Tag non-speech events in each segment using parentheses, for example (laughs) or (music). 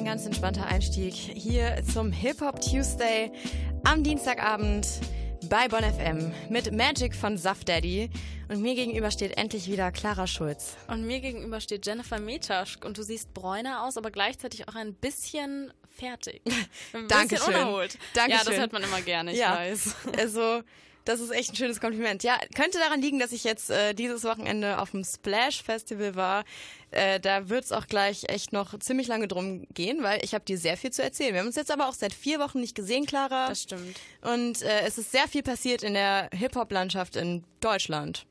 ein ganz entspannter Einstieg hier zum Hip Hop Tuesday am Dienstagabend bei Bonn FM mit Magic von Saft Daddy. Und mir gegenüber steht endlich wieder Clara Schulz. Und mir gegenüber steht Jennifer Metaschk. Und du siehst bräuner aus, aber gleichzeitig auch ein bisschen fertig. (laughs) Ein Dankeschön. bisschen unerholt. Dankeschön. Ja, das hört man immer gerne, ich ja. weiß. Also, das ist echt ein schönes Kompliment. Ja, könnte daran liegen, dass ich jetzt äh, dieses Wochenende auf dem Splash Festival war. Äh, da wird es auch gleich echt noch ziemlich lange drum gehen, weil ich habe dir sehr viel zu erzählen. Wir haben uns jetzt aber auch seit vier Wochen nicht gesehen, Clara. Das stimmt. Und äh, es ist sehr viel passiert in der Hip-Hop-Landschaft in Deutschland.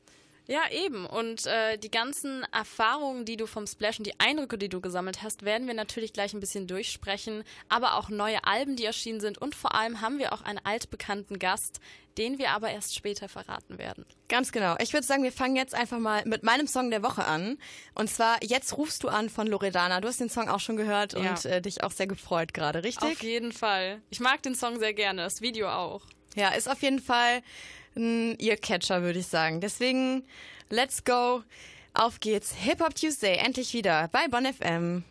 Ja, eben. Und äh, die ganzen Erfahrungen, die du vom Splash und die Eindrücke, die du gesammelt hast, werden wir natürlich gleich ein bisschen durchsprechen. Aber auch neue Alben, die erschienen sind. Und vor allem haben wir auch einen altbekannten Gast, den wir aber erst später verraten werden. Ganz genau. Ich würde sagen, wir fangen jetzt einfach mal mit meinem Song der Woche an. Und zwar Jetzt rufst du an von Loredana. Du hast den Song auch schon gehört Ja. und äh, dich auch sehr gefreut gerade, richtig? Auf jeden Fall. Ich mag den Song sehr gerne, das Video auch. Ja, ist auf jeden Fall ein Earcatcher, würde ich sagen. Deswegen, let's go. Auf geht's. Hip Hop Tuesday, endlich wieder bei Bonn FM.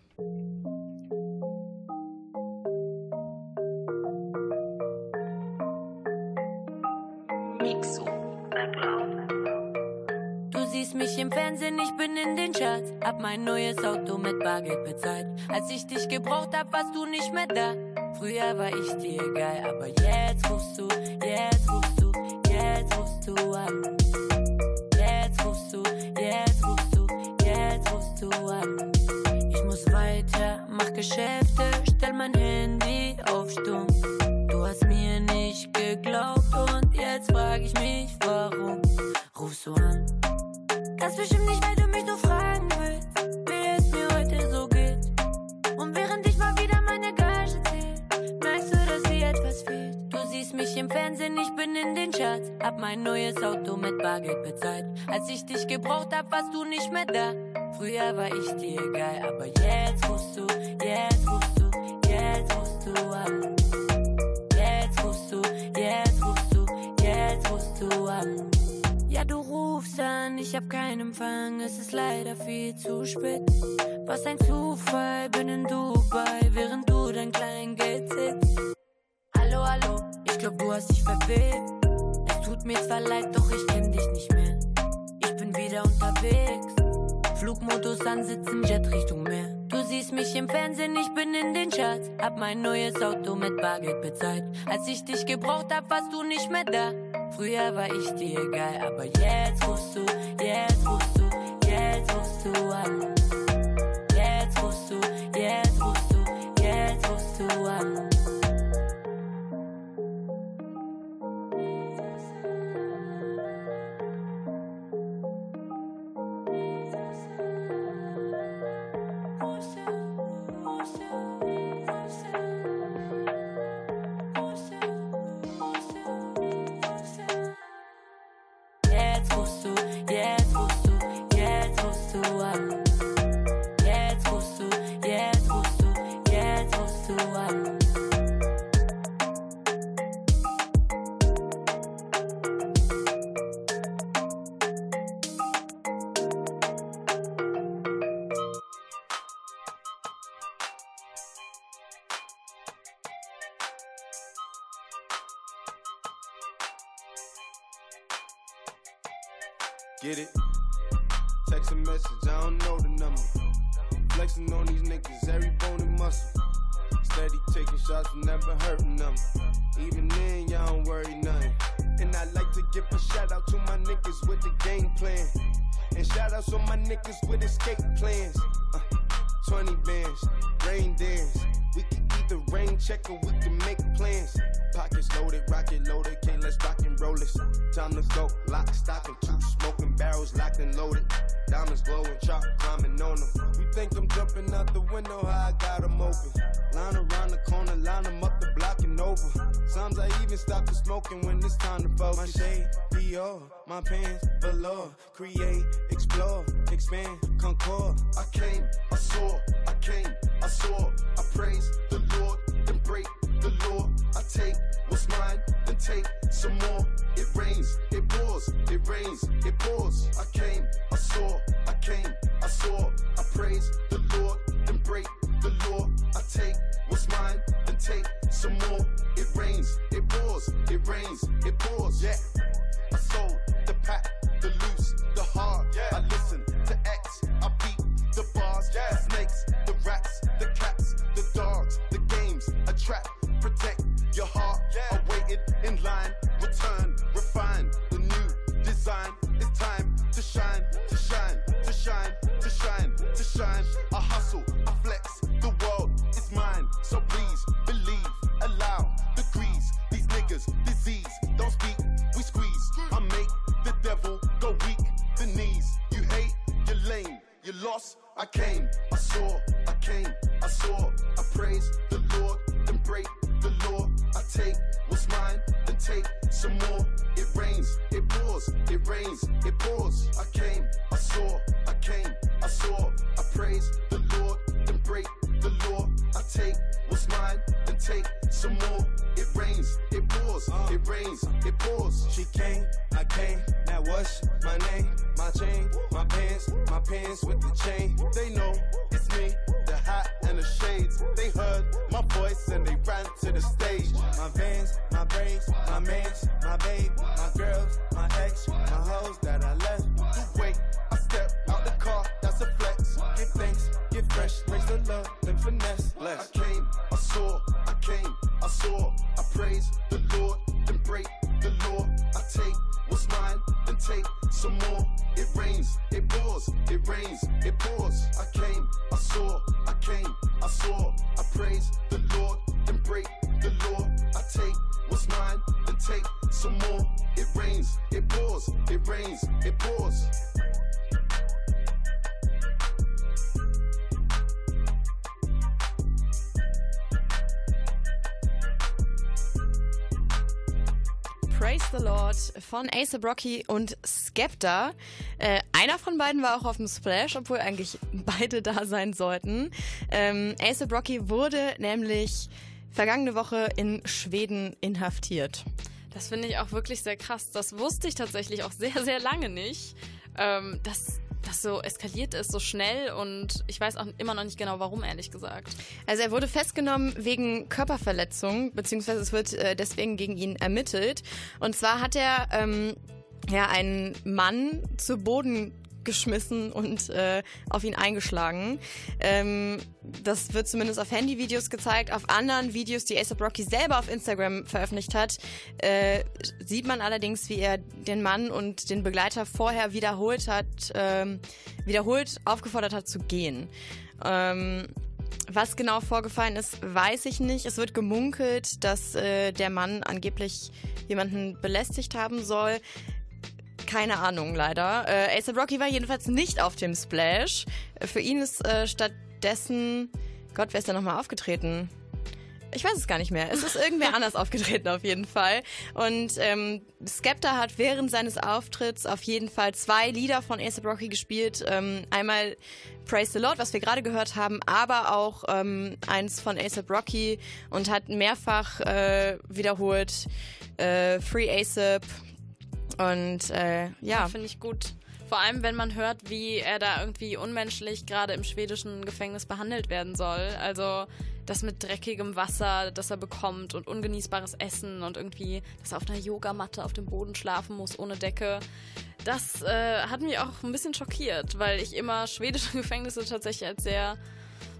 Mixo. Du siehst mich im Fernsehen, ich bin in den Charts. Hab mein neues Auto mit Bargeld bezahlt. Als ich dich gebraucht hab, warst du nicht mehr da. Früher war ich dir egal, aber jetzt rufst du, jetzt rufst du, rufst du an. Jetzt rufst du, jetzt rufst du, jetzt rufst du an. Ich muss weiter, mach Geschäfte, stell mein Handy auf Stumm. Du hast mir nicht geglaubt und jetzt frag ich mich, warum rufst du an? Das bestimmt nicht, weil du mich nur fragen in den Charts. Hab mein neues Auto mit Bargeld bezahlt. Als ich dich gebraucht hab, warst du nicht mehr da. Früher war ich dir egal, aber jetzt rufst du, jetzt rufst du, jetzt rufst du an. Jetzt rufst du, jetzt rufst du, jetzt rufst du an. Ja, du rufst an, ich hab keinen Empfang, es ist leider viel zu spät. Was ein Zufall, bin in Dubai, während du dein Kleingeld sitzt. Hallo, hallo, ich glaub, du hast dich verwählt. Es tut mir zwar leid, doch ich kenn dich nicht mehr. Ich bin wieder unterwegs. Flugmodus ansitzen, Jet Richtung Meer. Du siehst mich im Fernsehen, ich bin in den Charts. Hab mein neues Auto mit Bargeld bezahlt. Als ich dich gebraucht hab, warst du nicht mehr da. Früher war ich dir egal, aber jetzt rufst du, jetzt rufst du, jetzt rufst du an. Jetzt rufst du, jetzt rufst du, jetzt rufst du an. It pours. Praise the Lord von Ace Brocky und Skepta. Äh, einer von beiden war auch auf dem Splash, obwohl eigentlich beide da sein sollten. Ähm, Ace Brocky wurde nämlich vergangene Woche in Schweden inhaftiert. Das finde ich auch wirklich sehr krass. Das wusste ich tatsächlich auch sehr, sehr lange nicht, ähm, dass das so eskaliert ist, so schnell und ich weiß auch immer noch nicht genau, warum, ehrlich gesagt. Also er wurde festgenommen wegen Körperverletzung, beziehungsweise es wird äh, deswegen gegen ihn ermittelt. Und zwar hat er ähm, ja einen Mann zu Boden geschmissen und äh, auf ihn eingeschlagen. Ähm, das wird zumindest auf Handyvideos gezeigt. Auf anderen Videos, die ASAP Rocky selber auf Instagram veröffentlicht hat, äh, sieht man allerdings, wie er den Mann und den Begleiter vorher wiederholt hat, ähm, wiederholt aufgefordert hat zu gehen. Ähm, was genau vorgefallen ist, weiß ich nicht. Es wird gemunkelt, dass äh, der Mann angeblich jemanden belästigt haben soll. Keine Ahnung, leider. Äh, ASAP Rocky war jedenfalls nicht auf dem Splash. Für ihn ist äh, stattdessen... Gott, wer ist da nochmal aufgetreten? Ich weiß es gar nicht mehr. Es ist irgendwer (laughs) anders aufgetreten auf jeden Fall. Und ähm, Skepta hat während seines Auftritts auf jeden Fall zwei Lieder von ASAP Rocky gespielt. Ähm, einmal Praise the Lord, was wir gerade gehört haben, aber auch ähm, eins von ASAP Rocky und hat mehrfach äh, wiederholt äh, Free ASAP. Und äh, ja, Finde ich gut. Vor allem, wenn man hört, wie er da irgendwie unmenschlich gerade im schwedischen Gefängnis behandelt werden soll. Also das mit dreckigem Wasser, das er bekommt und ungenießbares Essen und irgendwie, dass er auf einer Yogamatte auf dem Boden schlafen muss ohne Decke. Das äh, hat mich auch ein bisschen schockiert, weil ich immer schwedische (laughs) Gefängnisse tatsächlich als sehr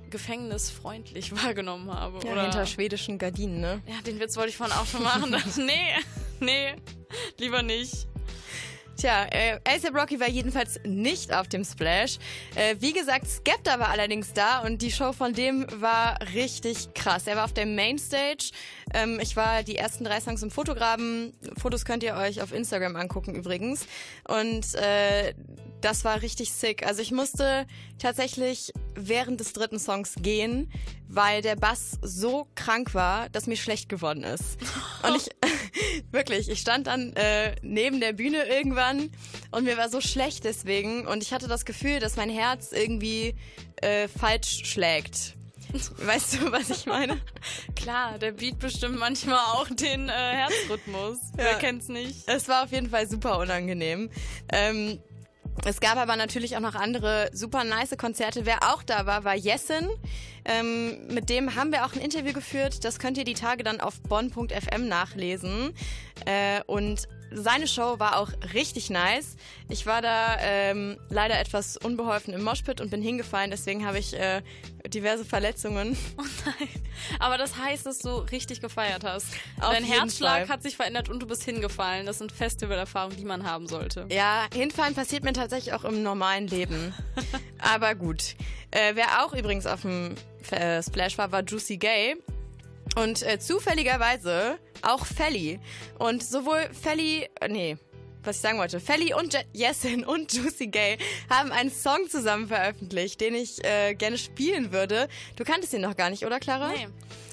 gefängnisfreundlich (laughs) wahrgenommen habe. ja Oder hinter schwedischen Gardinen, ne? ja, den Witz wollte ich vorhin auch schon machen. (laughs) (laughs) Nee, nee, lieber nicht. Tja, äh, ASAP Rocky war jedenfalls nicht auf dem Splash. Äh, wie gesagt, Skepta war allerdings da und die Show von dem war richtig krass. Er war auf der Mainstage. Ähm, ich war die ersten drei Songs im Fotograben. Fotos könnt ihr euch auf Instagram angucken übrigens. Und äh, das war richtig sick. Also ich musste tatsächlich während des dritten Songs gehen, weil der Bass so krank war, dass mir schlecht geworden ist. Und ich, (laughs) wirklich, ich stand dann äh, neben der Bühne irgendwann und mir war so schlecht deswegen und ich hatte das Gefühl, dass mein Herz irgendwie äh, falsch schlägt. (laughs) Weißt du, was ich meine? Klar, der Beat bestimmt manchmal auch den äh, Herzrhythmus. Wer kennt's nicht? Es war auf jeden Fall super unangenehm. Ähm, es gab aber natürlich auch noch andere super nice Konzerte. Wer auch da war, war Jessen. Ähm, mit dem haben wir auch ein Interview geführt. Das könnt ihr die Tage dann auf bonn.fm nachlesen. Äh, und seine Show war auch richtig nice. Ich war da ähm, leider etwas unbeholfen im Moshpit und bin hingefallen. Deswegen habe ich äh, diverse Verletzungen. (laughs) Aber das heißt, dass du richtig gefeiert hast. Auf Dein Herzschlag Fall. hat sich verändert und du bist hingefallen. Das sind Festivalerfahrungen, die man haben sollte. Ja, hinfallen passiert mir tatsächlich auch im normalen Leben. (laughs) Aber gut. Äh, wer auch übrigens auf dem äh, Splash war, war Juicy Gay. Und äh, zufälligerweise auch Felly. Und sowohl Felly, äh, nee, was ich sagen wollte. Felly und Je Jessin und Juicy Gay haben einen Song zusammen veröffentlicht, den ich äh, gerne spielen würde. Du kanntest ihn noch gar nicht, oder Clara? Nee.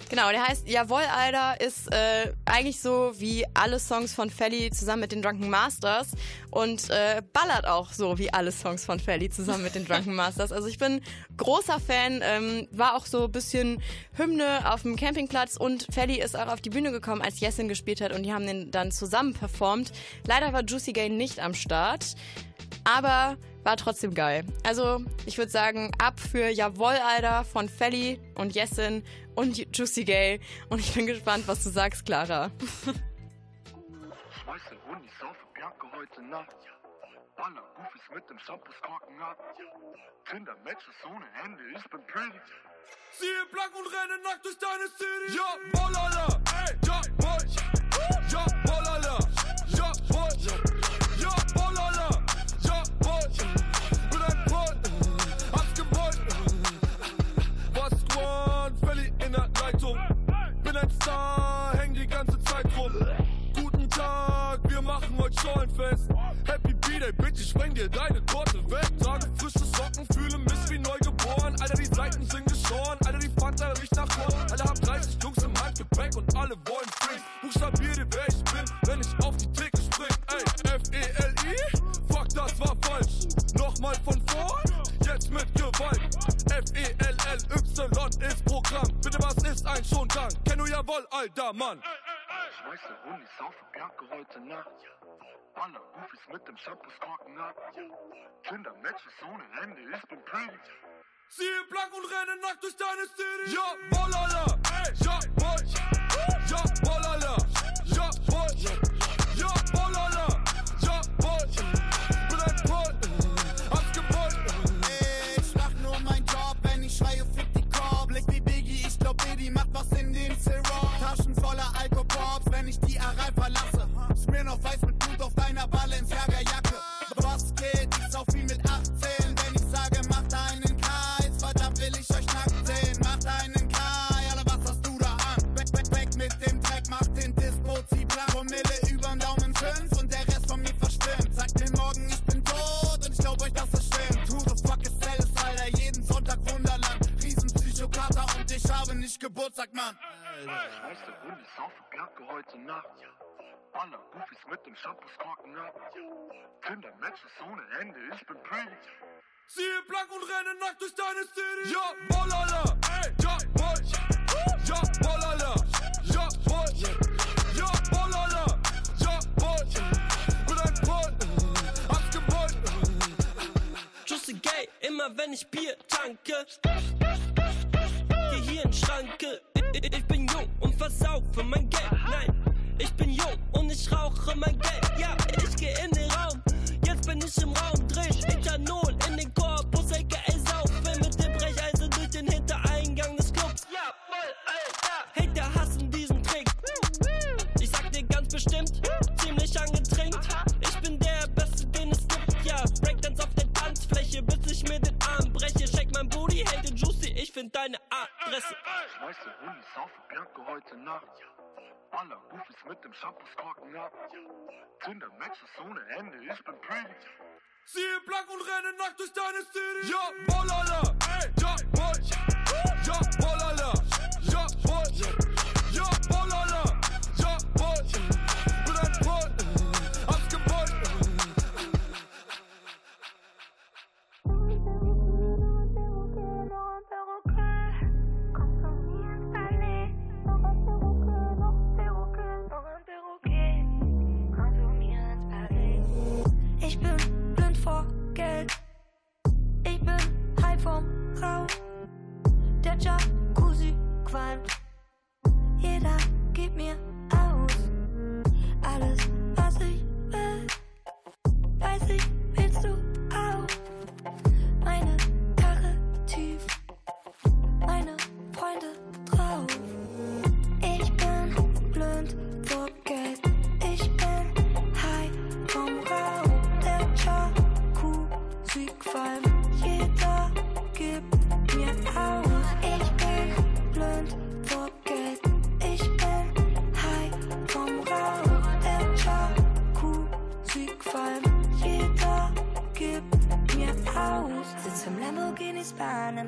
Genau, der heißt Jawohl, Alter, ist äh, eigentlich so wie alle Songs von Felly zusammen mit den Drunken Masters und äh, ballert auch so wie alle Songs von Felly zusammen mit den Drunken (laughs) Masters. Also ich bin großer Fan, ähm, war auch so ein bisschen Hymne auf dem Campingplatz und Felly ist auch auf die Bühne gekommen, als Jessin gespielt hat und die haben den dann zusammen performt. Leider war Juicy Gay nicht am Start, aber war trotzdem geil. Also ich würde sagen, ab für Jawohl, Alter von Felly und Jessin und Juicy Gay. Und ich bin gespannt, was du sagst, Clara. Schmeiße Hundis auf Bianca heute Nacht. Baller Goofies mit dem Shampooskorken ab. Tinder Matches ohne Hände, ich bin pretty. Ziehe blank und renne nackt durch deine City. Ja, Bollala, ey, ja, boy. Schollenfest. Happy B-Day, Bitch, ich spreng dir deine Torte weg. Trage frische Socken, fühle mich wie neugeboren. Alter, die Seiten sind geschoren. Alter, die Fanta riecht nach Korn. Alle hab 30 Jungs im Handgepäck und alle wollen Freaks. Buchstabiere, wer ich bin, wenn ich auf die Theke spring. Ey, F-E-L-I? Fuck, das war falsch. Nochmal von vorn, jetzt mit Gewalt. F-E-L-L-Y ist Programm. Bitte, was ist ein Schongang? Kenn du jawohl, alter Mann. Schmeiße Hundis auf Bianca heute Nacht. Baller Goofies mit dem Shampooskorken ab. Tinder Matches ohne Hände, ich bin pretty. Ziehe blank und renne nackt durch deine City. Ja, Bollala, ey, ja, boy. Ja, Bollala, ja, boy. Ja, Bollala, ja, boy. Bin ein Boy, hab's gewollt. Ich mach nur meinen Job, wenn ich schreie, fick die Korb. Blick wie Biggie, ich glaub, Diddy macht was in den Zero. Taschen voller Alkopops, wenn ich die Aral verlasse. Smear noch weiß nicht Geburtstag, Mann. Schmeiße Hundis auf Bianca heute Nacht. Baller Goofies mit dem Shampooskorken ab. Tinder Matches ohne Hände, ich bin pretty. Ziehe blank und renne nackt durch deine City. Ja, Bollala, ey, ja, boy. Ja, Bollala, ja, boy. Ja, Bollala, ja, boy. Bin ein Boy, hab's gewollt. Juicy Gay, immer wenn ich Bier tanke. Gehirnschranke, ich, bin jung und versaufe mein Geld. Nein, ich bin jung und ich rauche mein Geld. Ja, ich geh in den Raum, jetzt bin ich im Raum, dreh Ethanol in den Korpus, Nacht. Baller Goofies mit dem Shampooskorken ab. Tinder Matches ohne Hände, ich bin pretty. Ziehe blank und renne nackt durch deine City. Ja, Bollala, ey, ja, boy. Der Jacuzzi qualmt. Jeder gibt mir aus. Alles,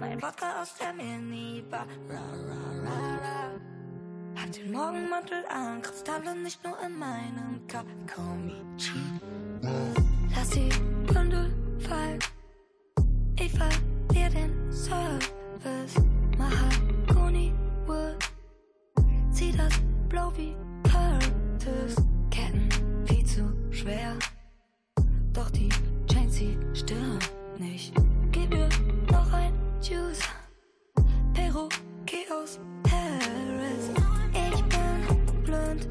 Star, nimm ein Wodka aus der Minibar. Ra, ra, ra, ra. Hat den Morgenmantel an, Kristalle nicht nur in meinem Kakomichi. Lass die Bündel fallen, ich verlier den Service. Mahagoni Wood, zieh das Blau wie Curtis. Ketten viel zu schwer, doch die Chains, sie stirbt nicht. Juice, Perroquet aus Paris. Ich bin blind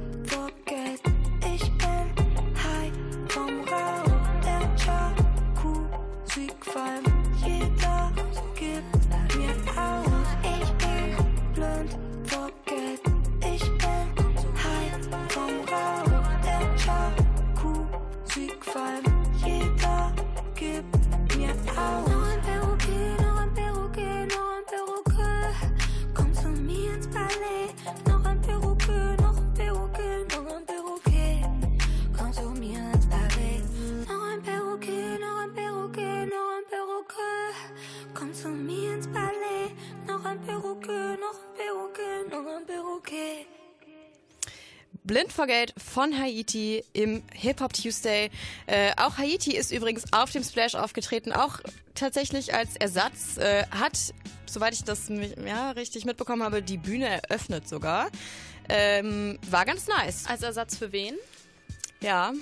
Blind for Gate von Haiti im Hip Hop Tuesday. Äh, auch Haiti ist übrigens auf dem Splash aufgetreten, auch tatsächlich als Ersatz. Äh, hat, soweit ich das ja, richtig mitbekommen habe, die Bühne eröffnet sogar. Ähm, war ganz nice. Als Ersatz für wen? Ja.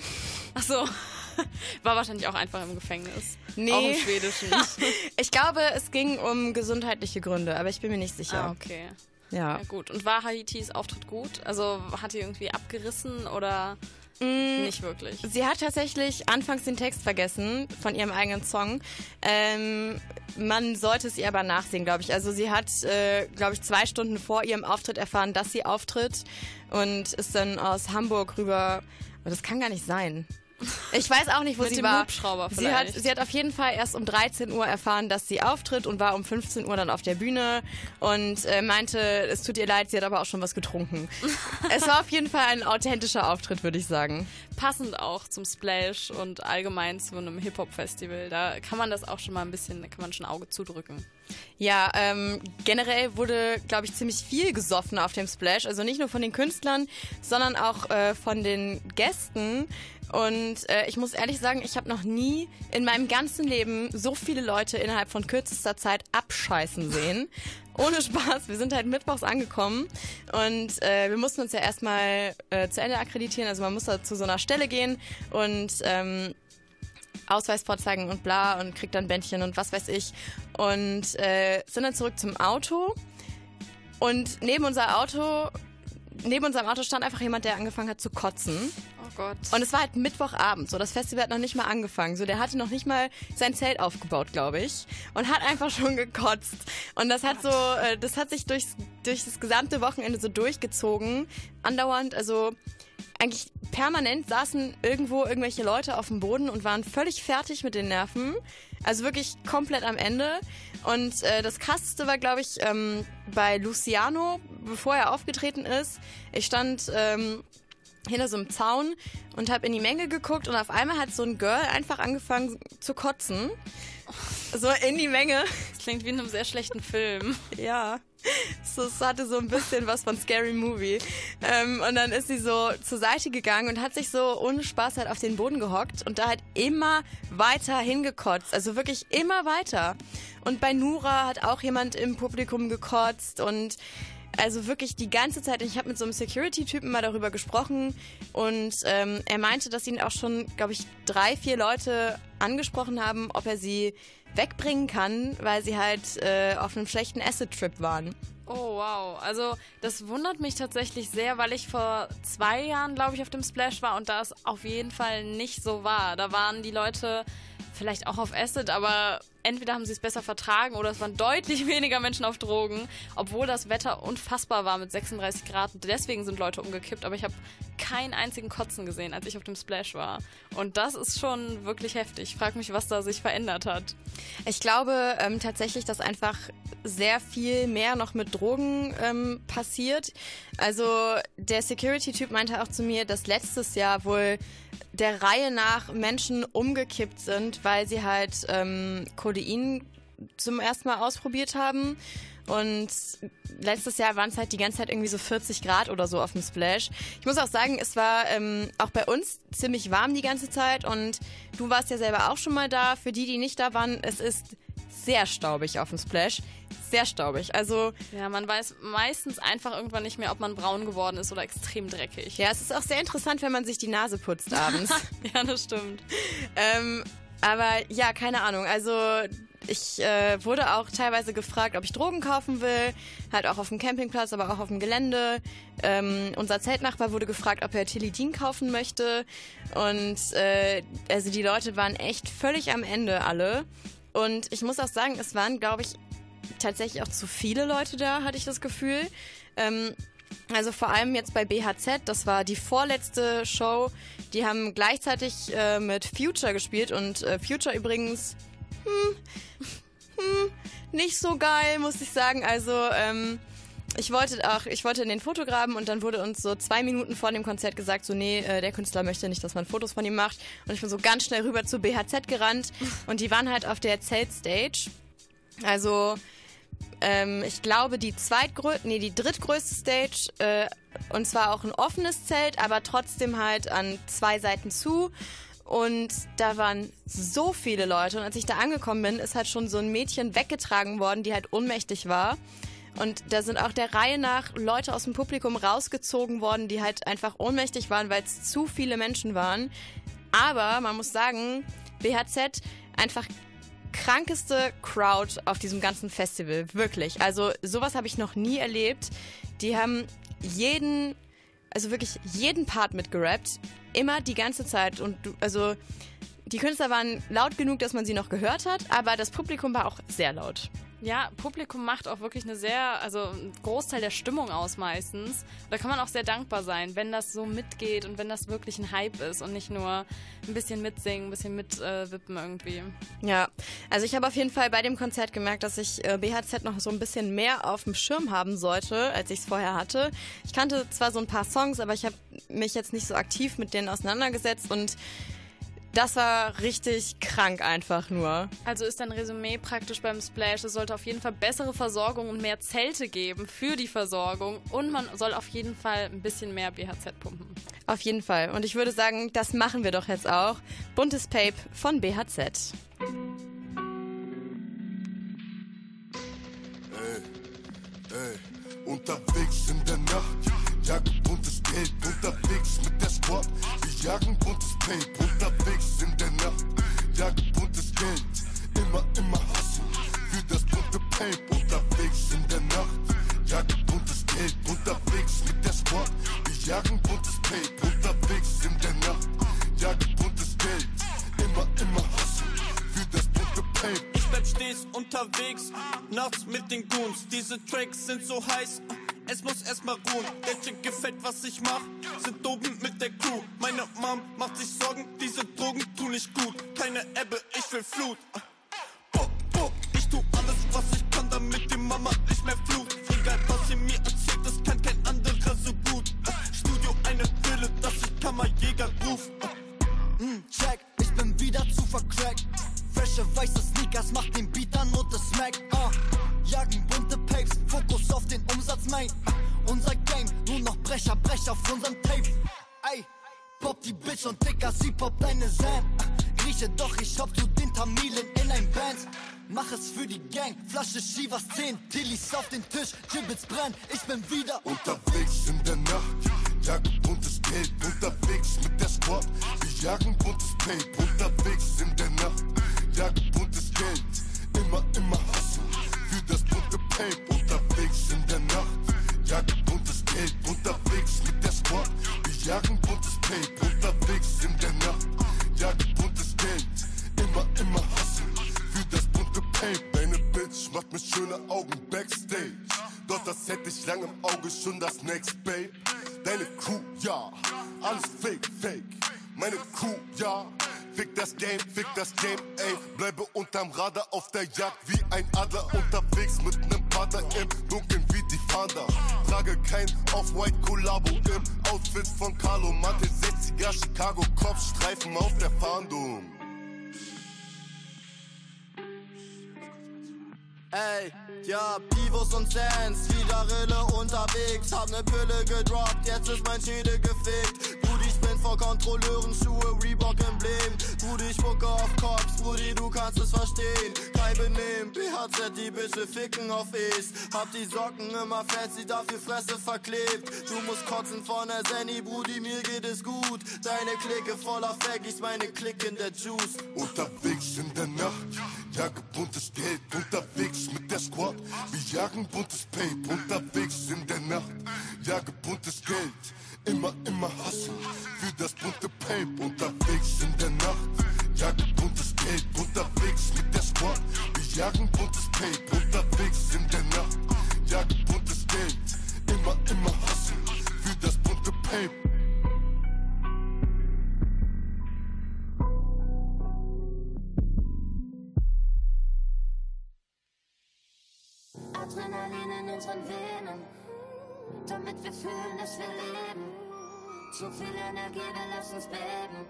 Ach so. (laughs) War wahrscheinlich auch einfach im Gefängnis. Nee. Auch im Schwedischen. (laughs) Ich glaube, es ging um gesundheitliche Gründe, aber ich bin mir nicht sicher. ah, okay. Ja. Ja, gut. Und war Haitis Auftritt gut? Also hat die irgendwie abgerissen oder Mm, nicht wirklich? Sie hat tatsächlich anfangs den Text vergessen von ihrem eigenen Song. Ähm, man sollte es ihr aber nachsehen, glaube ich. Also sie hat, äh, glaube ich, zwei Stunden vor ihrem Auftritt erfahren, dass sie auftritt und ist dann aus Hamburg rüber. Aber das kann gar nicht sein. Ich weiß auch nicht, wo sie war. Hubschrauber sie hat, sie hat auf jeden Fall erst um 13 Uhr erfahren, dass sie auftritt und war um 15 Uhr dann auf der Bühne und äh, meinte, es tut ihr leid, sie hat aber auch schon was getrunken. (laughs) es war auf jeden Fall ein authentischer Auftritt, würde ich sagen. Passend auch zum Splash und allgemein zu einem Hip-Hop-Festival. Da kann man das auch schon mal ein bisschen, da kann man schon ein Auge zudrücken. Ja, ähm, generell wurde, glaube ich, ziemlich viel gesoffen auf dem Splash. Also nicht nur von den Künstlern, sondern auch äh, von den Gästen. Und äh, ich muss ehrlich sagen, ich habe noch nie in meinem ganzen Leben so viele Leute innerhalb von kürzester Zeit abscheißen sehen. (laughs) Ohne Spaß, wir sind halt mittwochs angekommen und äh, wir mussten uns ja erstmal äh, zu Ende akkreditieren. Also man muss da zu so einer Stelle gehen und ähm, Ausweis vorzeigen und bla und kriegt dann Bändchen und was weiß ich. Und äh, sind dann zurück zum Auto. Und neben unser Auto, neben unserem Auto stand einfach jemand, der angefangen hat zu kotzen. Oh Gott. Und es war halt Mittwochabend, so das Festival hat noch nicht mal angefangen. So, der hatte noch nicht mal sein Zelt aufgebaut, glaube ich. Und hat einfach schon gekotzt. Und das hat so, äh, das hat sich durchs, durch das gesamte Wochenende so durchgezogen. Andauernd, also eigentlich permanent saßen irgendwo irgendwelche Leute auf dem Boden und waren völlig fertig mit den Nerven. Also wirklich komplett am Ende. Und äh, das krasseste war, glaube ich, ähm, bei Luciano, bevor er aufgetreten ist. Ich stand ähm, hinter so einem Zaun und habe in die Menge geguckt und auf einmal hat so ein Girl einfach angefangen zu kotzen. So in die Menge. Das klingt wie in einem sehr schlechten Film. Ja. So, es hatte so ein bisschen was von Scary Movie. Ähm, und dann ist sie so zur Seite gegangen und hat sich so ohne Spaß halt auf den Boden gehockt und da halt immer weiter hingekotzt. Also wirklich immer weiter. Und bei Nura hat auch jemand im Publikum gekotzt und also wirklich die ganze Zeit. Ich habe mit so einem Security-Typen mal darüber gesprochen und ähm, er meinte, dass ihn auch schon, glaube ich, drei, vier Leute angesprochen haben, ob er sie wegbringen kann, weil sie halt äh, auf einem schlechten Acid-Trip waren. Oh, wow. Also, das wundert mich tatsächlich sehr, weil ich vor zwei Jahren, glaube ich, auf dem Splash war und da es auf jeden Fall nicht so war. Da waren die Leute vielleicht auch auf Acid, aber entweder haben sie es besser vertragen oder es waren deutlich (laughs) weniger Menschen auf Drogen, obwohl das Wetter unfassbar war mit 36 Grad. Deswegen sind Leute umgekippt, aber ich habe keinen einzigen Kotzen gesehen, als ich auf dem Splash war. Und das ist schon wirklich heftig. Ich frage mich, was da sich verändert hat. Ich glaube ähm, tatsächlich, dass einfach sehr viel mehr noch mit Drogen ähm, passiert. Also der Security-Typ meinte auch zu mir, dass letztes Jahr wohl der Reihe nach Menschen umgekippt sind, weil sie halt ähm, Codein zum ersten Mal ausprobiert haben. Und letztes Jahr waren es halt die ganze Zeit irgendwie so 40 Grad oder so auf dem Splash. Ich muss auch sagen, es war ähm, auch bei uns ziemlich warm die ganze Zeit und du warst ja selber auch schon mal da. Für die, die nicht da waren, es ist sehr staubig auf dem Splash. Sehr staubig. Also. Ja, man weiß meistens einfach irgendwann nicht mehr, ob man braun geworden ist oder extrem dreckig. Ja, es ist auch sehr interessant, wenn man sich die Nase putzt abends. (laughs) ja, das stimmt. ähm, aber ja, keine Ahnung. Also ich äh, wurde auch teilweise gefragt, ob ich Drogen kaufen will, halt auch auf dem Campingplatz, aber auch auf dem Gelände. Ähm, unser Zeltnachbar wurde gefragt, ob er Tilidin kaufen möchte. Und äh, also die Leute waren echt völlig am Ende alle. Und ich muss auch sagen, es waren, glaube ich, tatsächlich auch zu viele Leute da, hatte ich das Gefühl. Ähm, also vor allem jetzt bei BHZ, das war die vorletzte Show. Die haben gleichzeitig äh, mit Future gespielt und äh, Future übrigens hm, hm, nicht so geil, muss ich sagen. Also, ähm, ich wollte auch, ich wollte in den Fotograben und dann wurde uns so zwei Minuten vor dem Konzert gesagt, so nee, äh, der Künstler möchte nicht, dass man Fotos von ihm macht. Und ich bin so ganz schnell rüber zu BHZ gerannt und die waren halt auf der Zeltstage. Also ähm, ich glaube die zweitgrößte, nee, die drittgrößte Stage äh, und zwar auch ein offenes Zelt, aber trotzdem halt an zwei Seiten zu. Und da waren so viele Leute. Und als ich da angekommen bin, ist halt schon so ein Mädchen weggetragen worden, die halt ohnmächtig war. Und da sind auch der Reihe nach Leute aus dem Publikum rausgezogen worden, die halt einfach ohnmächtig waren, weil es zu viele Menschen waren. Aber man muss sagen, BHZ einfach krankeste Crowd auf diesem ganzen Festival. Wirklich. Also sowas habe ich noch nie erlebt. Die haben jeden also wirklich jeden Part mitgerappt, immer die ganze Zeit und du, also die Künstler waren laut genug, dass man sie noch gehört hat, aber das Publikum war auch sehr laut. Ja, Publikum macht auch wirklich eine sehr, also einen Großteil der Stimmung aus meistens. Da kann man auch sehr dankbar sein, wenn das so mitgeht und wenn das wirklich ein Hype ist und nicht nur ein bisschen mitsingen, ein bisschen mitwippen äh, irgendwie. Ja, also ich habe auf jeden Fall bei dem Konzert gemerkt, dass ich äh, BHZ noch so ein bisschen mehr auf dem Schirm haben sollte, als ich es vorher hatte. Ich kannte zwar so ein paar Songs, aber ich habe mich jetzt nicht so aktiv mit denen auseinandergesetzt und das war richtig krank einfach nur. Also ist dein Resümee praktisch beim Splash, es sollte auf jeden Fall bessere Versorgung und mehr Zelte geben für die Versorgung und man soll auf jeden Fall ein bisschen mehr BHZ pumpen. Auf jeden Fall. Und ich würde sagen, das machen wir doch jetzt auch. Buntes Pape von BHZ. Ey, ey, unterwegs in der Nacht, Jacke buntes Geld, unterwegs mit der Squad. Wir jagen buntes Pape, unterwegs in der Nacht, jagen buntes Geld. Immer, immer hassen für das bunte Pape, unterwegs in der Nacht, jagen buntes Geld, unterwegs mit der Squad. Wir jagen buntes Pape, unterwegs in der Nacht, jagen buntes Geld. Immer, immer hassen für das bunte Pape. Ich bleib stets unterwegs, nachts mit den Goons. Diese Tracks sind so heiß, es muss erstmal ruhen. Der Chick gefällt, was ich mach, sind oben mit der Crew. Meine Mom macht sich Sorgen, diese Drogen tun nicht gut. Keine Ebbe, ich will Flut. Bo, bo, ich tu alles, was ich kann, damit die Mama nicht mehr flucht. Egal, was sie mir erzählt, das kann kein anderer so gut. Studio eine Höhle, dass ich Kammerjäger ruf. Mm, check, ich bin wieder zu vercrackt. Frische weiße Sneakers macht den Beat an und es Smack. Uh. Jagen bunte Papes, Fokus auf den Umsatz. Uh. Unser Game, nur noch Brecher, Brecher auf unserem Tape. Ey, pop die Bitch und Dicker, sie poppt deine Sam. Grieche, doch ich hab zu den Tamilen in ein Band. Mach es für die Gang, Flasche Shivas 10, Tillis auf den Tisch, Gibbets brennt, ich bin wieder unterwegs in der Nacht. Jagen buntes Geld, unterwegs mit der Squad. Wir jagen buntes Pape, unterwegs in der Nacht. Jagen buntes Geld, immer, immer Pape, unterwegs in der Nacht. Jagen buntes Geld, unterwegs mit der Squad. Wir jagen buntes Pape, unterwegs in der Nacht. Jagen buntes Geld, immer, immer hassen für das bunte Pape. Deine Bitch macht mir schöne Augen backstage. Doch das hätte ich lang im Auge schon das Next Babe. Deine Crew, ja, alles fake, fake. Meine Crew, ja, fick das Game, fick das Game, ey. Bleibe unterm Radar auf der Jagd wie ein Adler unterwegs mit nem Vater im Dunkeln wie die Fahnder. Trage kein Off-White Kollabo im Outfit von Carlo Matte 60er Chicago Kopfstreifen auf der Fahndung. Ey, ja, Pivos und Sans, wieder Rille unterwegs. Hab ne Pille gedroppt, jetzt ist mein Schädel gefickt. Vor Kontrolleuren, Schuhe, Reebok Emblem. Brudi, ich spucke auf Cops, Brudi, du kannst es verstehen. Kein Benehmen, BHZ, die Bitche ficken auf Es. Hab die Socken immer sie dafür Fresse verklebt. Du musst kotzen von der Senny, Brudi, mir geht es gut. Deine Clique voller Faggies, meine Clique in der Juice. Unterwegs in der Nacht, jage buntes Geld. Unterwegs mit der Squad, wir jagen buntes Pape. Unterwegs in der Nacht, jage buntes Geld. Immer, immer hassen für das bunte Pape. Unterwegs in der Nacht, jage buntes Geld. Unterwegs mit der Squad, wir jagen buntes Pape. Unterwegs in der Nacht, jage buntes Geld. Immer, immer hassen für das bunte Pape. Adrenalin in unseren Venen, damit wir fühlen, dass wir leben. Zu viel Energie, wir lassen uns beben.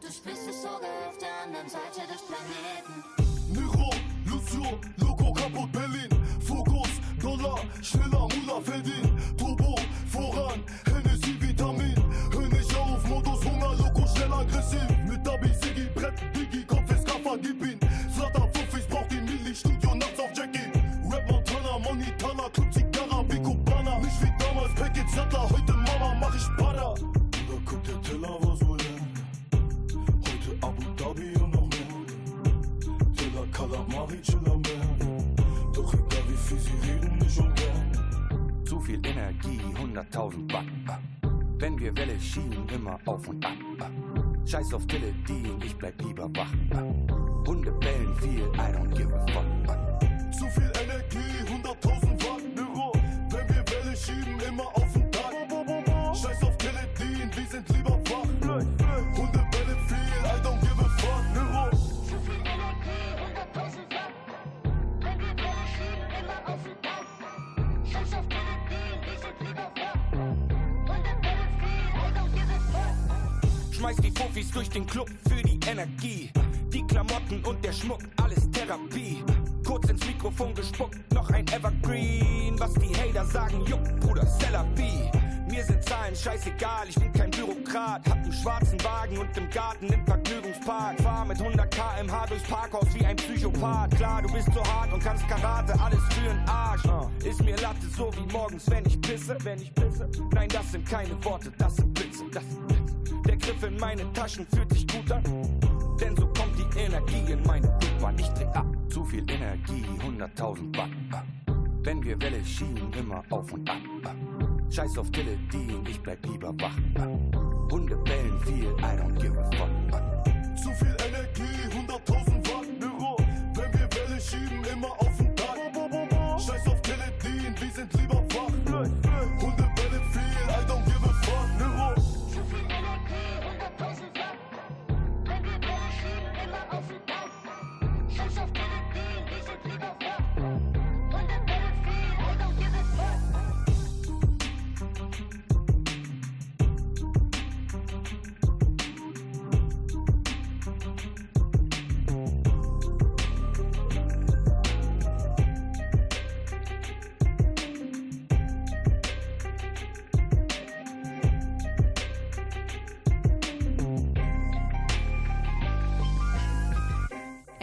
Du spürst es sogar auf der anderen Seite des Planeten. Nero, Lucio, Loco, kaputt Berlin. Fokus, Dollar, schneller Mula verdienen. Turbo, voran, Energie, 100.000 Watt. Wenn wir Welle schieben, immer auf und ab. Scheiß auf Teledin, ich bleib lieber wach. Hunde bellen viel, I don't give a fuck. Zu viel Schmeiß die Fofis durch den Club für die Energie. Die Klamotten und der Schmuck, alles Therapie. Kurz ins Mikrofon gespuckt, noch ein Evergreen. Was die Hater sagen, juck, Bruder, Cellavi. Mir sind Zahlen scheißegal, ich bin kein Bürokrat. Hab einen schwarzen Wagen und im Garten im Vergnügungspark. Fahr mit 100 km/h durchs Parkhaus wie ein Psychopath. Klar, du bist so hart und kannst Karate, alles für den Arsch. Ist mir Latte so wie morgens, wenn ich pisse, wenn ich pisse. Nein, das sind keine Worte, das sind Blitze, das sind Blitze. Griff in meine Taschen fühlt sich gut an. Denn so kommt die Energie in meine Blutbahn. Ich dreh ab. Zu viel Energie, 100.000 Watt. Wenn wir Welle schieben, immer auf und ab. Scheiß auf Teledin, ich bleib lieber wach. Hunde bellen viel, I don't give a fuck.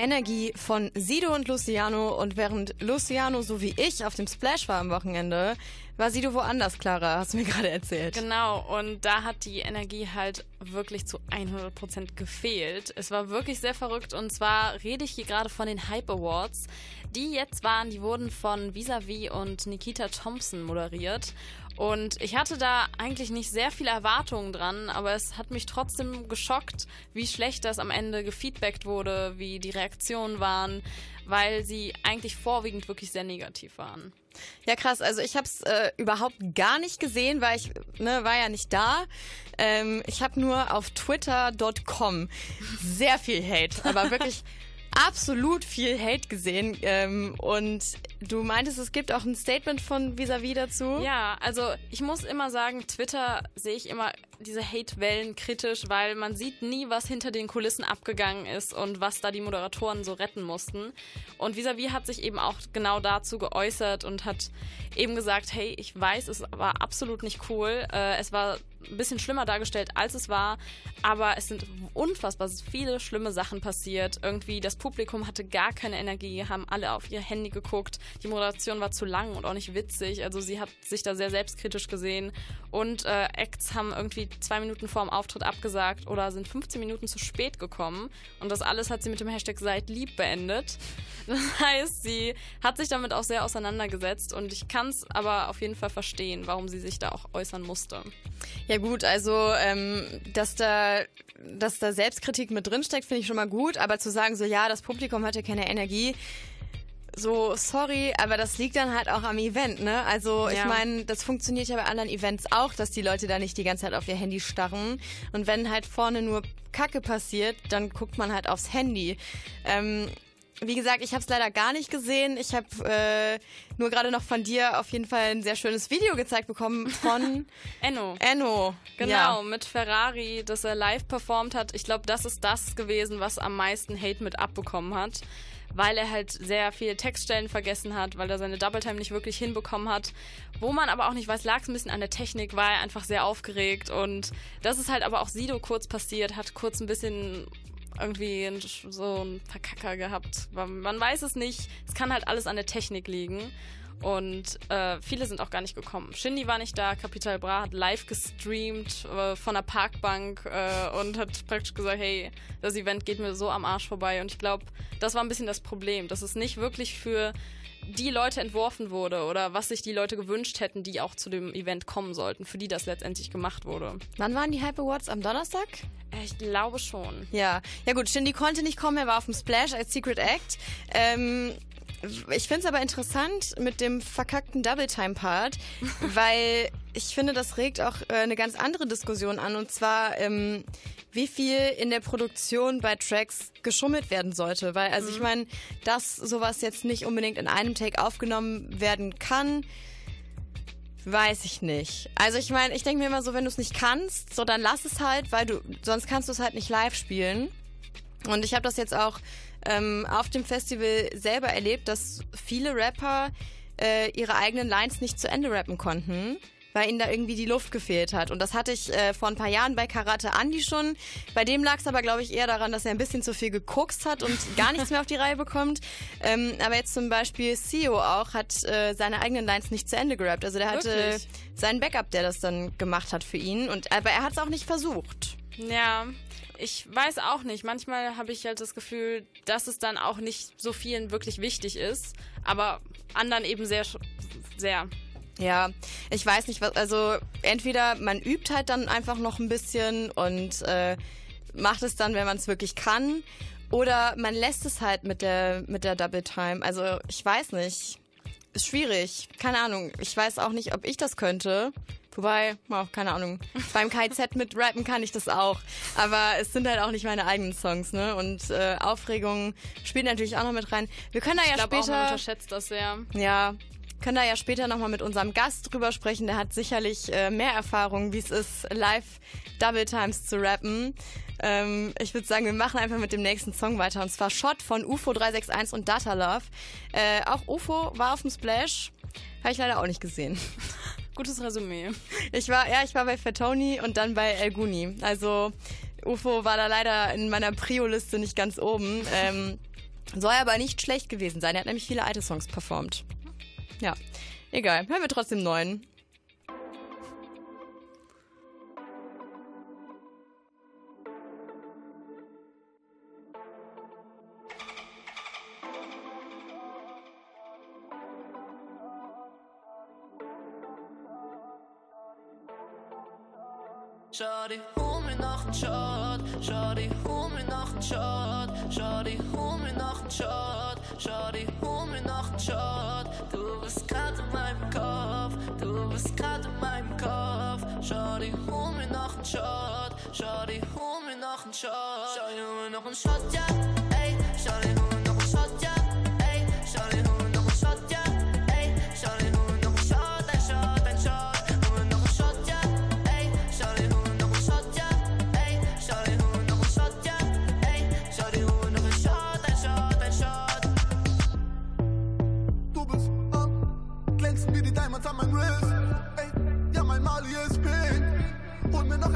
Energie von Sido und Luciano. Und während Luciano so wie ich auf dem Splash war am Wochenende, war Sido woanders, Clara, hast du mir gerade erzählt. Genau, und da hat die Energie halt wirklich zu 100% gefehlt. Es war wirklich sehr verrückt und zwar rede ich hier gerade von den Hype Awards. Die jetzt waren, die wurden von Visavi und Nikita Thompson moderiert. Und ich hatte da eigentlich nicht sehr viele Erwartungen dran, aber es hat mich trotzdem geschockt, wie schlecht das am Ende gefeedbackt wurde, wie die Reaktionen waren, weil sie eigentlich vorwiegend wirklich sehr negativ waren. Ja, krass. Also ich habe es äh, überhaupt gar nicht gesehen, weil ich ne, war ja nicht da. Ähm, ich habe nur auf twitter.com sehr viel Hate, aber wirklich (laughs) absolut viel Hate gesehen. Ähm, und du meintest, es gibt auch ein Statement von Visavi dazu. Ja, also ich muss immer sagen, Twitter sehe ich immer diese Hate-Wellen kritisch, weil man sieht nie, was hinter den Kulissen abgegangen ist und was da die Moderatoren so retten mussten. Und Visavi hat sich eben auch genau dazu geäußert und hat eben gesagt, hey, ich weiß, es war absolut nicht cool. Äh, es war ein bisschen schlimmer dargestellt, als es war, aber es sind unfassbar viele schlimme Sachen passiert. Irgendwie das Publikum hatte gar keine Energie, haben alle auf ihr Handy geguckt. Die Moderation war zu lang und auch nicht witzig. Also sie hat sich da sehr selbstkritisch gesehen. Und äh, Acts haben irgendwie zwei Minuten vor dem Auftritt abgesagt oder sind 15 Minuten zu spät gekommen. Und das alles hat sie mit dem Hashtag Seid lieb beendet. (laughs) Das heißt, sie hat sich damit auch sehr auseinandergesetzt und ich kann es aber auf jeden Fall verstehen, warum sie sich da auch äußern musste. Ja gut, also ähm, dass da dass da Selbstkritik mit drinsteckt, finde ich schon mal gut, aber zu sagen so, ja, das Publikum hatte keine Energie, so, sorry, aber das liegt dann halt auch am Event, ne? Also ja. ich meine, das funktioniert ja bei anderen Events auch, dass die Leute da nicht die ganze Zeit auf ihr Handy starren. Und wenn halt vorne nur Kacke passiert, dann guckt man halt aufs Handy. Ähm, wie gesagt, ich habe es leider gar nicht gesehen. Ich habe äh, nur gerade noch von dir auf jeden Fall ein sehr schönes Video gezeigt bekommen von (laughs) Enno. Enno. Genau, ja. mit Ferrari, das er live performt hat. Ich glaube, das ist das gewesen, was am meisten Hate mit abbekommen hat. Weil er halt sehr viele Textstellen vergessen hat, weil er seine Double Time nicht wirklich hinbekommen hat. Wo man aber auch nicht weiß, lag es ein bisschen an der Technik, war er einfach sehr aufgeregt. Und das ist halt aber auch Sido kurz passiert, hat kurz ein bisschen irgendwie so ein Verkacker gehabt. Man weiß es nicht. Es kann halt alles an der Technik liegen. Und äh, viele sind auch gar nicht gekommen. Shindy war nicht da, Capital Bra hat live gestreamt äh, von der Parkbank äh, und hat praktisch gesagt, hey, das Event geht mir so am Arsch vorbei. Und ich glaube, das war ein bisschen das Problem, dass es nicht wirklich für die Leute entworfen wurde oder was sich die Leute gewünscht hätten, die auch zu dem Event kommen sollten, für die das letztendlich gemacht wurde. Wann waren die Hype Awards? Am Donnerstag? Äh, ich glaube schon. Ja, ja gut, Shindy konnte nicht kommen, er war auf dem Splash als Secret Act. Ähm, ich finde es aber interessant mit dem verkackten Double-Time-Part, (laughs) weil ich finde, das regt auch äh, eine ganz andere Diskussion an. Und zwar, ähm, wie viel in der Produktion bei Tracks geschummelt werden sollte. Weil, also mhm. ich meine, dass sowas jetzt nicht unbedingt in einem Take aufgenommen werden kann, weiß ich nicht. Also ich meine, ich denke mir immer so, wenn du es nicht kannst, so dann lass es halt, weil du, sonst kannst du es halt nicht live spielen. Und ich habe das jetzt auch ähm, auf dem Festival selber erlebt, dass viele Rapper äh, ihre eigenen Lines nicht zu Ende rappen konnten weil ihnen da irgendwie die Luft gefehlt hat. Und das hatte ich äh, vor ein paar Jahren bei Karate Andy schon. Bei dem lag es aber, glaube ich, eher daran, dass er ein bisschen zu viel gekokst hat und gar nichts mehr auf die Reihe bekommt. Ähm, aber jetzt zum Beispiel CEO auch hat äh, seine eigenen Lines nicht zu Ende gerappt. Also der hatte Wirklich? seinen Backup, der das dann gemacht hat für ihn. Und aber er hat es auch nicht versucht. Ja, ich weiß auch nicht. Manchmal habe ich halt das Gefühl, dass es dann auch nicht so vielen wirklich wichtig ist, aber anderen eben sehr, sehr. Ja, ich weiß nicht, was, also entweder man übt halt dann einfach noch ein bisschen und äh, macht es dann, wenn man es wirklich kann, oder man lässt es halt mit der, mit der Double Time. Also ich weiß nicht. Ist schwierig. Keine Ahnung. Ich weiß auch nicht, ob ich das könnte. Wobei, oh, keine Ahnung. Beim KZ mit Rappen kann ich das auch. Aber es sind halt auch nicht meine eigenen Songs, ne? Und äh, Aufregung spielt natürlich auch noch mit rein. Wir können da ja ich später. Auch, man unterschätzt das sehr. Ja, können da ja später nochmal mit unserem Gast drüber sprechen. Der hat sicherlich äh, mehr Erfahrung, wie es ist, live Double Times zu rappen. Ähm, ich würde sagen, wir machen einfach mit dem nächsten Song weiter. Und zwar Shot von UFO 361 und Data Love. Äh, auch UFO war auf dem Splash. Habe ich leider auch nicht gesehen. (laughs) Gutes Resümee. Ich war, ja, ich war bei Fatoni und dann bei El Guni. Also UFO war da leider in meiner Prio-Liste nicht ganz oben. Ähm, soll aber nicht schlecht gewesen sein. Er hat nämlich viele alte Songs performt. Ja, egal. Hören wir trotzdem neuen. Shawty, hol mir noch einen Shot. Shawty, hol mir noch einen Shot. Shawty, hol mir noch einen Shot. Shawty, hol mir noch einen Shot. Du bist grad in meinem Kopf. Du bist grad in meinem Kopf. Shawty, hol mir noch einen Shot. Shawty, hol mir noch einen Shot. Shawty, hol mir noch einen Shot, ja. Ey, Shawty, hol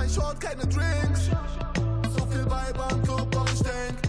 kein Short, keine Drinks. So viel Weiber im Club, aber ich denk,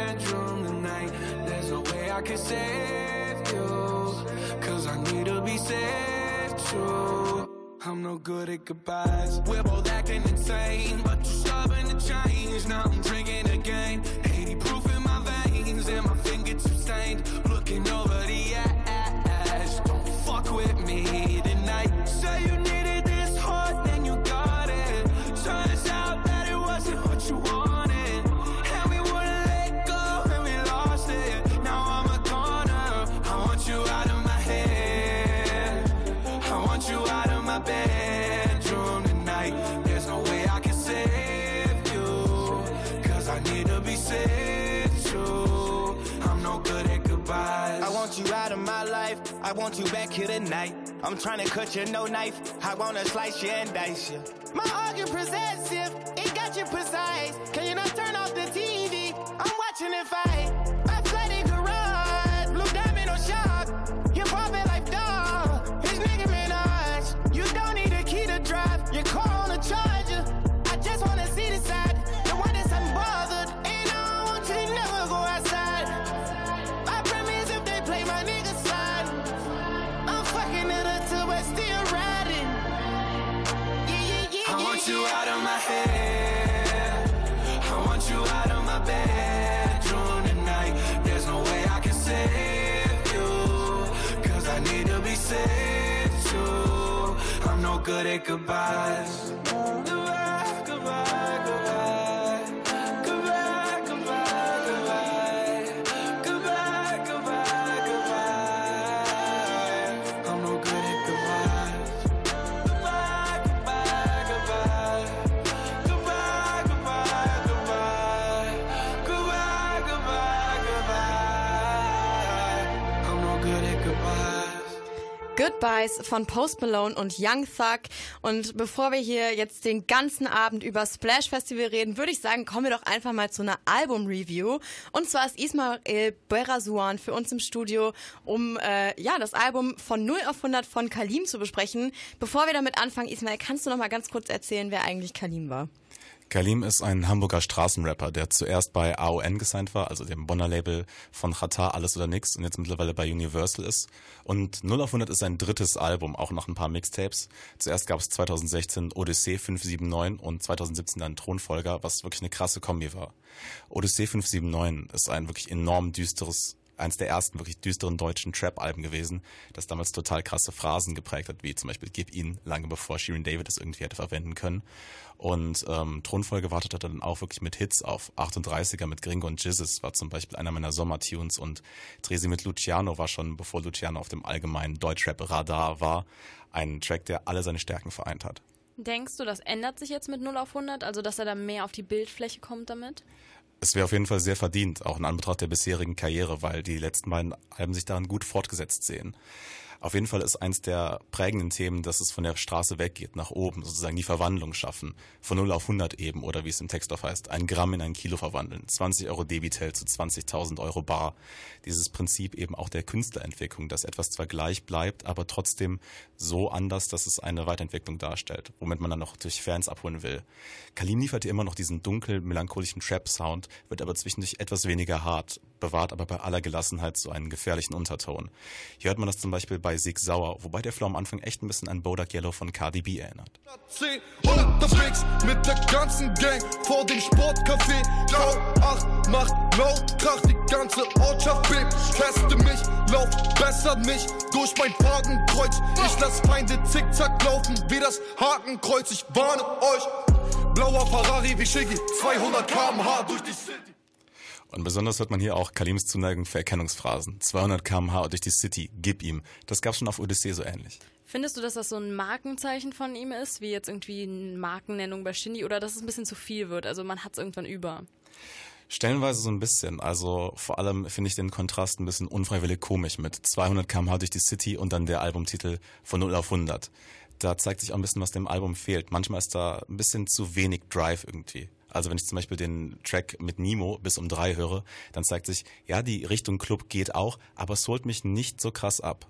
I save you Cause I need to be saved too. I'm no good at goodbyes. We're both acting insane But you're stubborn to change. Now I'm drinking again. 80 proof in my veins And my fingertips stained. Looking over want you back here tonight. I'm trying to cut you no knife. I wanna slice you and dice you. My argument possessive, it got you precise. Can you not turn off the TV? I'm watching it fight. Good at goodbyes. Goodbyes von Post Malone und Young Thug. Und bevor wir hier jetzt den ganzen Abend über Splash Festival reden, würde ich sagen, kommen wir doch einfach mal zu einer Album-Review. Und zwar ist Ismail Berasuan für uns im Studio, um äh, ja das Album von 0 auf 100 von Kalim zu besprechen. Bevor wir damit anfangen, Ismail, kannst du noch mal ganz kurz erzählen, wer eigentlich Kalim war? Kalim ist ein Hamburger Straßenrapper, der zuerst bei AON gesigned war, also dem Bonner Label von Qatar Alles oder Nix und jetzt mittlerweile bei Universal ist. Und 0 auf 100 ist sein drittes Album, auch nach ein paar Mixtapes. Zuerst gab es 2016 Odyssee 579 und 2017 dann Thronfolger, was wirklich eine krasse Kombi war. Odyssee 579 ist ein wirklich enorm düsteres eins der ersten wirklich düsteren deutschen Trap-Alben gewesen, das damals total krasse Phrasen geprägt hat, wie zum Beispiel Gib ihn, lange bevor Shirin David das irgendwie hätte verwenden können. Und ähm, Thronfolge wartete dann auch wirklich mit Hits auf. 38er mit Gringo und Jizzes war zum Beispiel einer meiner Sommertunes und Tresi mit Luciano war schon, bevor Luciano auf dem allgemeinen Deutschrap-Radar war, ein Track, der alle seine Stärken vereint hat. Denkst du, das ändert sich jetzt mit 0 auf 100? Also, dass er da mehr auf die Bildfläche kommt damit? Es wäre auf jeden Fall sehr verdient, auch in Anbetracht der bisherigen Karriere, weil die letzten beiden Alben sich daran gut fortgesetzt sehen. Auf jeden Fall ist eins der prägenden Themen, dass es von der Straße weggeht, nach oben, sozusagen die Verwandlung schaffen. Von 0 auf 100 eben, oder wie es im Text auch heißt, ein Gramm in ein Kilo verwandeln. 20 Euro Debitel zu 20.000 Euro Bar. Dieses Prinzip eben auch der Künstlerentwicklung, dass etwas zwar gleich bleibt, aber trotzdem so anders, dass es eine Weiterentwicklung darstellt, womit man dann noch durch Fans abholen will. Kalim liefert hier immer noch diesen dunkel melancholischen Trap-Sound, wird aber zwischendurch etwas weniger hart, bewahrt aber bei aller Gelassenheit so einen gefährlichen Unterton. Hier hört man das zum Beispiel bei Sig Sauer, wobei der Flow am Anfang echt ein bisschen an Bodak Yellow von Cardi B erinnert. Unterwegs mit der ganzen Gang vor dem Sportcafé. Grau 8 macht laut, krach die ganze Ortschaft bebt. Teste mich, lauf besser mich durch mein Fadenkreuz. Ich lass Feinde zickzack laufen wie das Hakenkreuz. Ich warne euch. Blauer Ferrari wie Shiggy, 200 km/h durch die City. Und besonders hört man hier auch Kalims Zuneigung für Erkennungsphrasen. 200 km/h durch die City, gib ihm. Das gab's schon auf Odyssee so ähnlich. Findest du, dass das so ein Markenzeichen von ihm ist, wie jetzt irgendwie eine Markennennung bei Shindy, oder dass es ein bisschen zu viel wird? Also man hat es irgendwann über. Stellenweise so ein bisschen. Also vor allem finde ich den Kontrast ein bisschen unfreiwillig komisch mit 200 km/h durch die City und dann der Albumtitel von 0 auf 100. Da zeigt sich auch ein bisschen, was dem Album fehlt. Manchmal ist da ein bisschen zu wenig Drive irgendwie. Also wenn ich zum Beispiel den Track mit Nemo bis um drei höre, dann zeigt sich, ja, die Richtung Club geht auch, aber es holt mich nicht so krass ab.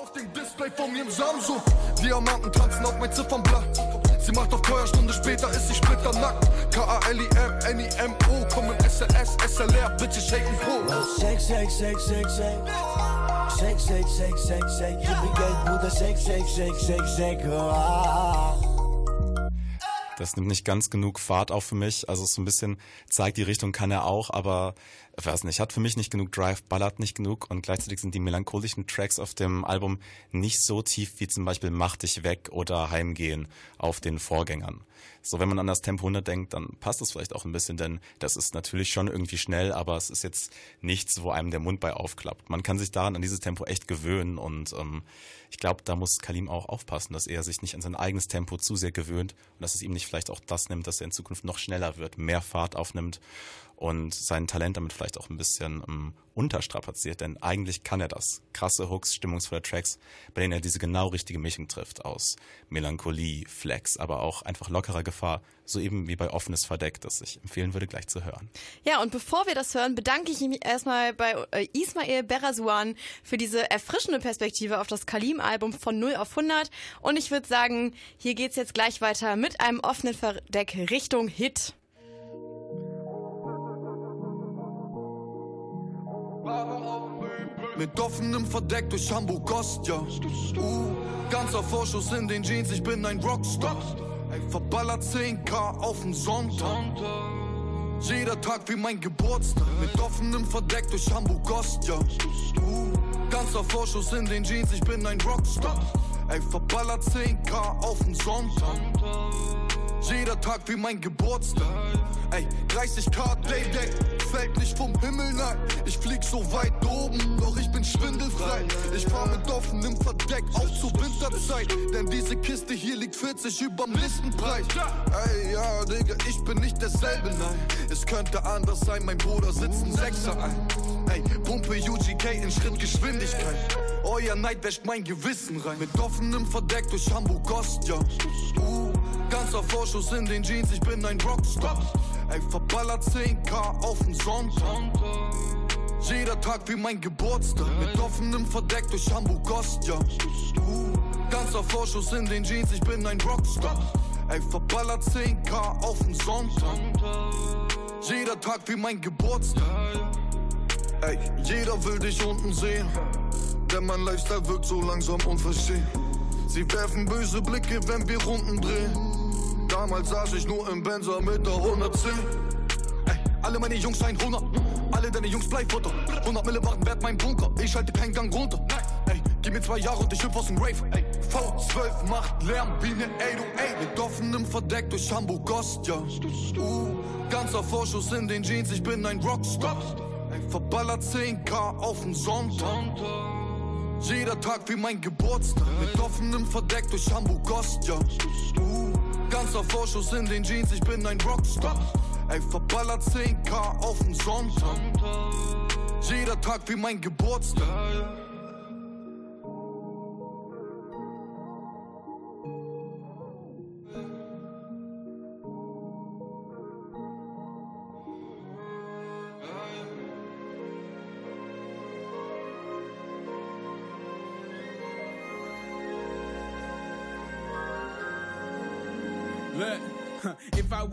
Auf dem Display von mir im Samsung. Diamanten tanzen auf mein Ziffernblatt. Sie macht auf teuer, Stunde später ist sie splitternackt. K-A-L-I-M, N-I-M-O, komm im SLS, SLR, Bitches shaken Po. Shake, shake, shake, shake, shake. Shake, shake, shake, shake, shake. Gib mir Geld, Bruder, shake, shake, shake, shake, shake. Oh, ah. Das nimmt nicht ganz genug Fahrt auf für mich. Also so ein bisschen zeigt die Richtung kann er auch, aber weiß nicht, hat für mich nicht genug Drive, ballert nicht genug und gleichzeitig sind die melancholischen Tracks auf dem Album nicht so tief wie zum Beispiel Mach dich weg oder Heimgehen auf den Vorgängern. So, wenn man an das Tempo 100 denkt, dann passt das vielleicht auch ein bisschen, denn das ist natürlich schon irgendwie schnell, aber es ist jetzt nichts, wo einem der Mund bei aufklappt. Man kann sich daran an dieses Tempo echt gewöhnen und ähm, ich glaube, da muss Kalim auch aufpassen, dass er sich nicht an sein eigenes Tempo zu sehr gewöhnt und dass es ihm nicht vielleicht auch das nimmt, dass er in Zukunft noch schneller wird, mehr Fahrt aufnimmt und sein Talent damit vielleicht auch ein bisschen ähm, unterstrapaziert, denn eigentlich kann er das. Krasse Hooks, stimmungsvolle Tracks, bei denen er diese genau richtige Mischung trifft aus Melancholie, Flex, aber auch einfach lockerer Gefahr, so eben wie bei Offenes Verdeck, das ich empfehlen würde, gleich zu hören. Ja, und bevor wir das hören, bedanke ich mich erstmal bei äh, Ismail Berasuan für diese erfrischende Perspektive auf das Kalim-Album von 0 auf 100. Und ich würde sagen, hier geht's jetzt gleich weiter mit einem offenen Verdeck Richtung Hit. Mit offenem Verdeck durch Hamburg Ost, ja. Uh, ganzer Vorschuss in den Jeans, ich bin ein Rockstar. Verballert 10k auf den Sonntag. Jeder Tag wie mein Geburtstag. Mit offenem Verdeck durch Hamburg Ost, ja. Uh, ganzer Vorschuss in den Jeans, ich bin ein Rockstar. Ey, verballert 10k auf den Sonntag. Jeder Tag wie mein Geburtstag. Ey, 30k Dayday, fällt nicht vom Himmel, nein. Ich flieg so weit oben, doch ich bin schwindelfrei. Ich fahr mit offenem Verdeck auch zur Winterzeit. Denn diese Kiste hier liegt 40 überm Listenpreis. Ey, ja, Digga, ich bin nicht derselbe, nein. Es könnte anders sein, mein Bruder sitzt ein Sechser ein. Ey, pumpe UGK in Schrittgeschwindigkeit. Euer Neid wäscht mein Gewissen rein. Mit offenem Verdeck durch Hamburg Ost, ja. Uh, ganzer Vorschuss in den Jeans, ich bin ein Rockstar. Ey, verballert 10k auf den Sonntag. Jeder Tag wie mein Geburtstag. Mit offenem Verdeck durch Hamburg Ost, ja. Ganzer Vorschuss in den Jeans, ich bin ein Rockstar. Ey, verballert 10k auf den Sonntag. Jeder Tag wie mein Geburtstag. Ey, jeder will dich unten sehen. Denn mein Lifestyle wirkt so langsam unverstehen. Sie werfen böse Blicke, wenn wir Runden drehen. Damals saß ich nur im Benzer mit der 110. Alle meine Jungs ein 100. Alle deine Jungs Bleifutter. 100 Mille waren wert mein Bunker. Ich halte keinen Gang runter. Ey, gib mir zwei Jahre und ich hüpf aus dem Rave. Ey, V12 macht Lärm wie ne 808. Mit offenem Verdeck durch Hamburg Ost, ja. Uh, ganzer Vorschuss in den Jeans, ich bin ein Rockstar. Verballert 10k auf den Sonntag. Jeder Tag wie mein Geburtstag. Mit offenem Verdeck durch Hamburg Ost, ja. Uh, ganzer Vorschuss in den Jeans, ich bin ein Rockstar. Ey, verballert 10k auf den Sonntag. Jeder Tag wie mein Geburtstag.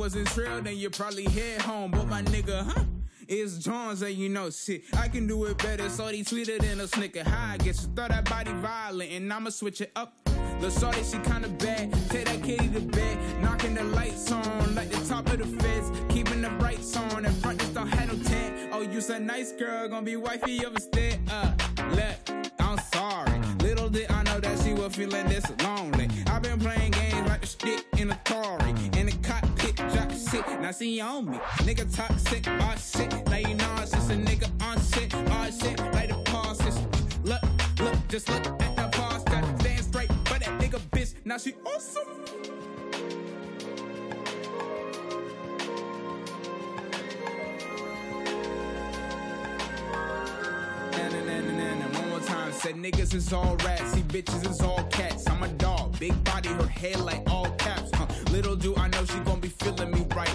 Wasn't trail, then you probably head home. But my nigga, huh? It's Jones and you know shit. I can do it better, so they tweeted in a snicker. How I guess you thought that body violent, and I'ma switch it up. The shorty, she kinda bad. Take that kitty to bed, knocking the lights on like the top of the feds. Keeping the brights on, in front just don't have no tent. Oh, you's a nice girl, gonna be wifey of instead. Uh, look, I'm sorry. Little did I know that she was feeling this lonely. I've been playing games like the stick in a shit. Now she on me. Nigga toxic, oh shit. Now you know it's just a nigga on shit. Oh shit, like the pauses. Look, look, just look at the pause. Gotta stand straight for that nigga bitch. Now she awesome. Said niggas is all rats, see bitches is all cats. I'm a dog, big body, her head like all caps. Little do I know she gon' be feeling me right.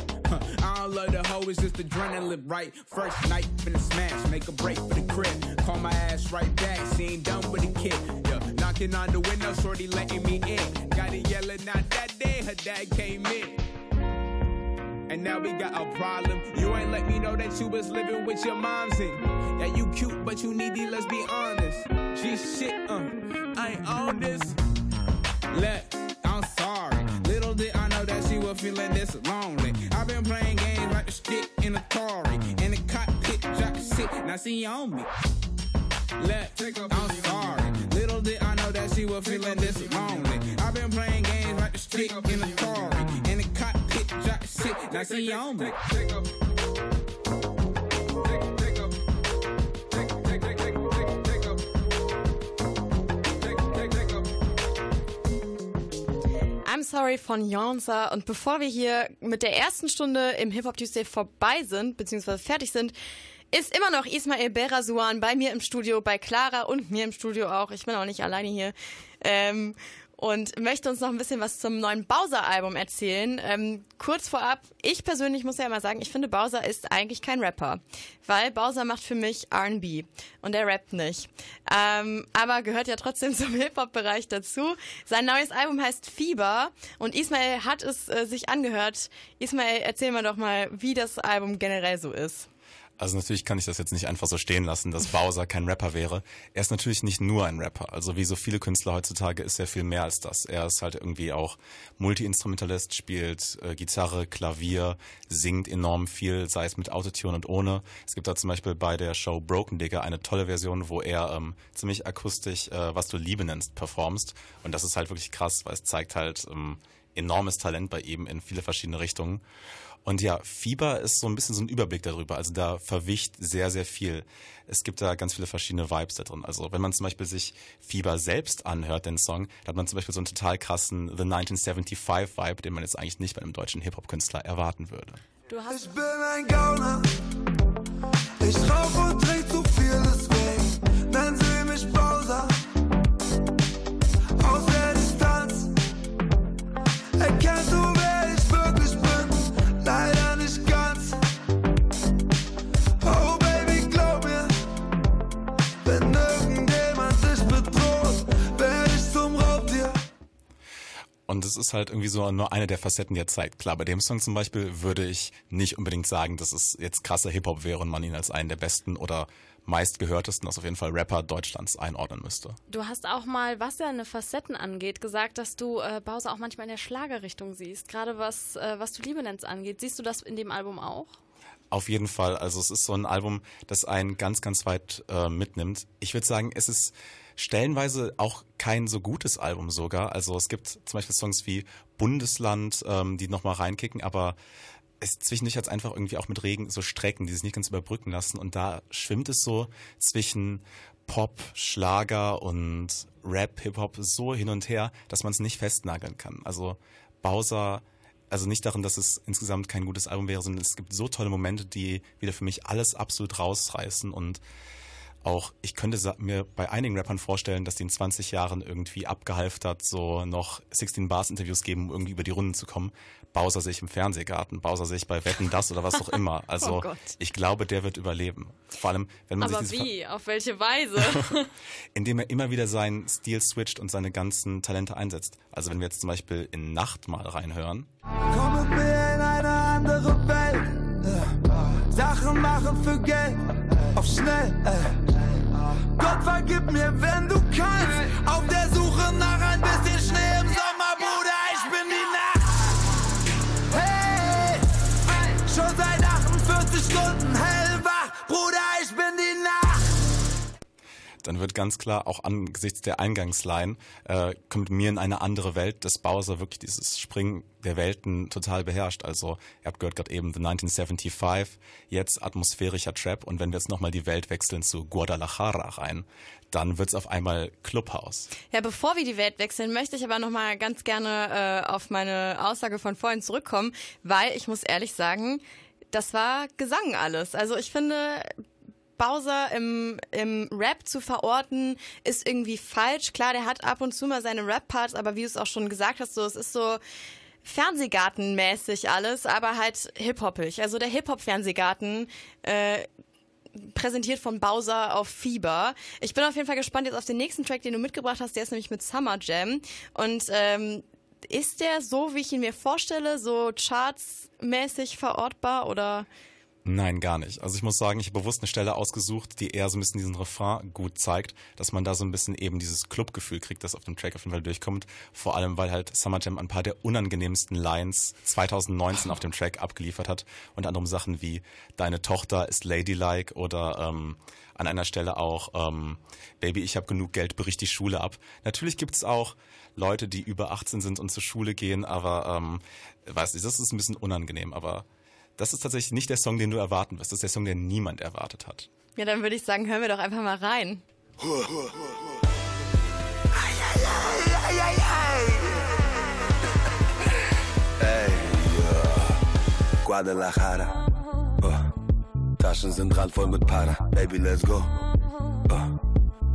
I don't love the hoe, it's just adrenaline, right? First night, finna smash, make a break for the crib. Call my ass right back, she ain't done with the kid. Yeah, knocking on the window, shorty letting me in. Got it yelling out that day, her dad came in. And now we got a problem. You ain't let me know that you was living with your moms in. yeah, you cute, but you needy, let's be honest. She shit, uh, I ain't on this. Look, know that she was feeling this lonely. I've been playing games like the stick in a Tory. In the cockpit, drop shit, now she on me. Look, I'm sorry. Little did I know that she was feeling this lonely. I've been playing games like the stick in a Tory. In the cockpit, drop shit, now she on me. I'm sorry von Yonsa. Und bevor wir hier mit der ersten Stunde im Hip Hop Tuesday vorbei sind, beziehungsweise fertig sind, ist immer noch Ismail Berasuan bei mir im Studio, bei Clara und mir im Studio auch. Ich bin auch nicht alleine hier. Ähm, und möchte uns noch ein bisschen was zum neuen Bowser-Album erzählen. Ähm, kurz vorab, ich persönlich muss ja immer sagen, ich finde, Bowser ist eigentlich kein Rapper, weil Bowser macht für mich R&B und er rappt nicht. Ähm, aber gehört ja trotzdem (laughs) zum Hip-Hop-Bereich dazu. Sein neues Album heißt Fieber und Ismail hat es äh, sich angehört. Ismail, erzähl mal doch mal, wie das Album generell so ist. Also natürlich kann ich das jetzt nicht einfach so stehen lassen, dass Bowser kein Rapper wäre. Er ist natürlich nicht nur ein Rapper. Also wie so viele Künstler heutzutage ist er viel mehr als das. Er ist halt irgendwie auch Multi-Instrumentalist, spielt äh, Gitarre, Klavier, singt enorm viel, sei es mit Autotune und ohne. Es gibt da zum Beispiel bei der Show Broken Digger eine tolle Version, wo er ähm, ziemlich akustisch, äh, was du Liebe nennst, performst. Und das ist halt wirklich krass, weil es zeigt halt ähm, enormes Talent bei ihm in viele verschiedene Richtungen. Und ja, Fieber ist so ein bisschen so ein Überblick darüber. Also da verwicht sehr, sehr viel. Es gibt da ganz viele verschiedene Vibes da drin. Also wenn man zum Beispiel sich Fieber selbst anhört, den Song, da hat man zum Beispiel so einen total krassen The 1975 Vibe, den man jetzt eigentlich nicht bei einem deutschen Hip-Hop-Künstler erwarten würde. Du hast ich bin ein Gauner. Ich rauch und trink zu Und es ist halt irgendwie so nur eine der Facetten, die er zeigt. Klar, bei dem Song zum Beispiel würde ich nicht unbedingt sagen, dass es jetzt krasser Hip-Hop wäre und man ihn als einen der besten oder meistgehörtesten, also auf jeden Fall Rapper Deutschlands einordnen müsste. Du hast auch mal, was seine Facetten angeht, gesagt, dass du äh, Bowser auch manchmal in der Schlagerrichtung siehst. Gerade was, äh, was du Liebe nennst angeht. Siehst du das in dem Album auch? Auf jeden Fall. Also es ist so ein Album, das einen ganz, ganz weit äh, mitnimmt. Ich würde sagen, es ist stellenweise auch kein so gutes Album sogar. Also es gibt zum Beispiel Songs wie Bundesland, ähm, die nochmal reinkicken, aber es zwischendurch hat es einfach irgendwie auch mit Regen so Strecken, die sich nicht ganz überbrücken lassen. Und da schwimmt es so zwischen Pop, Schlager und Rap, Hip-Hop so hin und her, dass man es nicht festnageln kann. Also Bowser, also nicht darin, dass es insgesamt kein gutes Album wäre, sondern es gibt so tolle Momente, die wieder für mich alles absolut rausreißen und auch, ich könnte mir bei einigen Rappern vorstellen, dass die in 20 Jahren irgendwie abgehalftert so noch 16 Bars Interviews geben, um irgendwie über die Runden zu kommen. Bowser sich im Fernsehgarten, Bowser sich bei Wetten das oder was auch immer. (laughs) Also Oh ich glaube, der wird überleben. Vor allem, wenn man Aber sich diese wie? Auf welche Weise? (laughs) indem er immer wieder seinen Stil switcht und seine ganzen Talente einsetzt. Also wenn wir jetzt zum Beispiel in Nacht mal reinhören. Komm mit mir in eine andere Welt. Sachen machen für Geld. Auf schnell. Äh. Gott vergib mir, wenn du kannst. Auf der Suche nach ein bisschen dann wird ganz klar auch angesichts der Eingangsline, äh, kommt mir in eine andere Welt, dass Bowser wirklich dieses Springen der Welten total beherrscht. Also ihr habt gehört gerade eben The 1975, jetzt atmosphärischer Trap und wenn wir jetzt nochmal die Welt wechseln zu Guadalajara rein, dann wird's auf einmal Clubhouse. Ja, bevor wir die Welt wechseln, möchte ich aber noch mal ganz gerne äh, auf meine Aussage von vorhin zurückkommen, weil ich muss ehrlich sagen, das war Gesang alles. Also ich finde, Bowser im, im Rap zu verorten, ist irgendwie falsch. Klar, der hat ab und zu mal seine Rap-Parts, aber wie du es auch schon gesagt hast, so, es ist so Fernsehgartenmäßig alles, aber halt hip-hoppig. Also der Hip-Hop-Fernsehgarten äh, präsentiert von Bowser auf Fieber. Ich bin auf jeden Fall gespannt jetzt auf den nächsten Track, den du mitgebracht hast. Der ist nämlich mit Summer Jam. Und ähm, ist der so, wie ich ihn mir vorstelle, so chartsmäßig verortbar oder? Nein, gar nicht. Also ich muss sagen, ich habe bewusst eine Stelle ausgesucht, die eher so ein bisschen diesen Refrain gut zeigt, dass man da so ein bisschen eben dieses Clubgefühl kriegt, das auf dem Track auf jeden Fall durchkommt. Vor allem, weil halt Summer Jam ein paar der unangenehmsten Lines 2019 auf dem Track abgeliefert hat. Unter anderem Sachen wie Deine Tochter ist ladylike oder ähm, an einer Stelle auch ähm, Baby, ich habe genug Geld, brich die Schule ab. Natürlich gibt's auch Leute, die über 18 sind und zur Schule gehen, aber ähm, weiß nicht, das ist ein bisschen unangenehm, aber das ist tatsächlich nicht der Song, den du erwarten wirst. Das ist der Song, den niemand erwartet hat. Ja, dann würde ich sagen, hören wir doch einfach mal rein. Ey, ja. Guadalajara. Oh. Taschen sind randvoll mit Para. Baby, let's go. Oh.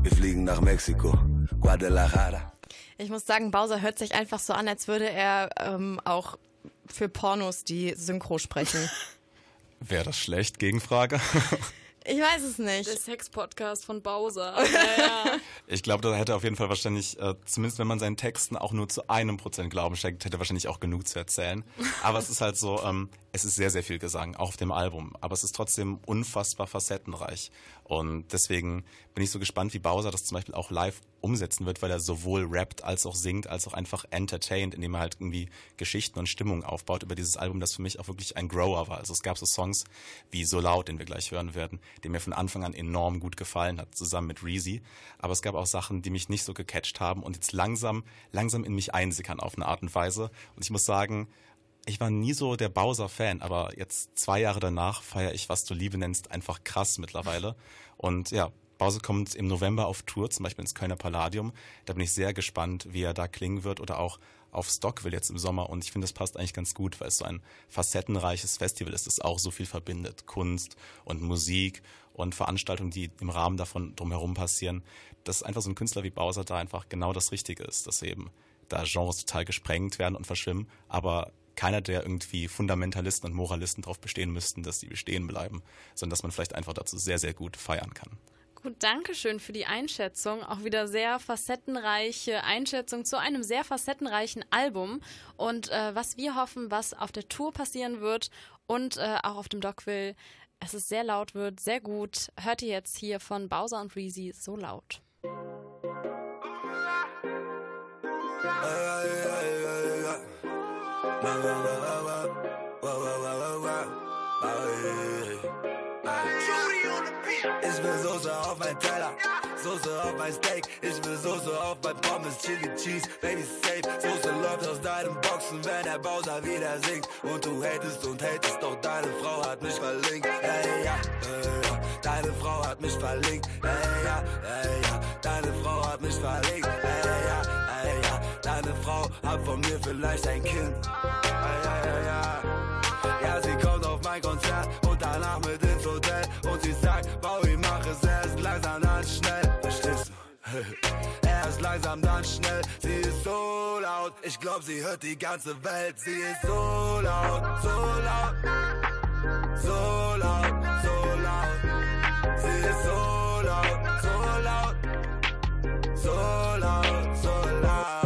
Wir fliegen nach Mexiko. Guadalajara. Ich muss sagen, Bowser hört sich einfach so an, als würde er ähm, auch für Pornos die Synchro sprechen. (laughs) Wäre das schlecht? Gegenfrage. (laughs) Ich weiß es nicht. Der Sex-Podcast von Bowser. (laughs) Ja, Ich glaube, da hätte auf jeden Fall wahrscheinlich, äh, zumindest wenn man seinen Texten auch nur zu einem Prozent Glauben schenkt, hätte er wahrscheinlich auch genug zu erzählen. Aber es ist halt so, ähm, es ist sehr, sehr viel Gesang, auch auf dem Album, aber es ist trotzdem unfassbar facettenreich. Und deswegen bin ich so gespannt, wie Bowser das zum Beispiel auch live umsetzen wird, weil er sowohl rappt als auch singt, als auch einfach entertaint, indem er halt irgendwie Geschichten und Stimmung aufbaut über dieses Album, das für mich auch wirklich ein Grower war. Also es gab so Songs wie So Laut, den wir gleich hören werden, der mir von Anfang an enorm gut gefallen hat, zusammen mit Reezy. Aber es gab auch Sachen, die mich nicht so gecatcht haben und jetzt langsam, langsam in mich einsickern auf eine Art und Weise. Und ich muss sagen, ich war nie so der Bowser-Fan, aber jetzt zwei Jahre danach feiere ich, was du Liebe nennst, einfach krass mittlerweile. Und ja, Bowser kommt im November auf Tour, zum Beispiel ins Kölner Palladium. Da bin ich sehr gespannt, wie er da klingen wird oder auch auf Stockville jetzt im Sommer. Und ich finde, das passt eigentlich ganz gut, weil es so ein facettenreiches Festival ist, das auch so viel verbindet. Kunst und Musik und Veranstaltungen, die im Rahmen davon drumherum passieren. Dass einfach so ein Künstler wie Bowser da einfach genau das Richtige ist, dass eben da Genres total gesprengt werden und verschwimmen, aber keiner der irgendwie Fundamentalisten und Moralisten darauf bestehen müssten, dass die bestehen bleiben, sondern dass man vielleicht einfach dazu sehr, sehr gut feiern kann. Gut, danke schön für die Einschätzung. Auch wieder sehr facettenreiche Einschätzung zu einem sehr facettenreichen Album. Und äh, was wir hoffen, was auf der Tour passieren wird und äh, auch auf dem Dockville, es ist sehr laut wird, sehr gut. Hört ihr jetzt hier von Bowser und Reezy so laut. Ich will Soße auf mein Teller, Soße auf mein Steak. Ich will Soße auf mein Pommes, Chili Cheese, Baby safe. Soße läuft aus deinen Boxen, wenn der Bowser wieder singt. Und du hatest und hatest, doch deine Frau hat mich verlinkt. Hey, ja, äh, ja, deine Frau hat mich verlinkt. Hey, ja, hey, ja, deine Frau hat mich verlinkt. Von mir vielleicht ein Kind. Hey, ja, ja, ja. Ja, sie kommt auf mein Konzert und danach mit ins Hotel. Und sie sagt, Bowie, mach es erst langsam, dann schnell. Verstehst du? (laughs) Erst langsam, dann schnell. Sie ist so laut, ich glaub, sie hört die ganze Welt. Sie ist so laut, so laut. So laut, so laut. Sie ist so laut, so laut. So laut, so laut.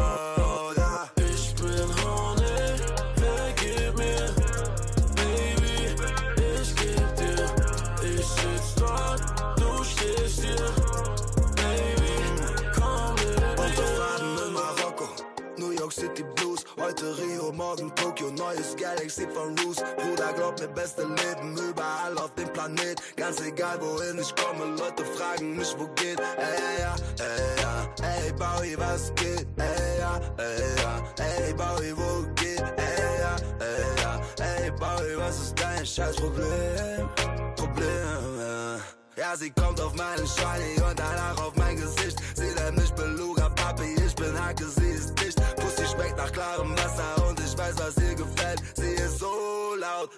Heute Rio, morgen Tokio, neues Galaxy von Roos. Bruder, glaub mir, beste Leben überall auf dem Planet. Ganz egal, wohin ich komme, Leute fragen mich, wo geht. Ey, ja, ey, ja, ey, Bowie, was geht? Ey, ja, ey, ja, ey, Bowie, wo geht? Ey, ja, ey, ja, ey, Bowie, was ist dein Scheißproblem? Problem, ja. Ja, sie kommt auf meinen Shiny und danach auf mein Gesicht.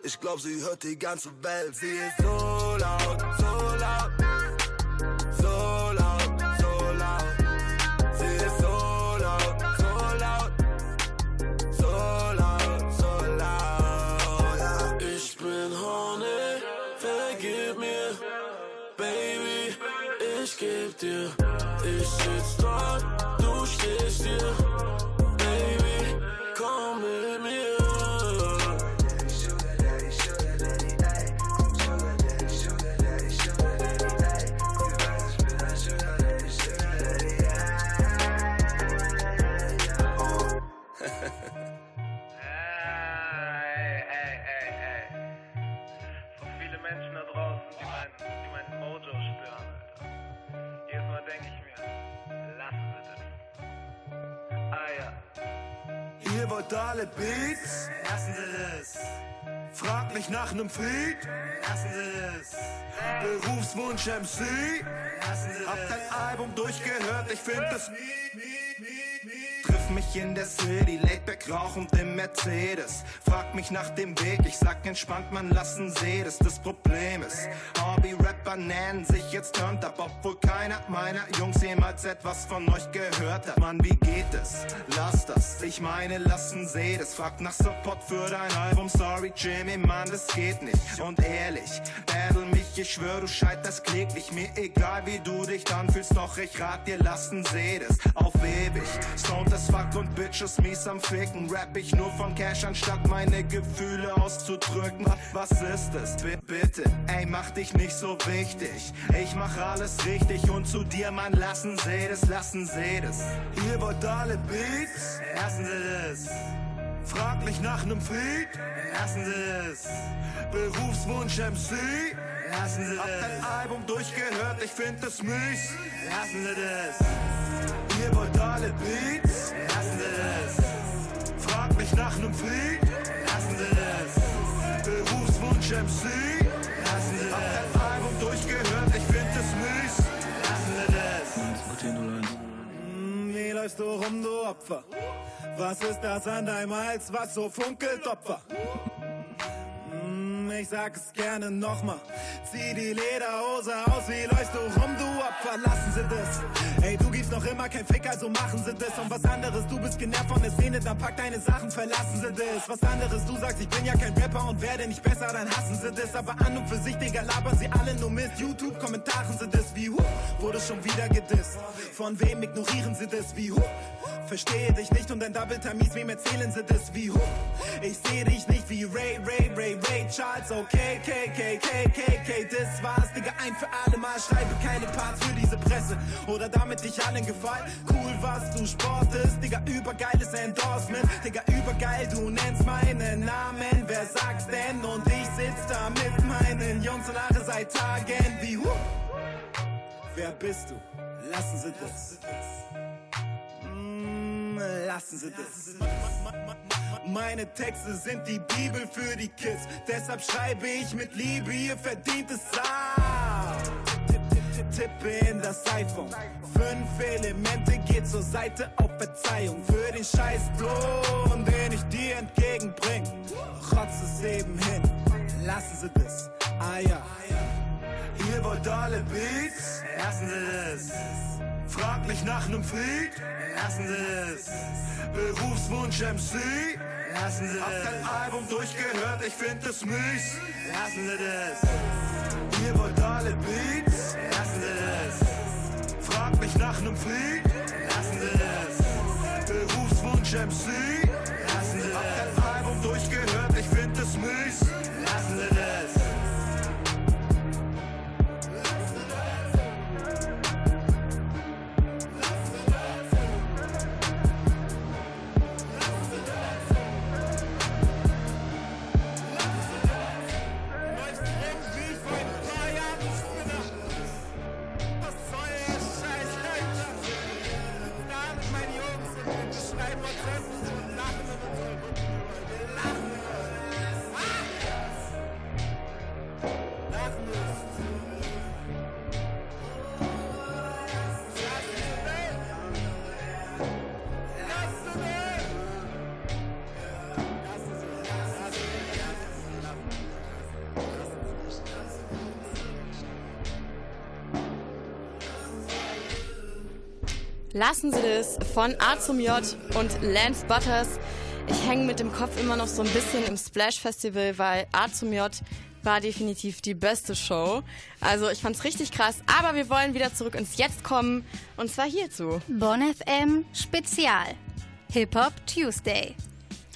Ich glaub, sie hört die ganze Welt. Sie ist so laut, so laut. So laut, so laut. Sie ist so laut, so laut. So laut, so laut. Ich bin horny, vergib mir, Baby, ich geb dir. Ich sitz dort, du stehst hier, wollt alle Beats? Lassen Sie das. Frag mich nach nem Feed? Lassen Sie das. Berufswunsch MC? Lassen Sie Hab das. dein Album durchgehört, ich find es Triff mich in der City, Laidback rauchend im Mercedes. Frag mich nach dem Weg, ich sag entspannt, man lassen See, das das Problem ist. Hobby-Rapper nennen sich jetzt Turned Up, obwohl keiner meiner Jungs jemals etwas von euch gehört hat. Mann, wie geht es? Lass das, ich meine, lassen See, das. Frag nach Support für dein Album, sorry Jimmy, Mann, das geht nicht. Und ehrlich, battle mich, ich schwör, du scheiterst kläglich. Mir egal, wie du dich dann fühlst, doch ich rat dir, lassen See das. Auf ewig, Stone, das war Fuck und Bitches mies am Ficken. Rap ich nur von Cash, anstatt meine Gefühle auszudrücken. Was ist es? B bitte, ey, mach dich nicht so wichtig. Ich mach alles richtig und zu dir, Mann, lassen Sie das, lassen Sie das. Ihr wollt alle Beats? Lassen Sie das. Frag mich nach nem Fried? Lassen Sie das. Berufswunsch MC? Lassen Sie das. Hab dein Album durchgehört, ich find es mies. Lassen Sie das. Ihr wollt alle Beats? Das. Nem Fried? Lassen Sie das. Berufswunsch MC? Lassen Sie das. Hab dein Album durchgehört, ich find es mies. Lassen Sie das. Hm, Wie läufst du rum, du Opfer? Was ist das an deinem Hals, was so funkelt, Opfer? Hm, Ich sag es gerne nochmal. Zieh die Lederhose aus, wie läufst du rum, du Opfer? Lassen Sie das. Ey, du gibst noch immer kein Fick, also machen Sie das. Und was anderes, du bist genervt von der Szene, dann pack deine Sachen, verlassen Sie das. Was anderes, du sagst, ich bin ja kein Rapper und werde nicht besser, dann hassen Sie das. Aber an und für sich, Digga, labern Sie alle nur Mist. YouTube-Kommentaren Sie das wie, huh, wurde schon wieder gedisst. Von wem ignorieren Sie das wie, huh, verstehe dich nicht und dein Double Tamis, wem erzählen Sie das wie, huh, ich sehe dich nicht wie Ray, Ray, Ray, Ray Charles, okay, K, K, K, K, K, das war's, Digga, ein für alle Mal, schreibe keine Parts für diese Presse oder damit ich allen gefallen, cool, was du sportest, Digga, übergeiles Endorsement, Digga, übergeil, du nennst meinen Namen, wer sagt's denn und ich sitz da mit meinen Jungs und lache seit Tagen wie, huh, wer bist du? Lassen Sie das. Mm, Lassen Sie das. Meine Texte sind die Bibel für die Kids. Deshalb schreibe ich mit Liebe, ihr verdient es auch. Tippe in das iPhone. Fünf Elemente geht zur Seite auf Verzeihung für den Scheißton, den ich dir entgegenbring. Rotz es eben hin. Lassen Sie das. Ah ja. Ihr wollt alle Beats? Lassen Sie das. Frag mich nach nem Fried? Lassen Sie das. Berufswunsch MC? Lassen Sie das. Hab dein Album durchgehört, ich find es mies. Lassen Sie das. Ihr wollt alle Beats? Mich Lassen Sie das von A zum J und Lance Butters. Ich hänge mit dem Kopf immer noch so ein bisschen im Splash Festival, weil A zum J war definitiv die beste Show. Also ich fand's richtig krass, aber wir wollen wieder zurück ins Jetzt kommen und zwar hierzu. Bonn FM Spezial. Hip Hop Tuesday.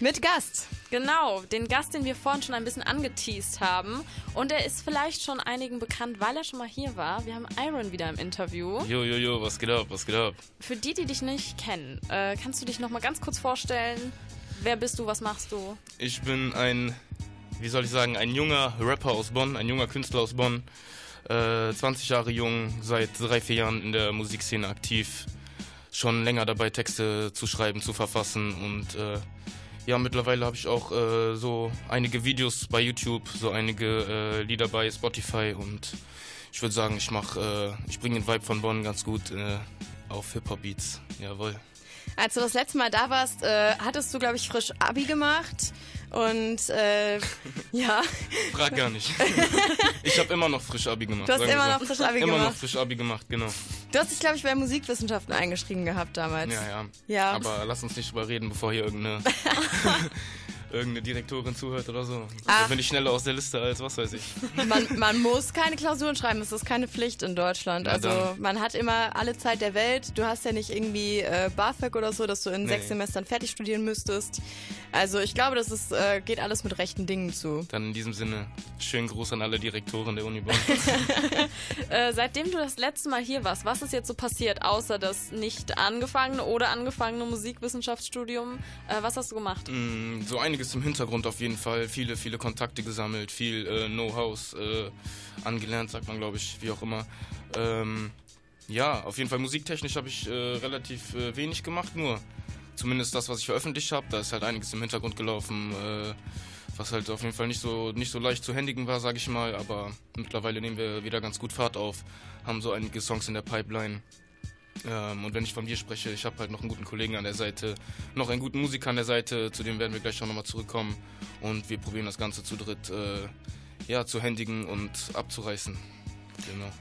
Mit Gast. Genau, den Gast, den wir vorhin schon ein bisschen angeteased haben. Und er ist vielleicht schon einigen bekannt, weil er schon mal hier war. Wir haben Iron wieder im Interview. Jo, jo, jo, was geht ab, was geht ab? Für die, die dich nicht kennen, äh, kannst du dich noch mal ganz kurz vorstellen? Wer bist du, was machst du? Ich bin ein, wie soll ich sagen, ein junger Rapper aus Bonn, ein junger Künstler aus Bonn. Äh, 20 Jahre jung, seit drei, vier Jahren in der Musikszene aktiv. Schon länger dabei, Texte zu schreiben, zu verfassen und äh, ja, mittlerweile habe ich auch äh, so einige Videos bei YouTube, so einige äh, Lieder bei Spotify und ich würde sagen, ich mach, äh, ich bringe den Vibe von Bonn ganz gut äh, auf Hip-Hop-Beats. Jawohl. Als du das letzte Mal da warst, äh, hattest du, glaube ich, frisch Abi gemacht. Und äh, (laughs) ja. Frag gar nicht. (laughs) ich habe immer noch frisch Abi gemacht. Du hast immer so. noch frisch Abi immer gemacht. noch frisch Abi gemacht, genau. Du hast dich, glaube ich, bei Musikwissenschaften eingeschrieben gehabt damals. Ja, ja. Ja. Aber lass uns nicht drüber reden, bevor hier irgendeine (laughs) irgendeine Direktorin zuhört oder so. Ach. Da bin ich schneller aus der Liste als was weiß ich. Man, man muss keine Klausuren schreiben, es ist keine Pflicht in Deutschland. Na Also dann. man hat immer alle Zeit der Welt. Du hast ja nicht irgendwie äh, BAföG oder so, dass du in Nee. sechs Semestern fertig studieren müsstest. Also ich glaube, das ist, äh, geht alles mit rechten Dingen zu. Dann in diesem Sinne, schönen Gruß an alle Direktoren der Uni Bonn. (laughs) Äh, seitdem du das letzte Mal hier warst, was ist jetzt so passiert, außer das nicht angefangene oder angefangene Musikwissenschaftsstudium? Äh, was hast du gemacht? Mm, so einiges im Hintergrund auf jeden Fall. Viele, viele Kontakte gesammelt, viel äh, Know-hows äh, angelernt, sagt man, glaube ich, wie auch immer. Ähm, ja, auf jeden Fall musiktechnisch habe ich äh, relativ äh, wenig gemacht, nur zumindest das, was ich veröffentlicht habe. Da ist halt einiges im Hintergrund gelaufen, äh, was halt auf jeden Fall nicht so, nicht so leicht zu händigen war, sage ich mal. Aber mittlerweile nehmen wir wieder ganz gut Fahrt auf, haben so einige Songs in der Pipeline. Ähm, und wenn ich von mir spreche, ich habe halt noch einen guten Kollegen an der Seite, noch einen guten Musiker an der Seite, zu dem werden wir gleich auch nochmal zurückkommen. Und wir probieren das Ganze zu dritt äh, ja, zu händigen und abzureißen. Genau.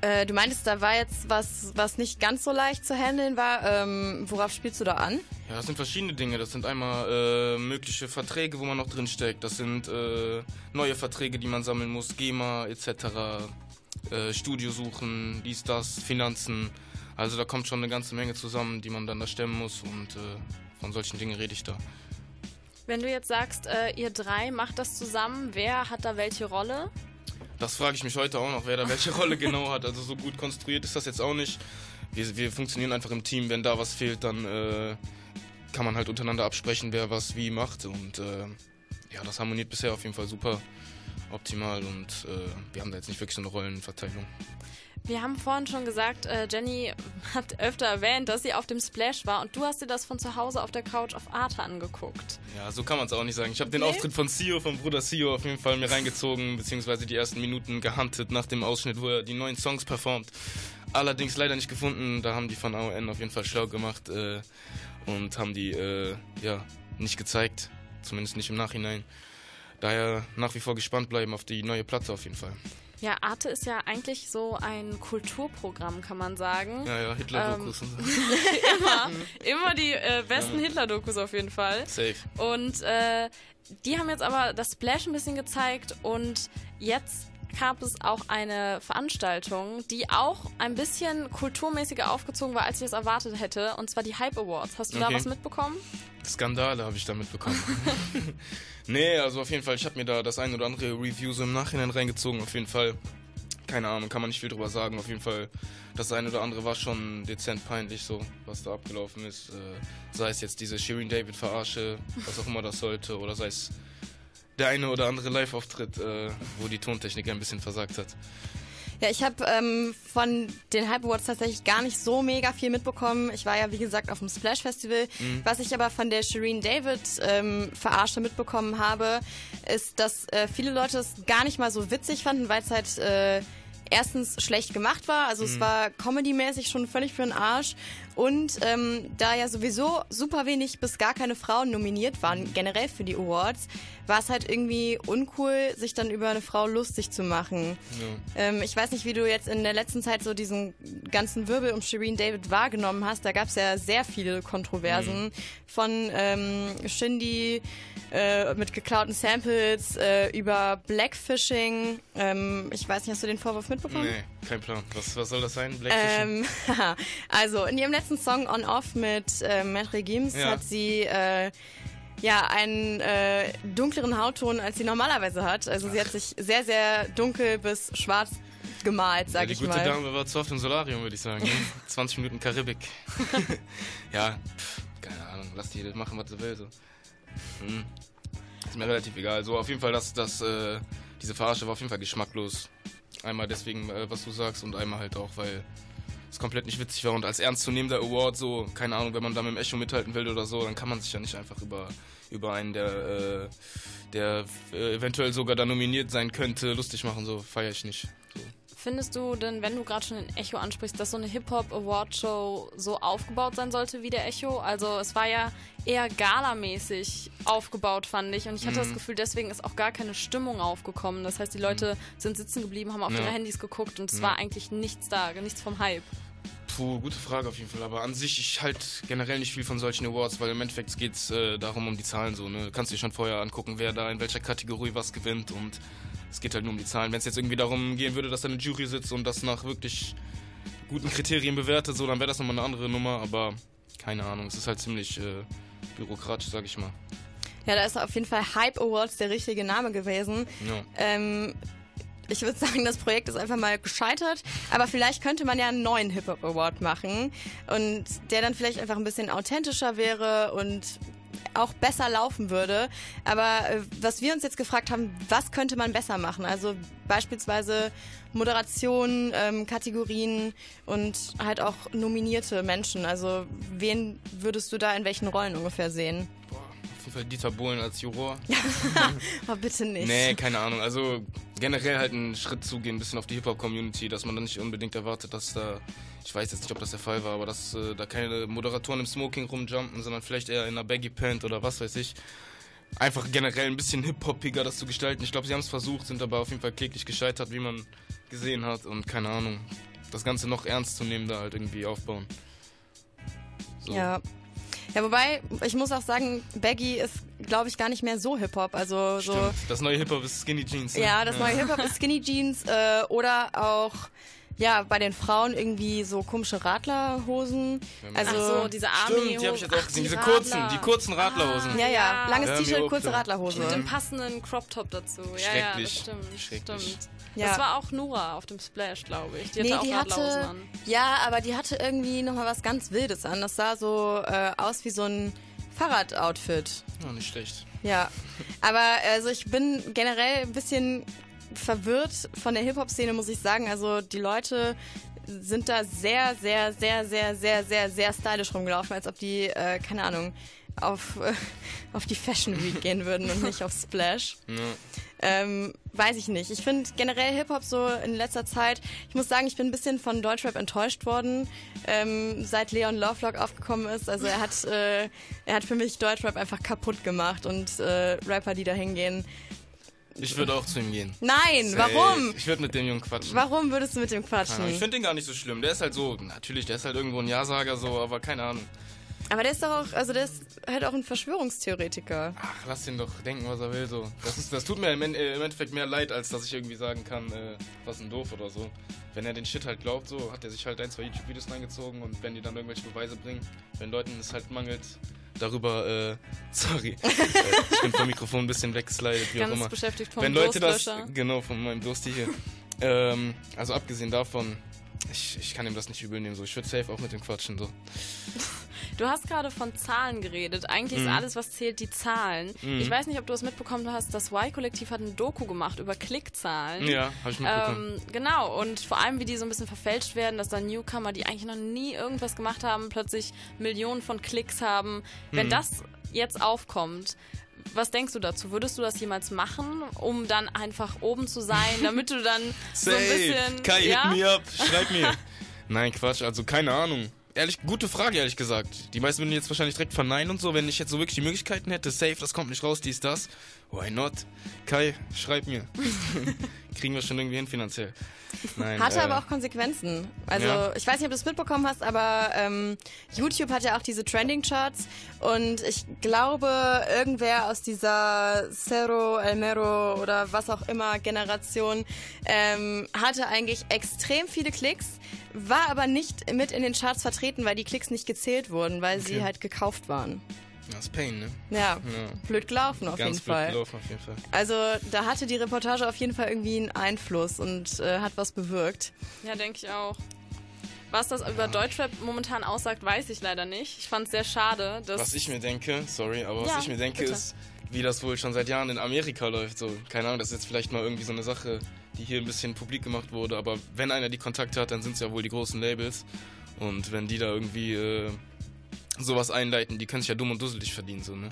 Äh, du meintest, da war jetzt was, was nicht ganz so leicht zu handeln war. Ähm, worauf spielst du da an? Ja, das sind verschiedene Dinge. Das sind einmal äh, mögliche Verträge, wo man noch drin steckt. Das sind äh, neue Verträge, die man sammeln muss, GEMA etc. Äh, Studio suchen, dies, das, Finanzen. Also da kommt schon eine ganze Menge zusammen, die man dann da stemmen muss. Und äh, von solchen Dingen rede ich da. Wenn du jetzt sagst, äh, ihr drei macht das zusammen, wer hat da welche Rolle? Das frage ich mich heute auch noch, wer da welche (laughs) Rolle genau hat. Also so gut konstruiert ist das jetzt auch nicht. Wir, wir funktionieren einfach im Team. Wenn da was fehlt, dann äh, kann man halt untereinander absprechen, wer was wie macht. Und äh, ja, das harmoniert bisher auf jeden Fall super optimal und äh, wir haben da jetzt nicht wirklich so eine Rollenverteilung. Wir haben vorhin schon gesagt, äh, Jenny hat öfter erwähnt, dass sie auf dem Splash war und du hast dir das von zu Hause auf der Couch auf Arte angeguckt. Ja, so kann man es auch nicht sagen. Ich habe den Nee? Auftritt von Sio, vom Bruder Sio, auf jeden Fall mir reingezogen, beziehungsweise die ersten Minuten gehuntet nach dem Ausschnitt, wo er die neuen Songs performt. Allerdings leider nicht gefunden. Da haben die von AON auf jeden Fall schlau gemacht äh, und haben die äh, ja nicht gezeigt, zumindest nicht im Nachhinein. Daher nach wie vor gespannt bleiben auf die neue Platte auf jeden Fall. Ja, Arte ist ja eigentlich so ein Kulturprogramm, kann man sagen. Ja, ja, Hitler-Dokus Ähm, (laughs) immer, (laughs) immer die äh, besten Ja. Hitler-Dokus auf jeden Fall. Safe. Und äh, die haben jetzt aber das Splash ein bisschen gezeigt und jetzt gab es auch eine Veranstaltung, die auch ein bisschen kulturmäßiger aufgezogen war, als ich es erwartet hätte, und zwar die Hype Awards. Hast du da Okay. was mitbekommen? Skandale habe ich da mitbekommen. (laughs) nee, also auf jeden Fall, ich habe mir da das ein oder andere Review so im Nachhinein reingezogen, auf jeden Fall. Keine Ahnung, kann man nicht viel drüber sagen. Auf jeden Fall, das eine oder andere war schon dezent peinlich, so, was da abgelaufen ist. Äh, sei es jetzt diese Shirin David-Verarsche, was auch immer das sollte, oder sei es der eine oder andere Live-Auftritt, äh, wo die Tontechnik ein bisschen versagt hat. Ja, ich habe ähm, von den Hype Awards tatsächlich gar nicht so mega viel mitbekommen. Ich war ja, wie gesagt, auf dem Splash Festival. Mhm. Was ich aber von der Shireen David ähm, Verarsche mitbekommen habe, ist, dass äh, viele Leute es gar nicht mal so witzig fanden, weil es halt äh, erstens schlecht gemacht war. Also es Mhm. war comedymäßig schon völlig für den Arsch. Und ähm, da ja sowieso super wenig bis gar keine Frauen nominiert waren, generell für die Awards, war es halt irgendwie uncool, sich dann über eine Frau lustig zu machen. Ähm, ich weiß nicht, wie du jetzt in der letzten Zeit so diesen ganzen Wirbel um Shireen David wahrgenommen hast. Da gab es ja sehr viele Kontroversen von ähm, Shindy äh, mit geklauten Samples äh, über Blackfishing. Ähm, ich weiß nicht, hast du den Vorwurf mitbekommen? Nee, kein Plan. Was, was soll das sein? Blackfishing? Ähm, (laughs) also in ihrem letzten Song On Off mit äh, Maître Gims Ja. hat sie äh, ja einen äh, dunkleren Hautton, als sie normalerweise hat. Also sie hat sich sehr, sehr dunkel bis schwarz gemalt, Ja, sage die ich gute mal. Dame war zu oft im Solarium, würde ich sagen. Ne? (laughs) 20 Minuten Karibik. (laughs) ja, pff, keine Ahnung, lass die machen, was sie will. So. Hm. Ist mir relativ egal. So, auf jeden Fall, dass das, äh, diese Verarsche war auf jeden Fall geschmacklos. Einmal deswegen, äh, was du sagst, und einmal halt auch, weil es komplett nicht witzig war. Und als ernstzunehmender Award, so, keine Ahnung, wenn man da mit dem Echo mithalten will oder so, dann kann man sich ja nicht einfach über, über einen, der, äh, der äh, eventuell sogar da nominiert sein könnte, lustig machen. So, feiere ich nicht. So. Findest du denn, wenn du gerade schon den Echo ansprichst, dass so eine Hip-Hop-Award-Show so aufgebaut sein sollte wie der Echo? Also es war ja eher galamäßig aufgebaut, fand ich. Und ich hatte das Mhm. Gefühl, deswegen ist auch gar keine Stimmung aufgekommen. Das heißt, die Leute sind sitzen geblieben, haben auf Ja. ihre Handys geguckt und es Ja. war eigentlich nichts da, nichts vom Hype. Puh, gute Frage auf jeden Fall. Aber an sich, ich halt generell nicht viel von solchen Awards, weil im Endeffekt geht es äh, darum, um die Zahlen so. Ne? Du kannst dir schon vorher angucken, wer da in welcher Kategorie was gewinnt und es geht halt nur um die Zahlen. Wenn es jetzt irgendwie darum gehen würde, dass da eine Jury sitzt und das nach wirklich guten Kriterien bewertet, so, dann wäre das nochmal eine andere Nummer, aber keine Ahnung, es ist halt ziemlich äh, bürokratisch, sag ich mal. Ja, da ist auf jeden Fall Hype Awards der richtige Name gewesen. Ja. Ähm, ich würde sagen, das Projekt ist einfach mal gescheitert, aber vielleicht könnte man ja einen neuen Hip-Hop Award machen und der dann vielleicht einfach ein bisschen authentischer wäre und auch besser laufen würde. Aber äh, was wir uns jetzt gefragt haben, was könnte man besser machen? Also beispielsweise Moderation, ähm, Kategorien und halt auch nominierte Menschen. Also wen würdest du da in welchen Rollen ungefähr sehen? Auf jeden Fall Dieter Bohlen als Juror. (laughs) oh, bitte nicht. Nee, keine Ahnung. Also generell halt einen Schritt zugehen, ein bisschen auf die Hip-Hop-Community, dass man dann nicht unbedingt erwartet, dass da, ich weiß jetzt nicht, ob das der Fall war, aber dass äh, da keine Moderatoren im Smoking rumjumpen, sondern vielleicht eher in einer Baggy Pant oder was weiß ich. Einfach generell ein bisschen hip-hoppiger das zu gestalten. Ich glaube, sie haben es versucht, sind aber auf jeden Fall kläglich gescheitert, wie man gesehen hat und keine Ahnung. Das Ganze noch ernst zu nehmen, da halt irgendwie aufbauen. So. Ja. Ja, wobei, ich muss auch sagen, Baggy ist, glaube ich, gar nicht mehr so Hip-Hop. Also so. Stimmt. Das neue Hip-Hop ist Skinny Jeans. Ne? Ja, das neue Hip-Hop ist Skinny Jeans äh, oder auch ja, bei den Frauen irgendwie so komische Radlerhosen. Also Ach so, diese Army Stimmt, die habe ich jetzt auch gesehen. Diese kurzen, die kurzen Radlerhosen. Ja, ja, langes Ja, T-Shirt, kurze. Radlerhose. Mit dem passenden Crop Top dazu. Ja, ja, das Schrecklich. stimmt. Schrecklich. stimmt. Ja. Das war auch Nora auf dem Splash, glaube ich. Die hatte nee, auch die hatte, an. ja, aber die hatte irgendwie nochmal was ganz Wildes an. Das sah so äh, aus wie so ein Fahrradoutfit. Ja, nicht schlecht. Ja, aber also ich bin generell ein bisschen verwirrt von der Hip-Hop-Szene, muss ich sagen. Also die Leute sind da sehr, sehr, sehr, sehr, sehr, sehr, sehr stylisch rumgelaufen, als ob die, äh, keine Ahnung, auf, äh, auf die Fashion Week gehen würden und nicht auf Splash. (laughs) Ja. Ähm, weiß ich nicht. Ich finde generell Hip-Hop so in letzter Zeit, ich muss sagen, ich bin ein bisschen von Deutschrap enttäuscht worden, ähm, seit Leon Lovelock aufgekommen ist. Also er hat, äh, er hat für mich Deutschrap einfach kaputt gemacht und äh, Rapper, die da hingehen. Ich würde auch zu ihm gehen. Nein, Safe. warum? Ich würde mit dem Jungen quatschen. Warum würdest du mit dem quatschen? Ich finde den gar nicht so schlimm. Der ist halt so, natürlich, der ist halt irgendwo ein Ja-Sager so, aber keine Ahnung. Aber der ist doch auch, also der ist halt auch ein Verschwörungstheoretiker. Ach, lass ihn doch denken, was er will so. Das, ist, das tut mir im, äh, im Endeffekt mehr leid, als dass ich irgendwie sagen kann, äh, was ein doof oder so. Wenn er den Shit halt glaubt, so, hat er sich halt ein, zwei YouTube-Videos reingezogen und wenn die dann irgendwelche Beweise bringen, wenn Leuten es halt mangelt, darüber, äh, (laughs) sorry, äh, ich bin vom Mikrofon ein bisschen weggeslidet, wie Ganz auch immer. beschäftigt vom Wenn Leute das, genau, von meinem Durst hier. ähm, also abgesehen davon, ich, ich kann ihm das nicht übel nehmen, so. Ich würde safe auch mit dem quatschen, so. (laughs) Du hast gerade von Zahlen geredet. Eigentlich Mhm. ist alles, was zählt, die Zahlen. Mhm. Ich weiß nicht, ob du es mitbekommen hast. Das Y-Kollektiv hat ein Doku gemacht über Klickzahlen. Ja, hab ich mitbekommen. Ähm, genau, und vor allem, wie die so ein bisschen verfälscht werden, dass dann Newcomer, die eigentlich noch nie irgendwas gemacht haben, plötzlich Millionen von Klicks haben. Wenn Mhm. das jetzt aufkommt, was denkst du dazu? Würdest du das jemals machen, um dann einfach oben zu sein, damit du dann (laughs) so ein bisschen... Kai, ja? hit me up, schreib mir. (laughs) Nein, Quatsch, also keine Ahnung. Ehrlich, gute Frage, ehrlich gesagt. Die meisten würden jetzt wahrscheinlich direkt verneinen und so, wenn ich jetzt so wirklich die Möglichkeiten hätte. Safe, das kommt nicht raus, dies, das. Why not? Kai, schreib mir. (laughs) Kriegen wir schon irgendwie hin finanziell. Nein, Hatte äh, aber auch Konsequenzen. Also Ja. ich weiß nicht, ob du es mitbekommen hast, aber ähm, YouTube hat ja auch diese Trending-Charts und ich glaube, irgendwer aus dieser Cerro, Elmero oder was auch immer Generation ähm, hatte eigentlich extrem viele Klicks, war aber nicht mit in den Charts vertreten, weil die Klicks nicht gezählt wurden, weil sie Okay. halt gekauft waren. Das ist Pain, ne? Ja, blöd gelaufen auf Ganz jeden blöd Fall. gelaufen auf jeden Fall. Also da hatte die Reportage auf jeden Fall irgendwie einen Einfluss und äh, hat was bewirkt. Ja, denke ich auch. Was das über Deutschrap momentan aussagt, weiß ich leider nicht. Ich fand es sehr schade, dass... Was ich mir denke, sorry, aber was Ja, ich mir denke bitte. ist, wie das wohl schon seit Jahren in Amerika läuft. So, keine Ahnung, das ist jetzt vielleicht mal irgendwie so eine Sache, die hier ein bisschen publik gemacht wurde, aber wenn einer die Kontakte hat, dann sind es ja wohl die großen Labels. Und wenn die da irgendwie äh, sowas einleiten, die können sich ja dumm und dusselig verdienen, so, ne?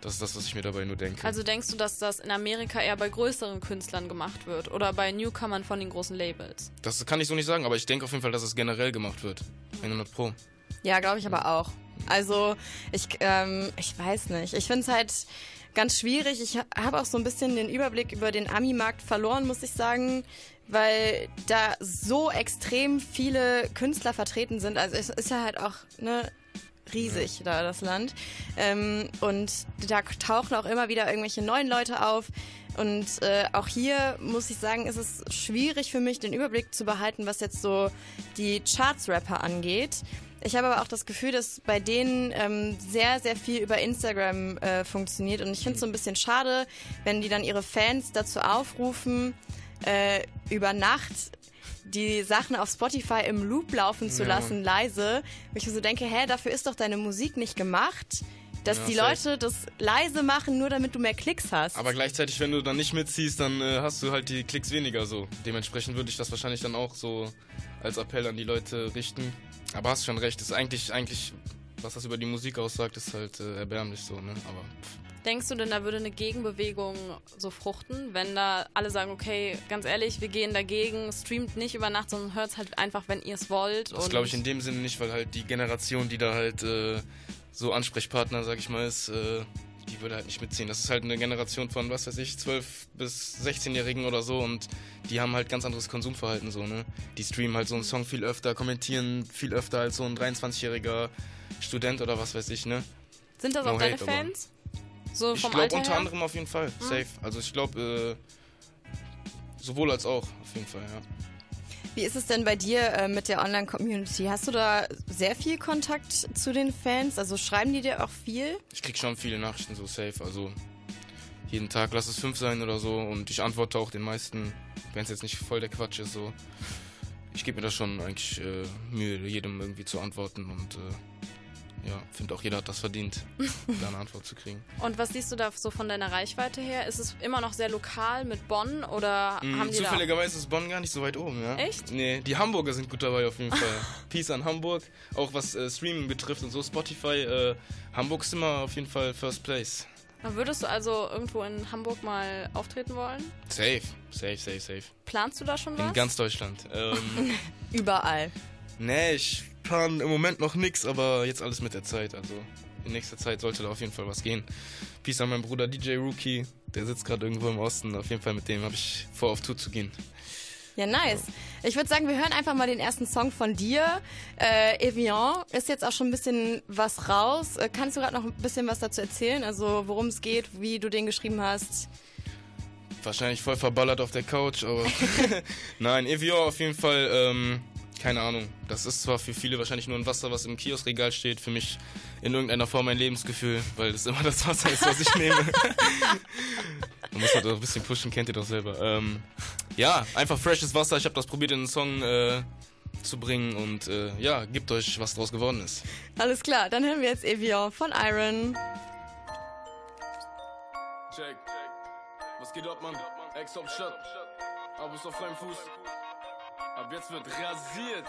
Das ist das, was ich mir dabei nur denke. Also denkst du, dass das in Amerika eher bei größeren Künstlern gemacht wird oder bei Newcomern von den großen Labels? das kann ich so nicht sagen, aber ich denke auf jeden Fall, dass es generell gemacht wird. 100 Pro. Ja, glaube ich aber auch. Also ich, ähm, ich weiß nicht. Ich finde es halt ganz schwierig. Ich ha- habe auch so ein bisschen den Überblick über den Ami-Markt verloren, muss ich sagen, weil da so extrem viele Künstler vertreten sind. Also es ist ja halt auch ne, riesig da das Land. Ähm, und da tauchen auch immer wieder irgendwelche neuen Leute auf. Und äh, auch hier muss ich sagen, ist es schwierig für mich, den Überblick zu behalten, was jetzt so die Charts-Rapper angeht. Ich habe aber auch das Gefühl, dass bei denen ähm, sehr, sehr viel über Instagram äh, funktioniert. Und ich finde es so ein bisschen schade, wenn die dann ihre Fans dazu aufrufen, äh, über Nacht die Sachen auf Spotify im Loop laufen zu Ja. lassen, leise. Wo ich mir so denke, hä, dafür ist doch deine Musik nicht gemacht, dass Ja, die safe. Leute das leise machen, nur damit du mehr Klicks hast. Aber gleichzeitig, wenn du dann nicht mitziehst, dann äh, hast du halt die Klicks weniger so. Dementsprechend würde ich das wahrscheinlich dann auch so als Appell an die Leute richten. Aber hast schon recht, ist eigentlich, eigentlich, was das über die Musik aussagt, ist halt äh, erbärmlich so, ne? Aber Denkst du denn, da würde eine Gegenbewegung so fruchten, wenn da alle sagen, okay, ganz ehrlich, wir gehen dagegen, streamt nicht über Nacht, sondern hört es halt einfach, wenn ihr es wollt. das glaube ich in dem Sinne nicht, weil halt die Generation, die da halt äh, so Ansprechpartner, sag ich mal, ist, äh, die würde halt nicht mitziehen. Das ist halt eine Generation von, was weiß ich, 12 bis 16-Jährigen oder so und die haben halt ganz anderes Konsumverhalten so, ne? Die streamen halt so einen Song viel öfter, kommentieren viel öfter als so ein 23-jähriger Student oder was weiß ich, ne? Sind das No auch deine hate, aber- Fans? So ich glaube unter her? anderem auf jeden Fall, Hm. safe. Also ich glaube, äh, sowohl als auch, auf jeden Fall, ja. Wie ist es denn bei dir äh, mit der Online-Community? Hast du da sehr viel Kontakt zu den Fans? Also schreiben die dir auch viel? Ich krieg schon viele Nachrichten so safe, also jeden Tag lass es fünf sein oder so und ich antworte auch den meisten, wenn es jetzt nicht voll der Quatsch ist, so. Ich gebe mir da schon eigentlich äh, Mühe, jedem irgendwie zu antworten und äh, ja, finde auch jeder hat das verdient, (laughs) da eine Antwort zu kriegen. Und was siehst du da so von deiner Reichweite her? Ist es immer noch sehr lokal mit Bonn oder Mm, haben die. Zufälligerweise ist Bonn gar nicht so weit oben, ja? Echt? Nee, die Hamburger sind gut dabei auf jeden (laughs) Fall. Peace an Hamburg, auch was äh, Streaming betrifft und so, Spotify, äh, Hamburg ist immer auf jeden Fall First Place. Würdest du also irgendwo in Hamburg mal auftreten wollen? Safe, safe, safe, safe. Planst du da schon was? In ganz Deutschland. Ähm, (laughs) Überall. nee, ich plan im Moment noch nix, aber jetzt alles mit der Zeit. Also in nächster Zeit sollte da auf jeden Fall was gehen. Peace an meinen Bruder DJ Rookie, der sitzt gerade irgendwo im Osten. Auf jeden Fall mit dem habe ich vor, auf Tour zu gehen. Ja, nice. Ich würde sagen, wir hören einfach mal den ersten Song von dir. Äh, Evian ist jetzt auch schon ein bisschen was raus. Äh, kannst du gerade noch ein bisschen was dazu erzählen? Also worum es geht, wie du den geschrieben hast? Wahrscheinlich voll verballert auf der Couch, aber (laughs) (laughs) nein, Evian auf jeden Fall, ähm, keine Ahnung. Das ist zwar für viele wahrscheinlich nur ein Wasser, was im Kioskregal steht, für mich in irgendeiner Form ein Lebensgefühl, weil das immer das Wasser ist, was ich (laughs) nehme. Man muss halt auch ein bisschen pushen, kennt ihr doch selber. Ähm, ja, einfach freshes Wasser. Ich habe das probiert in einen Song äh, zu bringen und äh, ja, gebt euch, was draus geworden ist. Alles klar, dann hören wir jetzt Evian von Iron. Check. Was geht ab, Mann? Ex auf. Aber ist auf freiem Fuß. Ab jetzt wird rasiert.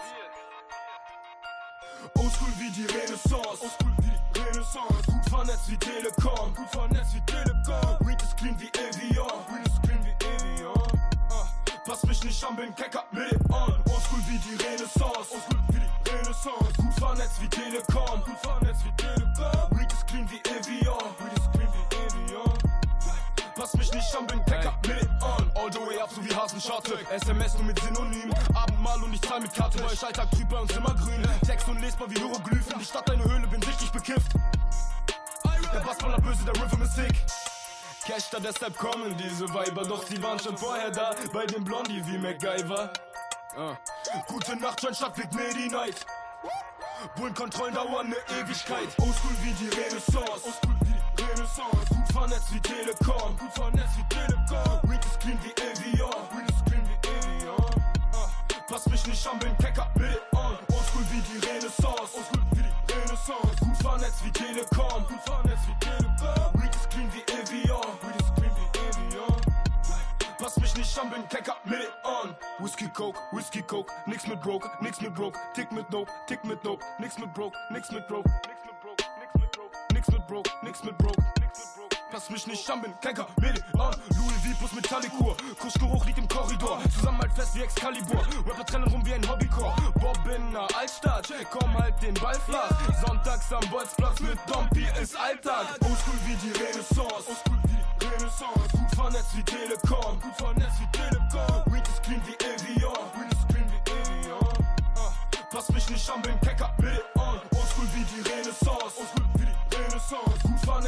Oldschool wie die Renaissance. Oldschool wie die Renaissance. Gut vernetzt wie Telekom. Gut vernetzt wie Telekom. Weed ist clean wie Evian. Weed ist clean wie Evian. Ah, pass mich nicht an, bin Kecker mit it on. Oldschool wie die Renaissance. Oldschool wie die Renaissance. Gut vernetzt wie Telekom. Gut vernetzt wie Telekom. Weed ist clean wie Evian. Weed ist clean wie Evian. Pass mich nicht an, bin wie Hasenschatte. SMS nur mit Synonym. Abendmahl und ich zahl mit Karte. Bei euch Alltag trüb, bei uns immer. Text unlesbar wie Hieroglyphen. Die Stadt eine Höhle, bin richtig bekifft. Der Bass voller böse, der Rhythm ist sick. Cash da, deshalb kommen diese Weiber. Doch sie waren schon vorher da. Bei dem Blondie wie MacGyver. Ah. Gute Nacht, schon Stadt Big Medi Night. Bullenkontrollen dauern eine Ewigkeit. Oldschool wie die Renaissance. Oldschool wie Renaissance. Gut vernetzt wie Telekom. Gut vernetzt wie Telekom. Weed ist clean wie Bin Kecker mit it on. Oldschool wie die Renaissance. Oldschool wie die Renaissance. Gut vernetzt wie Telekom. Gut vernetzt wie Telekom. Weed ist clean wie Evian. Weed ist clean wie Evian. Pass mich nicht an, bin it on. Whisky Coke, Whisky Coke, nix mit Broke, nix mit Broke, Tick mit Dope, Tick mit Dope, nix mit Broke, nix mit Broke, nix mit Broke, nix mit Broke, nix mit Broke, nix mit Broke, Pass mich nicht an, bin Kecker mit it on. Louis V plus Metallicur, Kuschgeruch liegt im Korridor, zusammen halt fest wie Excalibur. Rapper trennen rum wie ein Hobbycore. Bob in der Altstadt, komm halt den Ball flach. Sonntags am Bolzplatz mit Dompi ist Alltag. Oldschool wie die Renaissance. Oldschool wie Renaissance. Gut vernetzt wie Telekom. Gut vernetzt wie Telekom. Weed ist clean wie Evian. Weed ist clean wie Evian. Ah, Pass mich nicht an, Kecker, bitte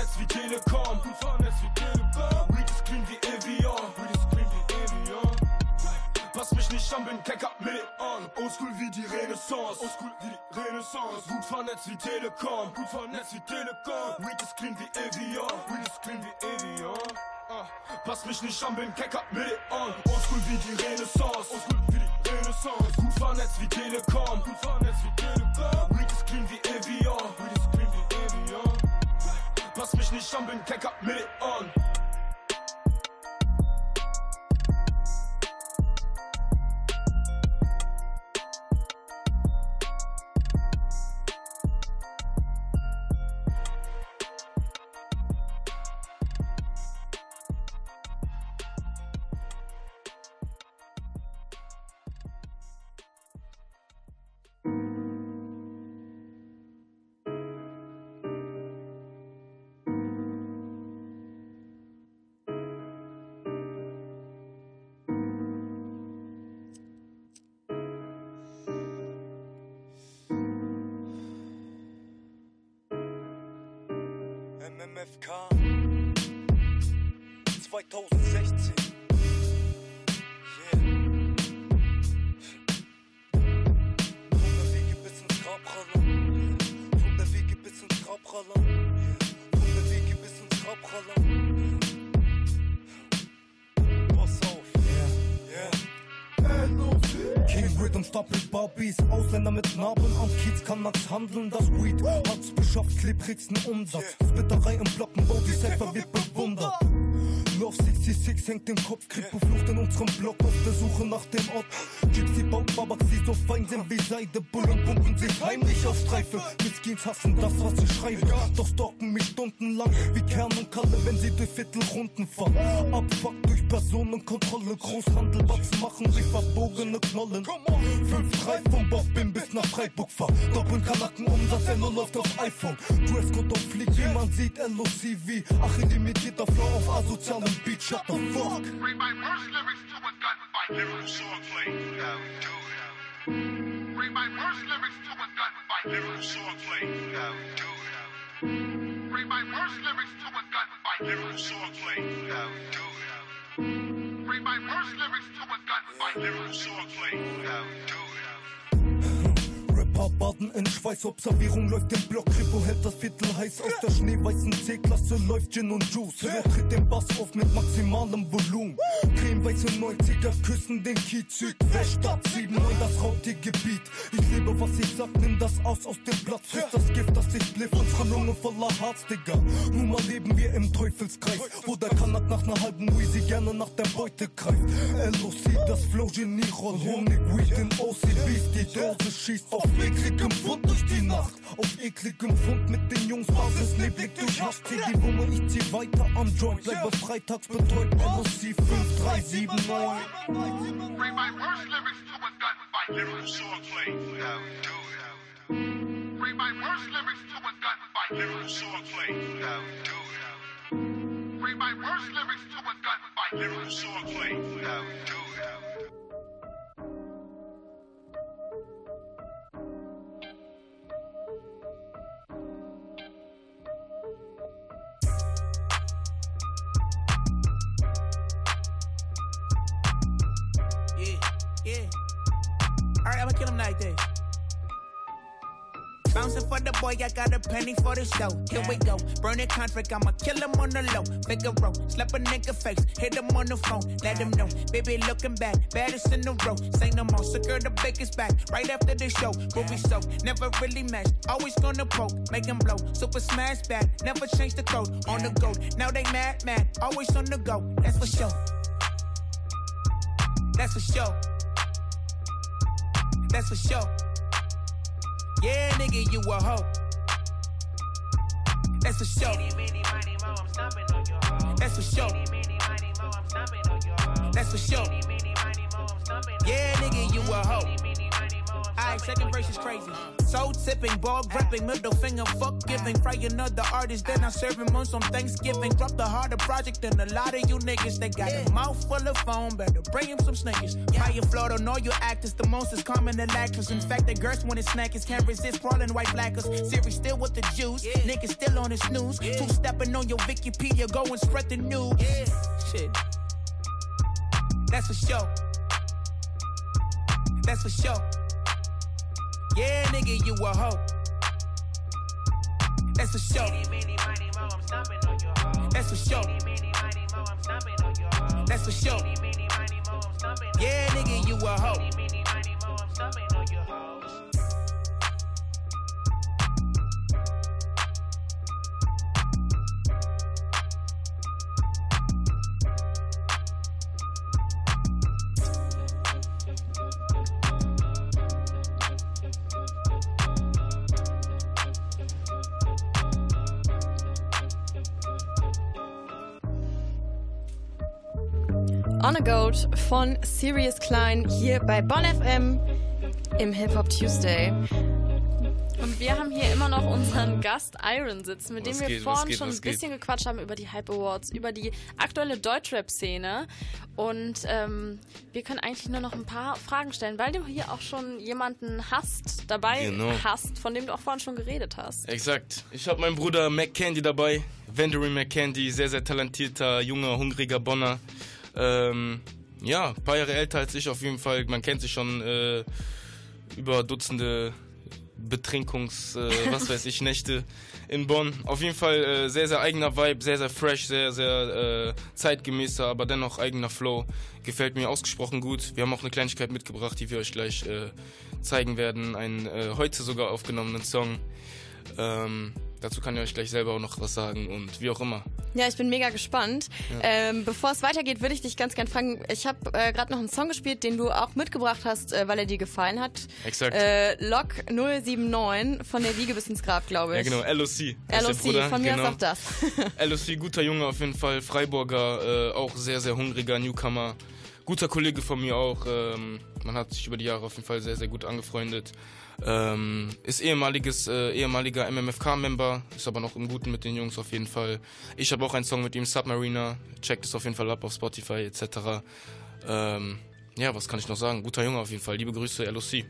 Vernetzt wie Telekom. Gut vernetzt wie Telekom. Weed ist clean wie Evian. Weed ist clean wie Evian. Pass mich nicht an, bin Kecker, mit on. Oldschool wie die Renaissance. Oldschool wie die Renaissance. Gut vernetzt wie Telekom. Gut vernetzt wie Telekom. Weed ist clean wie Evian. Weed ist clean wie Evian. Ah, Pass mich nicht an, bin Kecker, mit on. Oldschool wie die Renaissance. Oldschool wie die Renaissance. Gut vernetzt wie Telekom. Gut vernetzt Pass mich nicht an, bin Kecker, mit on. Barbies, Ausländer mit Narben am Kiez kann nachts handeln, das Weed hat's beschafft, klebrigsten Umsatz. Spitterei im Blockenbau, die Cypher wird bewundert. Love 66 hängt im Kopf, Krieg beflucht in unserem Block auf der Suche nach dem Ort. Gypsy baut Babak, sie so fein sind wie Seide, Bullen pumpen sich heimlich auf Streife. Miskins hassen das, was ich schreibe, doch stalken mich stundenlang wie Kern und Kalle, wenn sie durch Viertelrunden fahren. Abfuck durch Personenkontrolle, Großhandel, Batzen machen sich verbogene Knollen. 5-3 vom Bobbin bis nach Freiburg fahr. Doppeln Kanaken Umsatz, er nur läuft auf iPhone. Dresscode auf Flieg, wie man sieht, LOCV. Ach, illimitierter Flow auf asozialem Beat, shut the fuck. Bring my worst lyrics to a gunfight. Lyrical swordplay. We do it. Bring my worst lyrics to a gunfight. Lyrical swordplay. We do it. Bring my worst lyrics to a gunfight. Lyrical swordplay. We do it. Bring my worst lyrics to a gunfight. Lyrical swordplay. We do it. Rapper baden in Schweiß, Observierung läuft im Block, Kripo hält das Viertel heiß. Aus der schneeweißen C-Klasse läuft Gin und Juice. Wer tritt den Bass auf mit maximalem Volumen? Cremeweiße 90er küssen den Kiez Südweststadt 7 9 das Raubtiergebiet. Ich lebe, was ich sag, nimm das aus aus dem Blatt. Friss das Gift, das ich bliff, unsere Lunge voller Harz, Digga. Nun mal leben wir im Teufelskreis, wo der Kanak nach ner halben Weezy gerne nach der Beute greift. LOC, das Flow-Genie rollt, Honig, Weed in OCBs, die Dose schießt auf ekligem Fund durch die Nacht. Auf ekligem Fund mit den Jungs, Basis neblig durch Hasch. Zieh die Wumme, ich zieh weiter am Joint, bleibe freitags betreut, LOC 5379. Bring my worst lyrics to a gunfight. Lyrical swordplay. We do it. Bring my worst lyrics to a gunfight. Lyrical swordplay. We do it. Bring my worst lyrics to a gunfight. Lyrical swordplay. We do it. Like that. Eh? Bouncing for the boy, I got a penny for the show. Here we go. Burning contract, I'ma kill him on the low. Figaro, slap a nigga face, hit him on the phone, let him know. Baby looking back, baddest in the row. Say no more, secure the biggest back. Right after the show, we so never really match. Always gonna poke, make him blow. Super smash back, never change the code. On the go, now they mad, mad. Always on the go, that's for sure. That's for sure. That's for sure. Yeah, nigga, you a hoe. That's for sure. That's for sure. That's for sure. Yeah, nigga, you a hoe. Alright, second verse is crazy. Soul tipping, ball gripping, middle finger, fuck giving. Fry another artist, then I serve him on some Thanksgiving. Drop the harder project than a lot of you niggas. They got a mouth full of phone, better bring him some snickers. Fire float on all your actors, the most is common than actors. In mm. fact, the girls want it's snackers can't resist crawling white blackers. Siri still with the juice, niggas still on the snooze. Two stepping on your Wikipedia, go and spread the news. Shit. That's for sure. That's for sure. Yeah, nigga, you a hoe. That's for sure. That's for sure. That's for sure. Yeah, nigga, you a hoe. A Goat von Sirius Klein hier bei Bonn FM im Hip Hop Tuesday. Und wir haben hier immer noch unseren Gast Iron sitzen, mit dem Was wir geht, vorhin geht, schon ein bisschen gequatscht haben über die Hype Awards, über die aktuelle Deutschrap-Szene. Und ähm, wir können eigentlich nur noch ein paar Fragen stellen, weil du hier auch schon jemanden hast, dabei Genau. hast, von dem du auch vorhin schon geredet hast. Exakt. Ich habe meinen Bruder McCandy dabei. Vendory McCandy, sehr, sehr talentierter, junger, hungriger Bonner. Ähm, ja, ein paar Jahre älter als ich auf jeden Fall. Man kennt sich schon äh, über Dutzende Betrinkungs, äh, (laughs) was weiß ich, Nächte in Bonn. Auf jeden Fall äh, sehr, sehr eigener Vibe, sehr, sehr fresh, sehr, sehr äh, zeitgemäßer, aber dennoch eigener Flow. Gefällt mir ausgesprochen gut. Wir haben auch eine Kleinigkeit mitgebracht, die wir euch gleich äh, zeigen werden. Einen äh, heute sogar aufgenommenen Song. Ähm, dazu kann ich euch gleich selber auch noch was sagen und wie auch immer. Ja, ich bin mega gespannt. Ja. Ähm, bevor es weitergeht, würde ich dich ganz gern fragen. Ich habe äh, gerade noch einen Song gespielt, den du auch mitgebracht hast, äh, weil er dir gefallen hat. Exakt. Äh, Lok 079 von der Wiege bis ins Grab, glaube Ja, ich. genau, LOC. LOC, von mir genau. aus auch das. (laughs) LOC, guter Junge auf jeden Fall. Freiburger, äh, auch sehr, sehr hungriger Newcomer. Guter Kollege von mir auch. Ähm, man hat sich über die Jahre auf jeden Fall sehr, sehr gut angefreundet. Ähm, ist ehemaliges, äh, ehemaliger MMFK-Member, ist aber noch im Guten mit den Jungs auf jeden Fall. Ich habe auch einen Song mit ihm, Submariner. Checkt es auf jeden Fall ab auf Spotify etc. Ähm, ja, was kann ich noch sagen? Guter Junge auf jeden Fall. Liebe Grüße, LOC.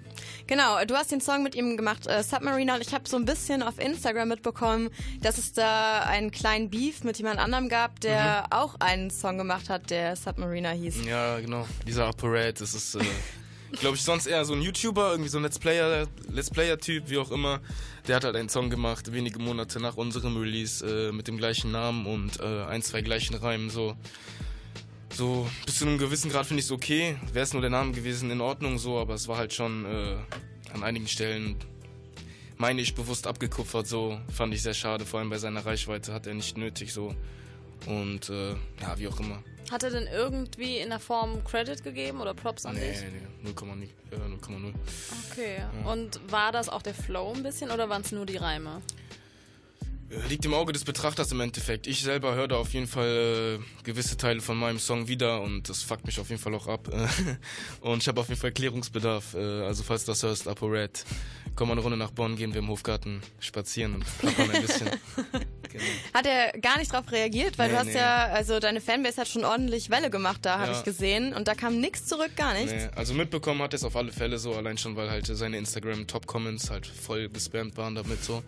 Genau, du hast den Song mit ihm gemacht, äh, Submariner. Und ich habe so ein bisschen auf Instagram mitbekommen, dass es da einen kleinen Beef mit jemand anderem gab, der Mhm. auch einen Song gemacht hat, der Submariner hieß. Ja, genau. Dieser Apparat, das ist, äh, (laughs) glaube ich, sonst eher so ein YouTuber, irgendwie so ein Let's Player, Let's Player-Typ, wie auch immer. Der hat halt einen Song gemacht, wenige Monate nach unserem Release, äh, mit dem gleichen Namen und äh, ein, zwei gleichen Reimen, so. So, bis zu einem gewissen Grad finde ich es okay. Wäre es nur der Name gewesen, in Ordnung, so, aber es war halt schon äh, an einigen Stellen, meine ich, bewusst abgekupfert, so. Fand ich sehr schade, vor allem bei seiner Reichweite hat er nicht nötig, so. Und, äh, ja, wie auch immer. Hat er denn irgendwie in der Form Credit gegeben oder Props an Nee, dich? nee, nee, 0,0. Äh, 0,0. Okay. Ja. Und war das auch der Flow ein bisschen oder waren es nur die Reime? Liegt im Auge des Betrachters im Endeffekt. Ich selber höre da auf jeden Fall äh, gewisse Teile von meinem Song wieder und das fuckt mich auf jeden Fall auch ab. (laughs) und ich habe auf jeden Fall Klärungsbedarf. Äh, also falls du das hörst, ApoRed, komm mal eine Runde nach Bonn, gehen wir im Hofgarten spazieren und plappern ein bisschen. (laughs) genau. Hat er gar nicht drauf reagiert, weil Nee, du hast nee. ja, also deine Fanbase hat schon ordentlich Welle gemacht, da habe Ja. ich gesehen. Und da kam nichts zurück, gar nichts. Nee, also mitbekommen hat er es auf alle Fälle so, allein schon, weil halt seine Instagram-Top-Comments halt voll gespammt waren damit so.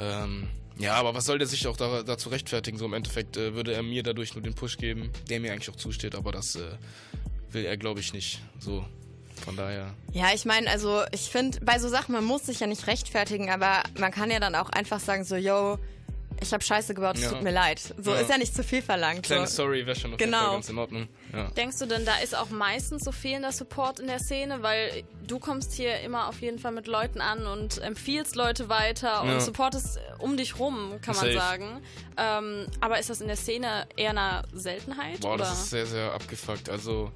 Ähm, ja, aber was soll der sich auch da, dazu rechtfertigen? So im Endeffekt äh, würde er mir dadurch nur den Push geben, der mir eigentlich auch zusteht, aber das äh, will er, glaube ich, nicht. So, von daher. Ja, ich meine, also ich finde, bei so Sachen, man muss sich ja nicht rechtfertigen, aber man kann ja dann auch einfach sagen, so, yo, ich habe Scheiße gebaut, es Ja. tut mir leid. So Ja. ist ja nicht zu viel verlangt. Kleine so. Sorry wäre schon auf jeden Genau. Fall ganz in Ordnung. Ja. Denkst du denn, da ist auch meistens so fehlender Support in der Szene? Weil du kommst hier immer auf jeden Fall mit Leuten an und empfiehlst Leute weiter und Ja. supportest um dich rum, kann man Safe. sagen. Ähm, aber ist das in der Szene eher eine Seltenheit? Boah, oder? das ist sehr, sehr abgefuckt. Also,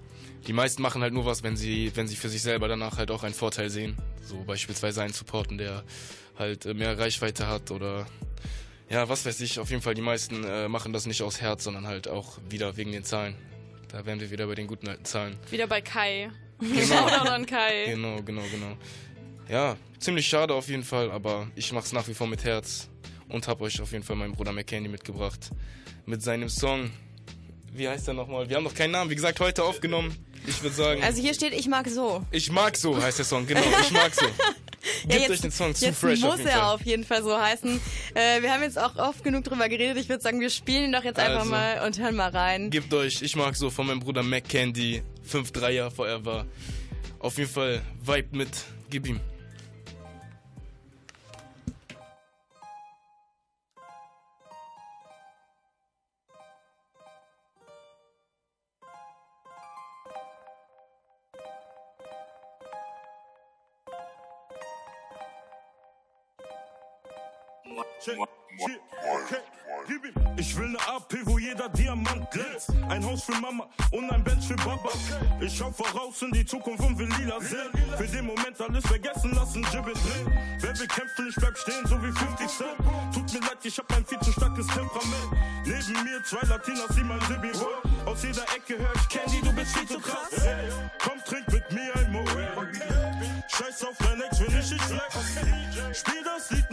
die meisten machen halt nur was, wenn sie, wenn sie für sich selber danach halt auch einen Vorteil sehen. So beispielsweise einen Supporten, der halt äh, mehr Reichweite hat oder ja, was weiß ich. Auf jeden Fall, die meisten äh, machen das nicht aus Herz, sondern halt auch wieder wegen den Zahlen. Da wären wir wieder bei den guten alten Zahlen. Wieder bei Kai. Genau. (laughs) An Kai. Genau, genau, genau. ja, ziemlich schade auf jeden Fall, aber ich mach's nach wie vor mit Herz und hab euch auf jeden Fall meinen Bruder McCandy mitgebracht. Mit seinem Song. Wie heißt er nochmal? Wir haben noch keinen Namen, wie gesagt, heute aufgenommen. Ich würde sagen. Also hier steht, ich mag so. Ich mag so heißt der Song, genau, ich mag so. (laughs) Gebt Ja, jetzt, euch den Song zu jetzt fresh muss auf jeden er Fall. auf jeden Fall so heißen. Äh, wir haben jetzt auch oft genug drüber geredet. Ich würde sagen, wir spielen ihn doch jetzt einfach Also. mal und hören mal rein. Gebt euch, ich mag so von meinem Bruder McCandy, 5-3er Forever. Auf jeden Fall, vibe mit, gib ihm. Check, check, okay, gib ihm. Ich will ne AP, wo jeder Diamant glänzt. Ein Haus für Mama und ein Bench für Baba. Ich schau voraus in die Zukunft und will lila sehen. Für den Moment alles vergessen lassen, Jibbit drehen. Wer will kämpfen, ich bleib stehen, so wie 50 Cent. Tut mir leid, ich hab ein viel zu starkes Temperament. Neben mir zwei Latinas, die mein Sibi wollen. Aus jeder Ecke hör ich Candy, du bist viel zu krass. Komm, trink mit mir ein Moet. Scheiß auf dein Ex, wenn ich dich flex. Spiel das Lied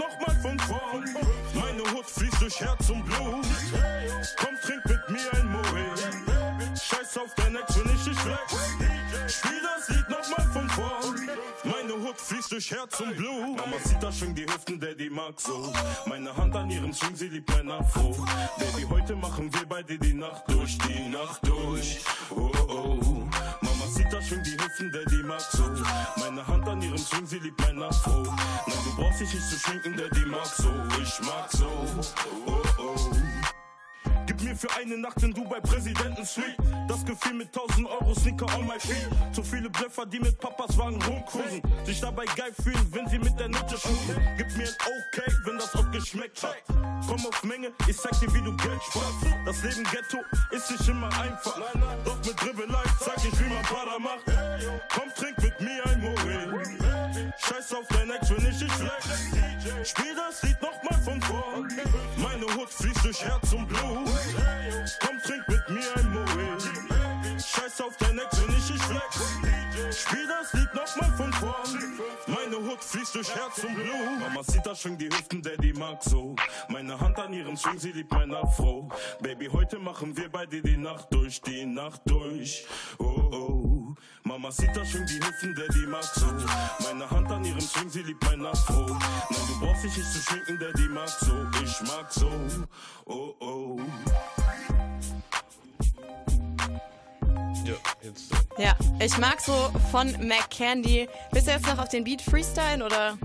fließt durch Herz und Blut. Mama sieht da schön die Hüften, Daddy mag so. Meine Hand an ihrem Swing, sie liebt mein Afro. Baby, heute machen wir beide die Nacht durch, die Nacht durch. Oh, oh. Mama sieht da schön die Hüften, Daddy mag so. Meine Hand an ihrem Swing, sie liebt mein Afro. Nein, du brauchst dich nicht zu schminken, Daddy mag so. Ich mag so. Für eine Nacht in Dubai Präsidenten Suite. Das Gefühl mit 1000 Euro Sneaker on my feet. Zu viele Blöffer, die mit Papas Wagen rumcruisen. Sich dabei geil fühlen, wenn sie mit der Nutte shooten. Gib mir ein Okay, wenn das auch geschmeckt hat. Komm auf Menge, ich zeig dir, wie du Geld sparst. Das Leben Ghetto ist nicht immer einfach. Doch mit Dribbelei zeig ich, wie man Para macht. Komm, trink mit mir ein Moet. Scheiß auf dein Ex, wenn ich dich flex. Spiel das Lied nochmal von vorn. Meine Hut fließt durch Herz und Blut. Hut fließt durch Herz und Blut. Mama sieht da schwingt die Hüften, Daddy mag so. Meine Hand an ihrem Swing, sie liebt mein Afro. Baby, heute machen wir beide die Nacht durch, die Nacht durch. Oh, oh. Mama sieht da schwingt die Hüften, Daddy mag so. Meine Hand an ihrem Swing, sie liebt mein Afro. Nein, du brauchst dich nicht zu schminken, Daddy mag so. Ich mag so. Oh, oh. Ja, ich mag so von McCandy. Bist du jetzt noch auf den Beat Freestyle oder?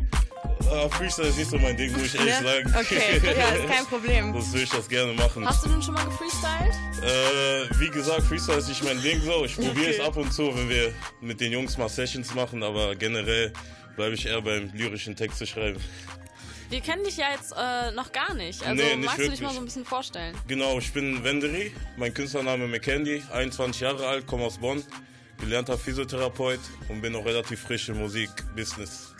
Ah, Freestyle ist nicht so mein Ding, muss ich ehrlich Ja? sagen. Okay, ja, ist kein (laughs) Problem. Sonst würde ich das gerne machen. Hast du denn schon mal gefreestylt? Äh, wie gesagt, Freestyle ist nicht mein Ding so. Ich probiere Okay. es ab und zu, wenn wir mit den Jungs mal Sessions machen, aber generell bleibe ich eher beim lyrischen Texte schreiben. Wir kennen dich ja jetzt äh, noch gar nicht. Also Nee, nicht magst du dich wirklich. mal so ein bisschen vorstellen? Genau, ich bin Wenderi, mein Künstlername McCandy, 21 Jahre alt, komme aus Bonn, gelernter Physiotherapeut und bin noch relativ frisch im Musikbusiness.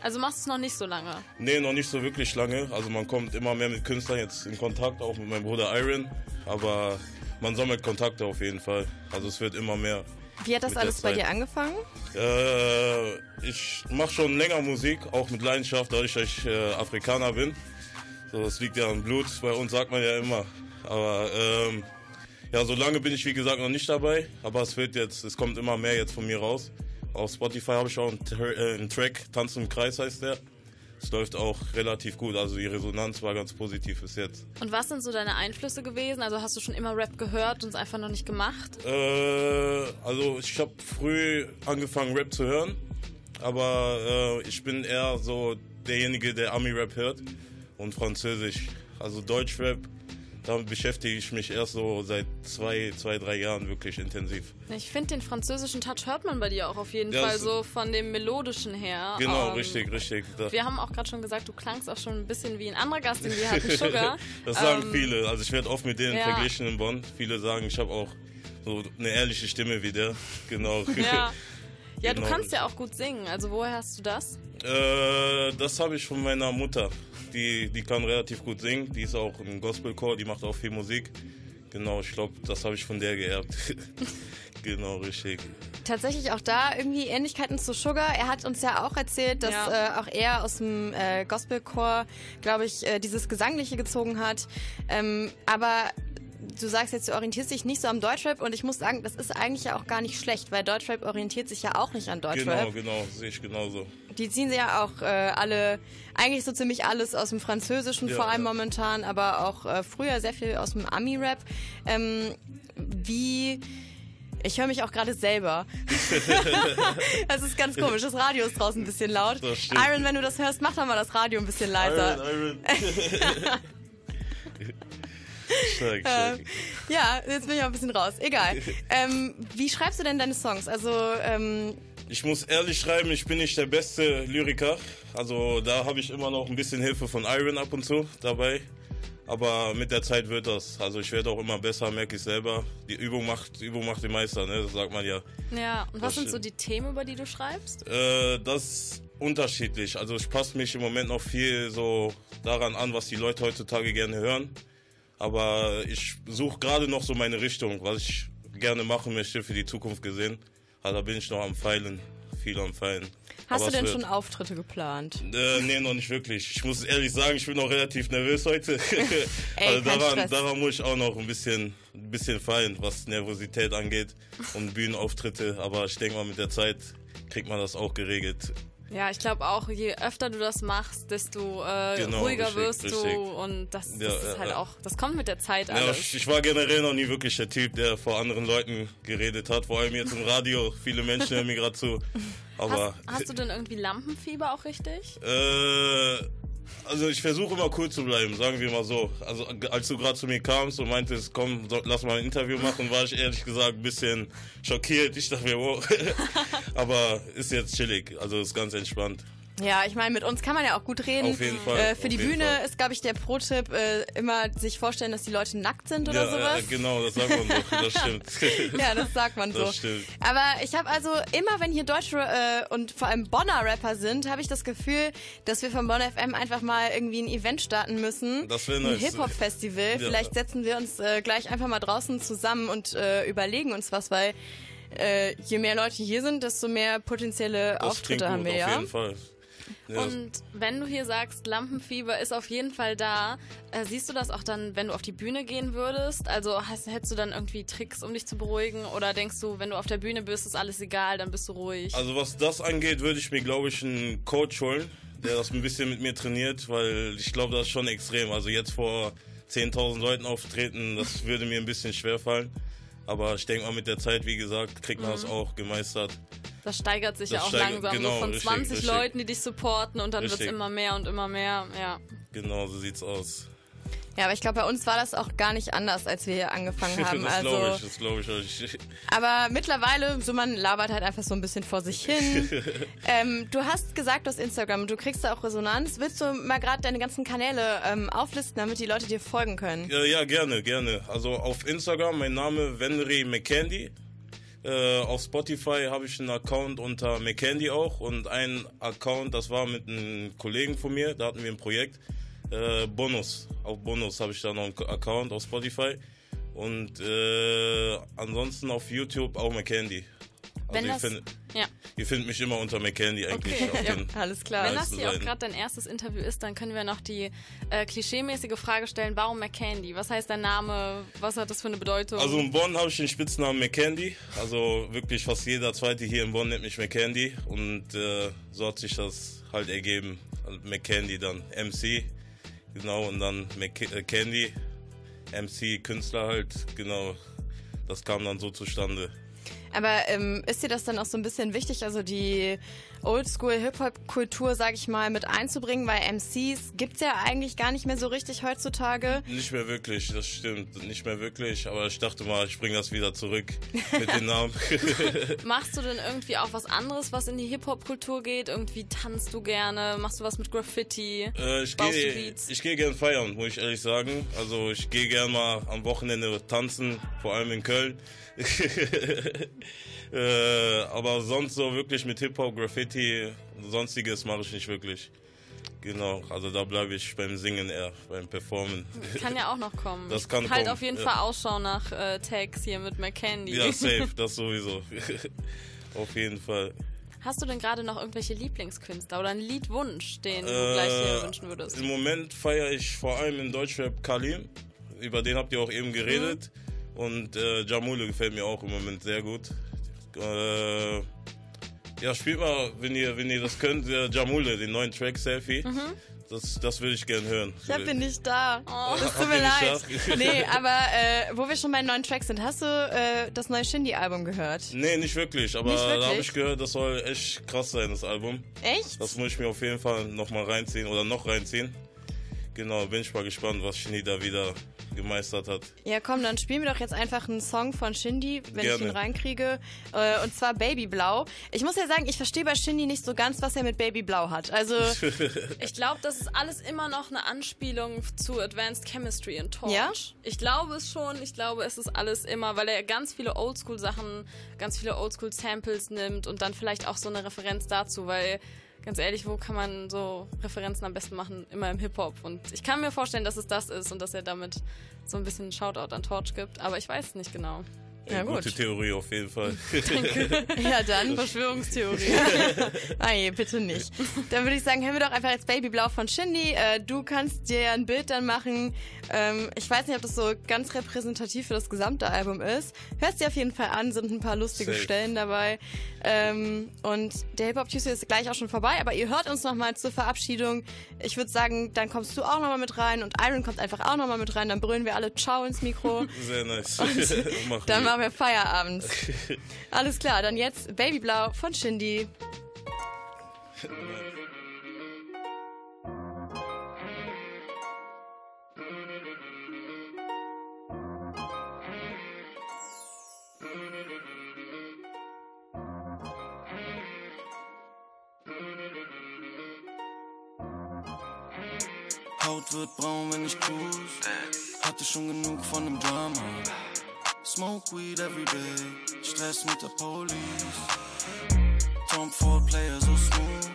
Also machst du es noch nicht so lange. Nee, noch nicht so wirklich lange. Also man kommt immer mehr mit Künstlern jetzt in Kontakt, auch mit meinem Bruder Iron. Aber man sammelt Kontakte auf jeden Fall. Also es wird immer mehr. Wie hat das alles bei dir angefangen? Äh, ich mache schon länger Musik, auch mit Leidenschaft, dadurch, dass ich äh, Afrikaner bin. So, das liegt ja am Blut, bei uns sagt man ja immer. Aber ähm, ja, so lange bin ich wie gesagt noch nicht dabei, aber es wird jetzt, es kommt immer mehr jetzt von mir raus. Auf Spotify habe ich auch einen, Tra- äh, einen Track, Tanz im Kreis heißt der. Es läuft auch relativ gut, also die Resonanz war ganz positiv bis jetzt. Und was sind so deine Einflüsse gewesen? Also hast du schon immer Rap gehört und es einfach noch nicht gemacht? Äh, also ich habe früh angefangen Rap zu hören, aber äh, ich bin eher so derjenige, der Ami-Rap hört und Französisch. Also Deutsch-Rap, damit beschäftige ich mich erst so seit zwei, zwei, drei Jahren wirklich intensiv. Ich finde, den französischen Touch hört man bei dir auch auf jeden Ja, Fall das- so von dem Melodischen her. Genau, Ähm, richtig, richtig. Wir haben auch gerade schon gesagt, du klangst auch schon ein bisschen wie ein anderer Gast, den wir hatten, (laughs) Sugar. das sagen Ähm, viele. Also ich werde oft mit denen ja. verglichen in Bonn. Viele sagen, ich habe auch so eine ehrliche Stimme wie der. Genau. Ja. (laughs) Ja, du Genau. kannst ja auch gut singen. Also woher hast du das? Äh, das habe ich von meiner Mutter. Die, die kann relativ gut singen. Die ist auch im Gospelchor, die macht auch viel Musik. Genau, ich glaube, das habe ich von der geerbt. (laughs) genau, richtig. Tatsächlich auch da irgendwie Ähnlichkeiten zu Sugar. Er hat uns ja auch erzählt, dass Ja. äh, auch er aus dem äh, Gospelchor, glaube ich, äh, dieses Gesangliche gezogen hat. Ähm, aber du sagst jetzt, du orientierst dich nicht so am Deutschrap und ich muss sagen, das ist eigentlich ja auch gar nicht schlecht, weil Deutschrap orientiert sich ja auch nicht an Deutschrap. Genau, genau, sehe ich genauso. Die ziehen sie ja auch äh, alle, eigentlich so ziemlich alles aus dem Französischen Ja, vor allem ja. momentan, aber auch äh, früher sehr viel aus dem Ami-Rap. Ähm, wie. Ich höre mich auch gerade selber. (laughs) das ist ganz komisch. Das Radio ist draußen ein bisschen laut. Iron, wenn du das hörst, mach doch mal das Radio ein bisschen leiser. Iron, Iron. (laughs) stark, Äh, stark. ja, jetzt bin ich auch ein bisschen raus. Egal. (laughs) Ähm, wie schreibst du denn deine Songs? Also, ähm, Ich muss ehrlich schreiben, ich bin nicht der beste Lyriker. Also da habe ich immer noch ein bisschen Hilfe von Iron ab und zu dabei. Aber mit der Zeit wird das. Also ich werde auch immer besser, merke ich selber. Die Übung macht, die Übung macht den Meister, ne? Das sagt man ja. Ja, und was Das sind so die Themen, über die du schreibst? Äh, das ist unterschiedlich. Also ich passe mich im Moment noch viel so daran an, was die Leute heutzutage gerne hören. Aber ich suche gerade noch so meine Richtung, was ich gerne machen möchte für die Zukunft gesehen. Also da bin ich noch am Feilen, viel am Feilen. hast Aber du denn schon Auftritte geplant? Äh, nee, noch nicht wirklich. Ich muss ehrlich sagen, ich bin noch relativ nervös heute. (laughs) kein also daran, Stress. daran muss ich auch noch ein bisschen, ein bisschen feilen, was Nervosität angeht und Bühnenauftritte. Aber ich denke mal, mit der Zeit kriegt man das auch geregelt. Ja, ich glaube auch, je öfter du das machst, desto äh, Genau, ruhiger richtig, wirst richtig. du und das, das Ja, ist ja, halt ja. auch, das kommt mit der Zeit alles. ich, ich war generell noch nie wirklich der Typ, der vor anderen Leuten geredet hat. Vor allem jetzt im Radio. Viele Menschen hören mir gerade zu. (laughs) Aber hast, hast du denn irgendwie Lampenfieber auch richtig? Äh, also ich versuche immer cool zu bleiben, sagen wir mal so. Also als du gerade zu mir kamst und meintest, komm, lass mal ein Interview machen, war ich ehrlich gesagt ein bisschen schockiert. Ich dachte mir, wow. (laughs) Aber ist jetzt chillig, also ist ganz entspannt. Ja, ich meine, mit uns kann man ja auch gut reden. Auf jeden Fall, Äh, für auf die Bühne Fall. ist, glaube ich, der Pro-Tipp, äh, immer sich vorstellen, dass die Leute nackt sind oder ja, sowas. äh, genau, das sagt man doch, das (laughs) stimmt. Ja, das sagt man so. Das stimmt. Aber ich habe also immer, wenn hier deutsche äh, und vor allem Bonner Rapper sind, habe ich das Gefühl, dass wir von Bonn FM einfach mal irgendwie ein Event starten müssen. Das wär Ein nice. Hip-Hop-Festival. Ja. Vielleicht setzen wir uns äh, gleich einfach mal draußen zusammen und äh, überlegen uns was, weil äh, je mehr Leute hier sind, desto mehr potenzielle Das Auftritte haben wir, auf ja. jeden Fall. Ja. Und wenn du hier sagst, Lampenfieber ist auf jeden Fall da, äh, siehst du das auch dann, wenn du auf die Bühne gehen würdest? Also hast, hättest du dann irgendwie Tricks, um dich zu beruhigen? Oder denkst du, wenn du auf der Bühne bist, ist alles egal, dann bist du ruhig? Also was das angeht, würde ich mir, glaube ich, einen Coach holen, der das ein bisschen mit mir trainiert, weil ich glaube, das ist schon extrem. Also jetzt vor 10.000 Leuten auftreten, das würde mir ein bisschen schwer fallen. Aber ich denke mal, mit der Zeit, wie gesagt, kriegt man das Mhm. auch gemeistert. das steigert sich das ja auch steigert- langsam. genau, so von richtig, 20 richtig. Leuten, die dich supporten und dann wird es immer mehr und immer mehr. Ja. Genau, so sieht's aus. Ja, aber ich glaube, bei uns war das auch gar nicht anders, als wir hier angefangen (laughs) haben. das also, glaube ich, das glaube ich euch. Aber mittlerweile, so man labert halt einfach so ein bisschen vor sich hin. (laughs) ähm, du hast gesagt, du hast Instagram, du kriegst da auch Resonanz. Willst du mal gerade deine ganzen Kanäle ähm, auflisten, damit die Leute dir folgen können? Ja, ja, gerne, gerne. Also auf Instagram, mein Name Venry McCandy. Äh, auf Spotify habe ich einen Account unter McCandy auch und ein Account, das war mit einem Kollegen von mir, da hatten wir ein Projekt. Äh, Bonus, auf Bonus habe ich da noch einen Account auf Spotify. Und äh, ansonsten auf YouTube auch McCandy. Also Wenn ihr, das- findet, ja. ihr findet mich immer unter McCandy eigentlich. Okay. (laughs) Ja, alles klar. Wenn das hier auch gerade dein erstes Interview ist, dann können wir noch die äh, klischeemäßige Frage stellen, warum McCandy? Was heißt dein Name? Was hat das für eine Bedeutung? Also in Bonn habe ich den Spitznamen McCandy. Also wirklich fast jeder zweite hier in Bonn nennt mich McCandy. Und äh, so hat sich das halt ergeben. Also McCandy dann MC, genau, und dann äh, Candy, MC, Künstler halt, genau. Das kam dann so zustande. Aber ähm, ist dir das dann auch so ein bisschen wichtig, also die Oldschool-Hip-Hop-Kultur, sag ich mal, mit einzubringen? Weil MCs gibt's ja eigentlich gar nicht mehr so richtig heutzutage. Nicht mehr wirklich, das stimmt, nicht mehr wirklich. Aber ich dachte mal, ich bringe das wieder zurück mit den Namen. (laughs) Machst du denn irgendwie auch was anderes, was in die Hip-Hop-Kultur geht? Irgendwie tanzt du gerne? Machst du was mit Graffiti? Äh, ich gehe geh gern feiern, muss ich ehrlich sagen. Also ich gehe gern mal am Wochenende tanzen, vor allem in Köln. (laughs) äh, aber sonst so wirklich mit Hip-Hop, Graffiti und sonstiges mache ich nicht wirklich. Genau, also da bleibe ich beim Singen eher, beim Performen. Kann ja auch noch kommen. Das kann halt kommen, auf jeden ja. Fall Ausschau nach äh, Tags hier mit McCandy. Ja, (laughs) safe, das sowieso. (laughs) auf jeden Fall. Hast du denn gerade noch irgendwelche Lieblingskünstler oder einen Liedwunsch, den du gleich hier Äh, wünschen würdest? Im Moment feiere ich vor allem in Deutschrap Kalim. Über den habt ihr auch eben geredet. Mhm. Und äh, Jamule gefällt mir auch im Moment sehr gut. Äh, ja, spielt mal, wenn ihr, wenn ihr das könnt, Jamule, den neuen Track Selfie. Mhm. Das, das würde ich gern hören. Ich hab ihn nicht da. Das tut (laughs) mir leid. (laughs) Nee, aber äh, wo wir schon bei neuen Tracks sind, hast du äh, das neue Shindy-Album gehört? Nee, nicht wirklich, aber Nicht wirklich? da habe ich gehört, das soll echt krass sein, das Album. Echt? Das muss ich mir auf jeden Fall nochmal reinziehen oder noch reinziehen. Genau, bin ich mal gespannt, was Shindy da wieder gemeistert hat. Ja, komm, dann spielen wir doch jetzt einfach einen Song von Shindy, wenn ich Gerne. ihn reinkriege. Äh, und zwar Babyblau. Ich muss ja sagen, ich verstehe bei Shindy nicht so ganz, was er mit Babyblau hat. Also, (laughs) Ich glaube, das ist alles immer noch eine Anspielung zu Advanced Chemistry in Torch. Ja? Ich glaube es schon. Ich glaube, es ist alles immer, weil er ganz viele Oldschool-Sachen, ganz viele Oldschool-Samples nimmt und dann vielleicht auch so eine Referenz dazu, weil ganz ehrlich, wo kann man so Referenzen am besten machen? Immer im Hip-Hop. Und ich kann mir vorstellen, dass es das ist und dass er damit so ein bisschen einen Shoutout an Torch gibt, aber ich weiß es nicht genau. Ja, gut. Gute Theorie auf jeden Fall. (laughs) ja dann, Verschwörungstheorie. (laughs) Nein, bitte nicht. Dann würde ich sagen, hören wir doch einfach jetzt Babyblau von Shindy. Äh, du kannst dir ein Bild dann machen. Ähm, ich weiß nicht, ob das so ganz repräsentativ für das gesamte Album ist. Hörst dir auf jeden Fall an, sind ein paar lustige Safe. Stellen dabei. Ähm, und der Hip-Hop Tuesday ist gleich auch schon vorbei, aber ihr hört uns nochmal zur Verabschiedung. Ich würde sagen, dann kommst du auch nochmal mit rein und Iron kommt einfach auch nochmal mit rein. Dann brüllen wir alle Ciao ins Mikro. (laughs) Sehr nice. (laughs) Machen dann machen wir Feierabend. (laughs) Alles klar, dann jetzt Babyblau von Shindy. Wird braun, wenn ich cruise. Hatte schon genug von dem Drama. Smoke weed every day. Stress mit der Police. Tom Ford Player so smooth.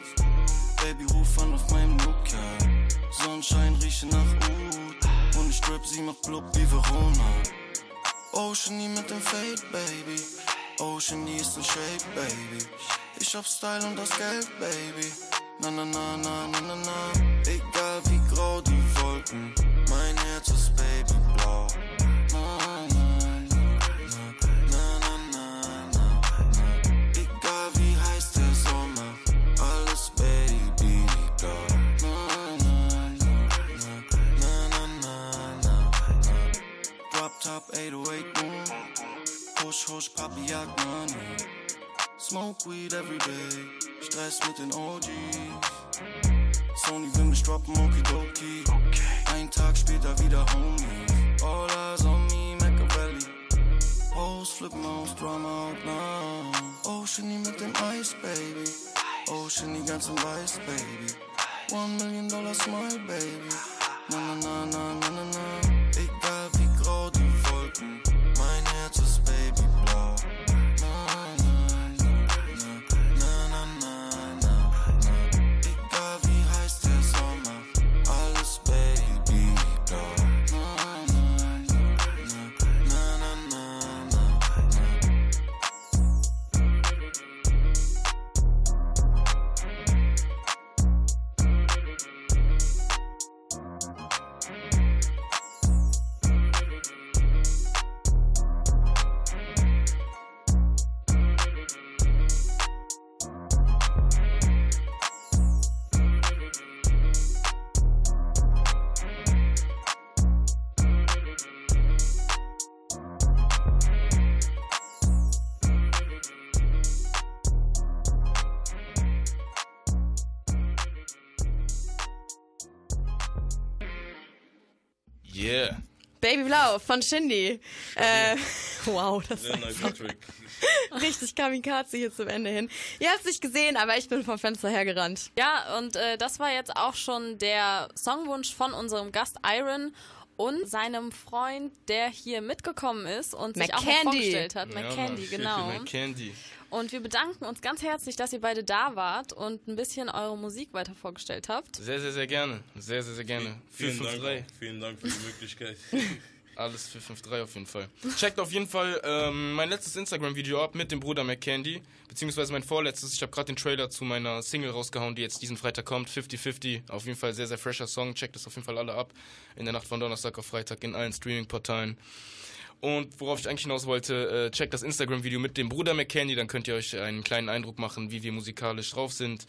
Baby ruf an auf meinem Nokia. Sonnenschein rieche nach Oud. Und ich strip sie macht blub wie Verona. Ocean nie mit dem Fade, Baby. Ocean nie ist in Shape, Baby. Ich hab Style und das Geld, Baby. Na na na na na na na. Egal wie grau die Wolken, mein Herz ist babyblau. Na na na na na. Egal wie heiß der Sommer, alles babyblau. Na na na na na na. Drop top 808 boom. Hush hush Papi jagt Money. Smoke weed every day. Stress mit den OGs. Sony will mich droppen, okidoki. Ein später wieder Homie. All eyes on me, Machiavelli. Hoes flippen aus, Drama out now. Ocean nie mit dem Eis, Baby. Ocean nie ganz in Weiß, Baby. One million dollar my Baby. Na na na na na na na. Von Shindy. Äh, (laughs) wow, das war Trick. (laughs) richtig Kamikaze hier zum Ende hin. Ihr habt es nicht gesehen, aber ich bin vom Fenster hergerannt. Ja, und äh, das war jetzt auch schon der Songwunsch von unserem Gast Iron. und seinem Freund, der hier mitgekommen ist und sich auch vorgestellt hat. Ja, McCandy, genau. McCandy. Und wir bedanken uns ganz herzlich, dass ihr beide da wart und ein bisschen eure Musik weiter vorgestellt habt. Sehr, sehr, sehr gerne. Sehr, sehr, sehr gerne. Vielen Dank, 453. auch. Vielen Dank für die Möglichkeit. (laughs) Alles 453 auf jeden Fall. Checkt auf jeden Fall ähm, mein letztes Instagram-Video ab mit dem Bruder McCandy, beziehungsweise mein vorletztes. Ich habe gerade den Trailer zu meiner Single rausgehauen, die jetzt diesen Freitag kommt, 50-50. Auf jeden Fall sehr, sehr fresher Song. Checkt das auf jeden Fall alle ab. In der Nacht von Donnerstag auf Freitag in allen Streaming-Portalen. Und worauf ich eigentlich hinaus wollte, äh, checkt das Instagram-Video mit dem Bruder McCandy, dann könnt ihr euch einen kleinen Eindruck machen, wie wir musikalisch drauf sind.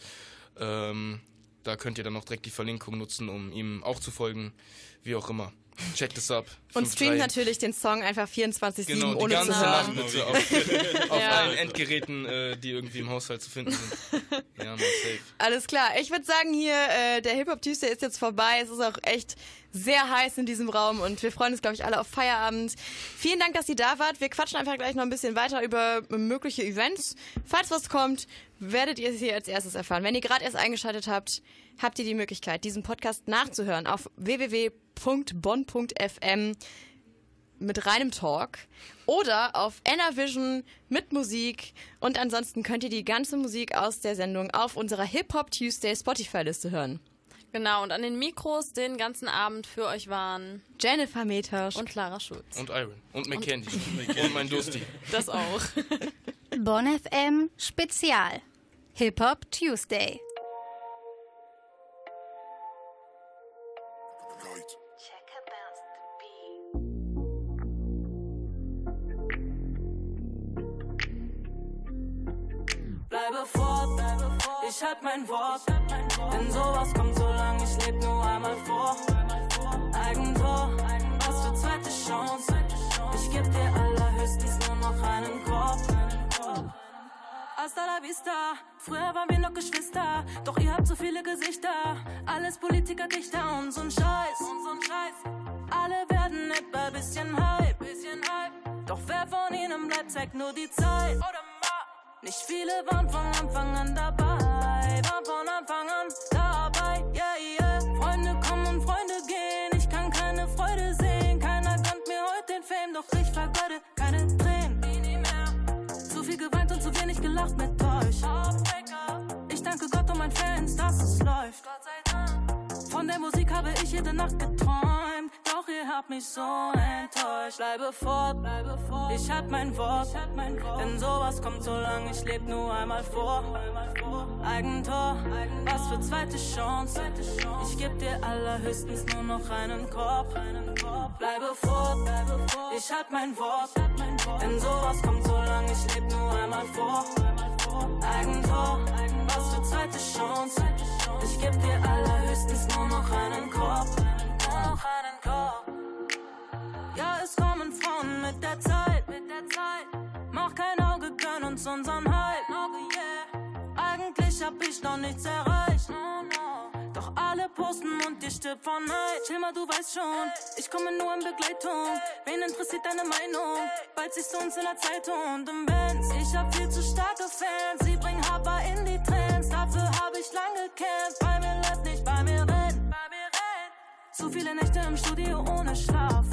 Ähm, da könnt ihr dann auch direkt die Verlinkung nutzen, um ihm auch zu folgen, wie auch immer. Checkt es ab. Und 5-3. streamt natürlich den Song einfach 24-7 Genau, die ohne ganze zu Nacht bitte auf, (laughs) auf Ja. allen Endgeräten, äh, die irgendwie im Haushalt zu finden sind. Ja, man, safe. Alles klar. Ich würde sagen, hier, äh, der Hip-Hop Tuesday ist jetzt vorbei. Es ist auch echt sehr heiß in diesem Raum und wir freuen uns, glaube ich, alle auf Feierabend. Vielen Dank, dass ihr da wart. Wir quatschen einfach gleich noch ein bisschen weiter über mögliche Events. Falls was kommt, werdet ihr es hier als erstes erfahren. Wenn ihr gerade erst eingeschaltet habt, habt ihr die Möglichkeit, diesen Podcast nachzuhören auf www.bonn.fm mit reinem Talk oder auf Enervision mit Musik. Und ansonsten könnt ihr die ganze Musik aus der Sendung auf unserer Hip-Hop Tuesday Spotify-Liste hören. Genau, und an den Mikros den ganzen Abend für euch waren Jennifer Metasch und Clara Schulz. Und Iron. Und McCandy. (laughs) Und, mein Dusti. Das auch. (laughs) Bonn FM Spezial. Hip-Hop Tuesday. Bleibe fort, ich halt mein Wort. Denn sowas kommt so lang, ich leb nur einmal vor. Eigentor, was für zweite Chance. Ich geb dir allerhöchstens nur noch einen. Hasta la vista, früher waren wir noch Geschwister. Doch ihr habt so viele Gesichter. Alles Politiker, Dichter und so'n Scheiß. Und so'n Scheiß. Alle werden etwa bisschen Hype. Bisschen Hype. Doch wer von ihnen bleibt, zeigt nur die Zeit. Nicht viele waren von Anfang an dabei, waren von Anfang an dabei, yeah, yeah. Freunde kommen und Freunde gehen, ich kann keine Freude sehen. Keiner gönnt mir heute den Fame, doch ich vergötte keine Tränen. Gelacht mit euch. Ich danke Gott und meinen Fans, dass es läuft. Von der Musik habe ich jede Nacht geträumt, doch ihr habt mich so enttäuscht. Bleibe fort, bleibe fort. Ich hab mein Wort, denn sowas kommt so lang, ich leb nur einmal vor. Eigentor, was für zweite Chance. Ich geb dir allerhöchstens nur noch einen Korb. Bleibe fort, ich halt mein Wort, denn sowas kommt so lang, ich leb nur einmal vor. Eigentor, was für zweite Chance. Ich geb dir allerhöchstens nur noch einen Korb. Ja, es kommen Frauen mit der Zeit. Mach kein Auge, gönn uns unseren Hype. Eigentlich hab ich noch nichts erreicht. Doch alle posten und ihr stirbt von Neid. Chill mal, du weißt schon, ich komme nur in Begleitung. Wen interessiert deine Meinung? Bald siehst du uns in der Zeitung und im Benz. Ich hab viel zu starke Fans, sie bringen Haber in die Trends. Dafür hab ich lang gekämpft. Bei mir läuft nicht, bei mir rennt. Zu viele Nächte im Studio ohne Schlaf.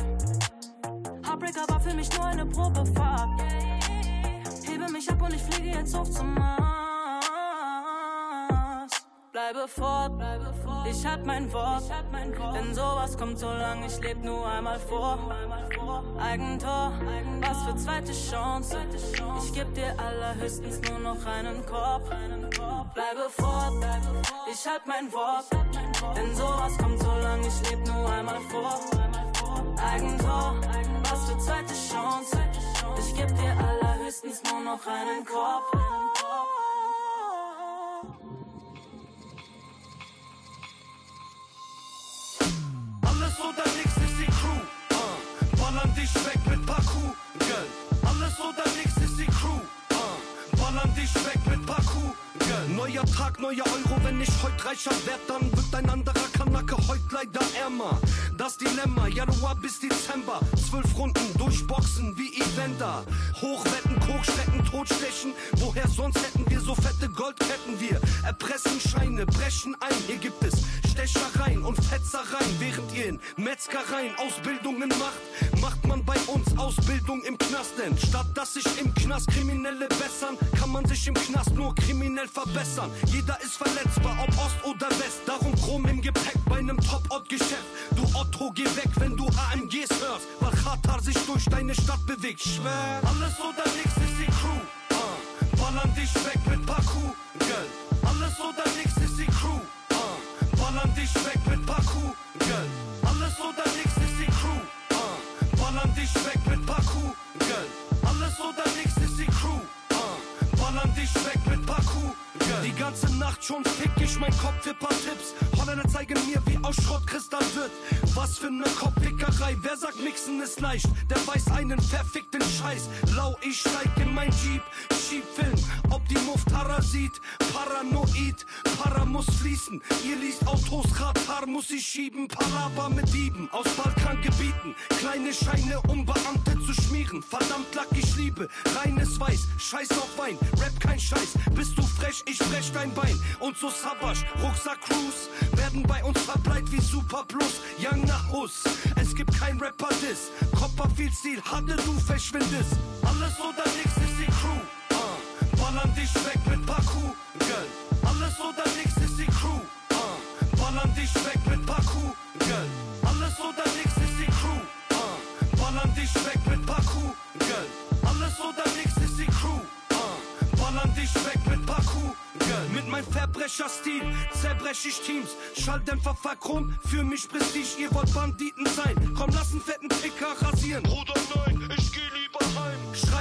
Heartbreaker war für mich nur eine Probefahrt. Hebe mich ab und ich fliege jetzt hoch zum Mars. Bleibe fort, bleibe fort. Ich hab mein Wort, denn sowas kommt so lang, ich leb nur einmal vor. Eigentor, was für zweite Chance. Ich geb dir allerhöchstens nur noch einen Korb. Bleibe fort, ich halt mein Wort, denn sowas kommt so lang, ich leb nur einmal vor. Eigentor, was für zweite Chance. Ich geb dir allerhöchstens nur noch einen Korb. Oder nix ist die Crew. Uh. Ballern dich weg mit Parkour. Girl. Alles oder nix ist die Crew. Uh. Ballern dich weg mit Parkour. Girl. Neuer Tag, neuer Euro. Wenn ich heut reicher werd, dann wird ein anderer Kanake heut leider ärmer. Das Dilemma, Januar bis Dezember. Zwölf Runden durchboxen wie Eventer. Hochwetten, Kochstecken, Totstechen. Woher sonst hätten wir so fette Goldketten? Wir erpressen Scheine, brechen ein. Hier gibt es Stechereien und Fetzereien, während ihr in Metzgereien Ausbildungen macht, macht man bei uns Ausbildung im Knast. Denn statt dass sich im Knast Kriminelle bessern, kann man sich im Knast nur kriminell verbessern. Jeder ist verletzbar, ob Ost oder West. Darum Chrom im Gepäck bei einem Top-Ort-Geschäft. Du Otto, geh weg, wenn du AMGs hörst, weil Katar sich durch deine Stadt bewegt. Schwer, alles oder nichts ist die Crew. Uh. Ballern dich weg mit Parkour, Girl. Alles oder nichts Ballern dich weg mit Parkour, Girl. Alles oder nichts ist die Crew. Uh. Ballern dich weg mit Parkour, Girl. Alles oder nichts ist die Crew. Uh. Ballern dich weg mit Parkour, Girl. Die ganze Nacht schon fick ich mein Kopf für paar Tipps. Holländer zeigen mir, wie aus Schrott Kristall wird. Was für ne Kopfpickerei. Wer sagt, mixen ist leicht? Der weiß einen verfickten Scheiß. Lau, ich steig in mein Jeep. Schiebfilm, ob die Muftara sieht. Paranoid, Para muss fließen. Ihr liest Autos, Radar muss ich schieben. Palaba mit Dieben aus Balkangebieten. Kleine Scheine, um Beamte zu schmieren. Verdammt Lack, ich liebe reines Weiß. Scheiß auf Wein, Rap kein Scheiß. Bist du frech, ich frech dein Bein. Und so Sabasch, Rucksack Cruise. Werden bei uns verbleit wie Super Plus. Young nach Hus. Es gibt kein Rapper-Diss. Copperfield Stil, Handel, du verschwindest. Alles oder nix ist die Crew. Uh. Ballern dich weg mit Parkour, Girl. Alles oder nix ist die Crew. Uh. Ballern dich weg mit Parkour, Girl. Alles oder nix Meinem Verbrecherstil zerbrech ich Teams. Schalldämpfer verchromt, für mich Prestige. Ihr wollt Banditen sein. Komm, lass einen fetten Picker rasieren. Bruder, nein, ich geh lieber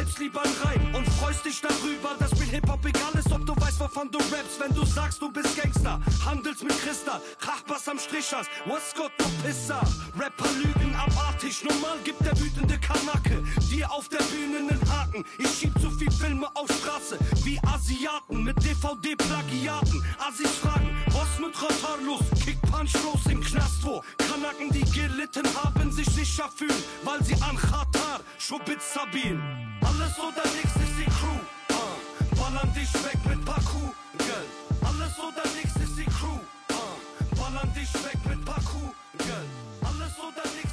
heim. Schreib's lieber rein und freust dich darüber, dass mir Hip-Hop egal ist, ob du weißt, wovon du rappst. Wenn du sagst, du bist Gangster, handelst mit Kristall, Rachbass am Strich hast. What's Gott, du Pisser? Rapper lügen abartig. Normal gibt der wütende Kanake dir auf der Bühne einen Haken. Ich schieb zu viel Filme auf Straße wie Asiaten mit DVD-Plagiaten. Assis fragen, was mit Ratarlos, Kick Punch los im Knast, wo Kanaken, die gelitten haben, sich sicher fühlen, weil sie an Katar Schubitz Sabin. Alles oder nichts ist die Crew, uh, ballern dich weg mit paar Kugeln. Alles oder nichts ist die Crew, uh, ballern dich weg mit paar Kugeln. Alles oder nichts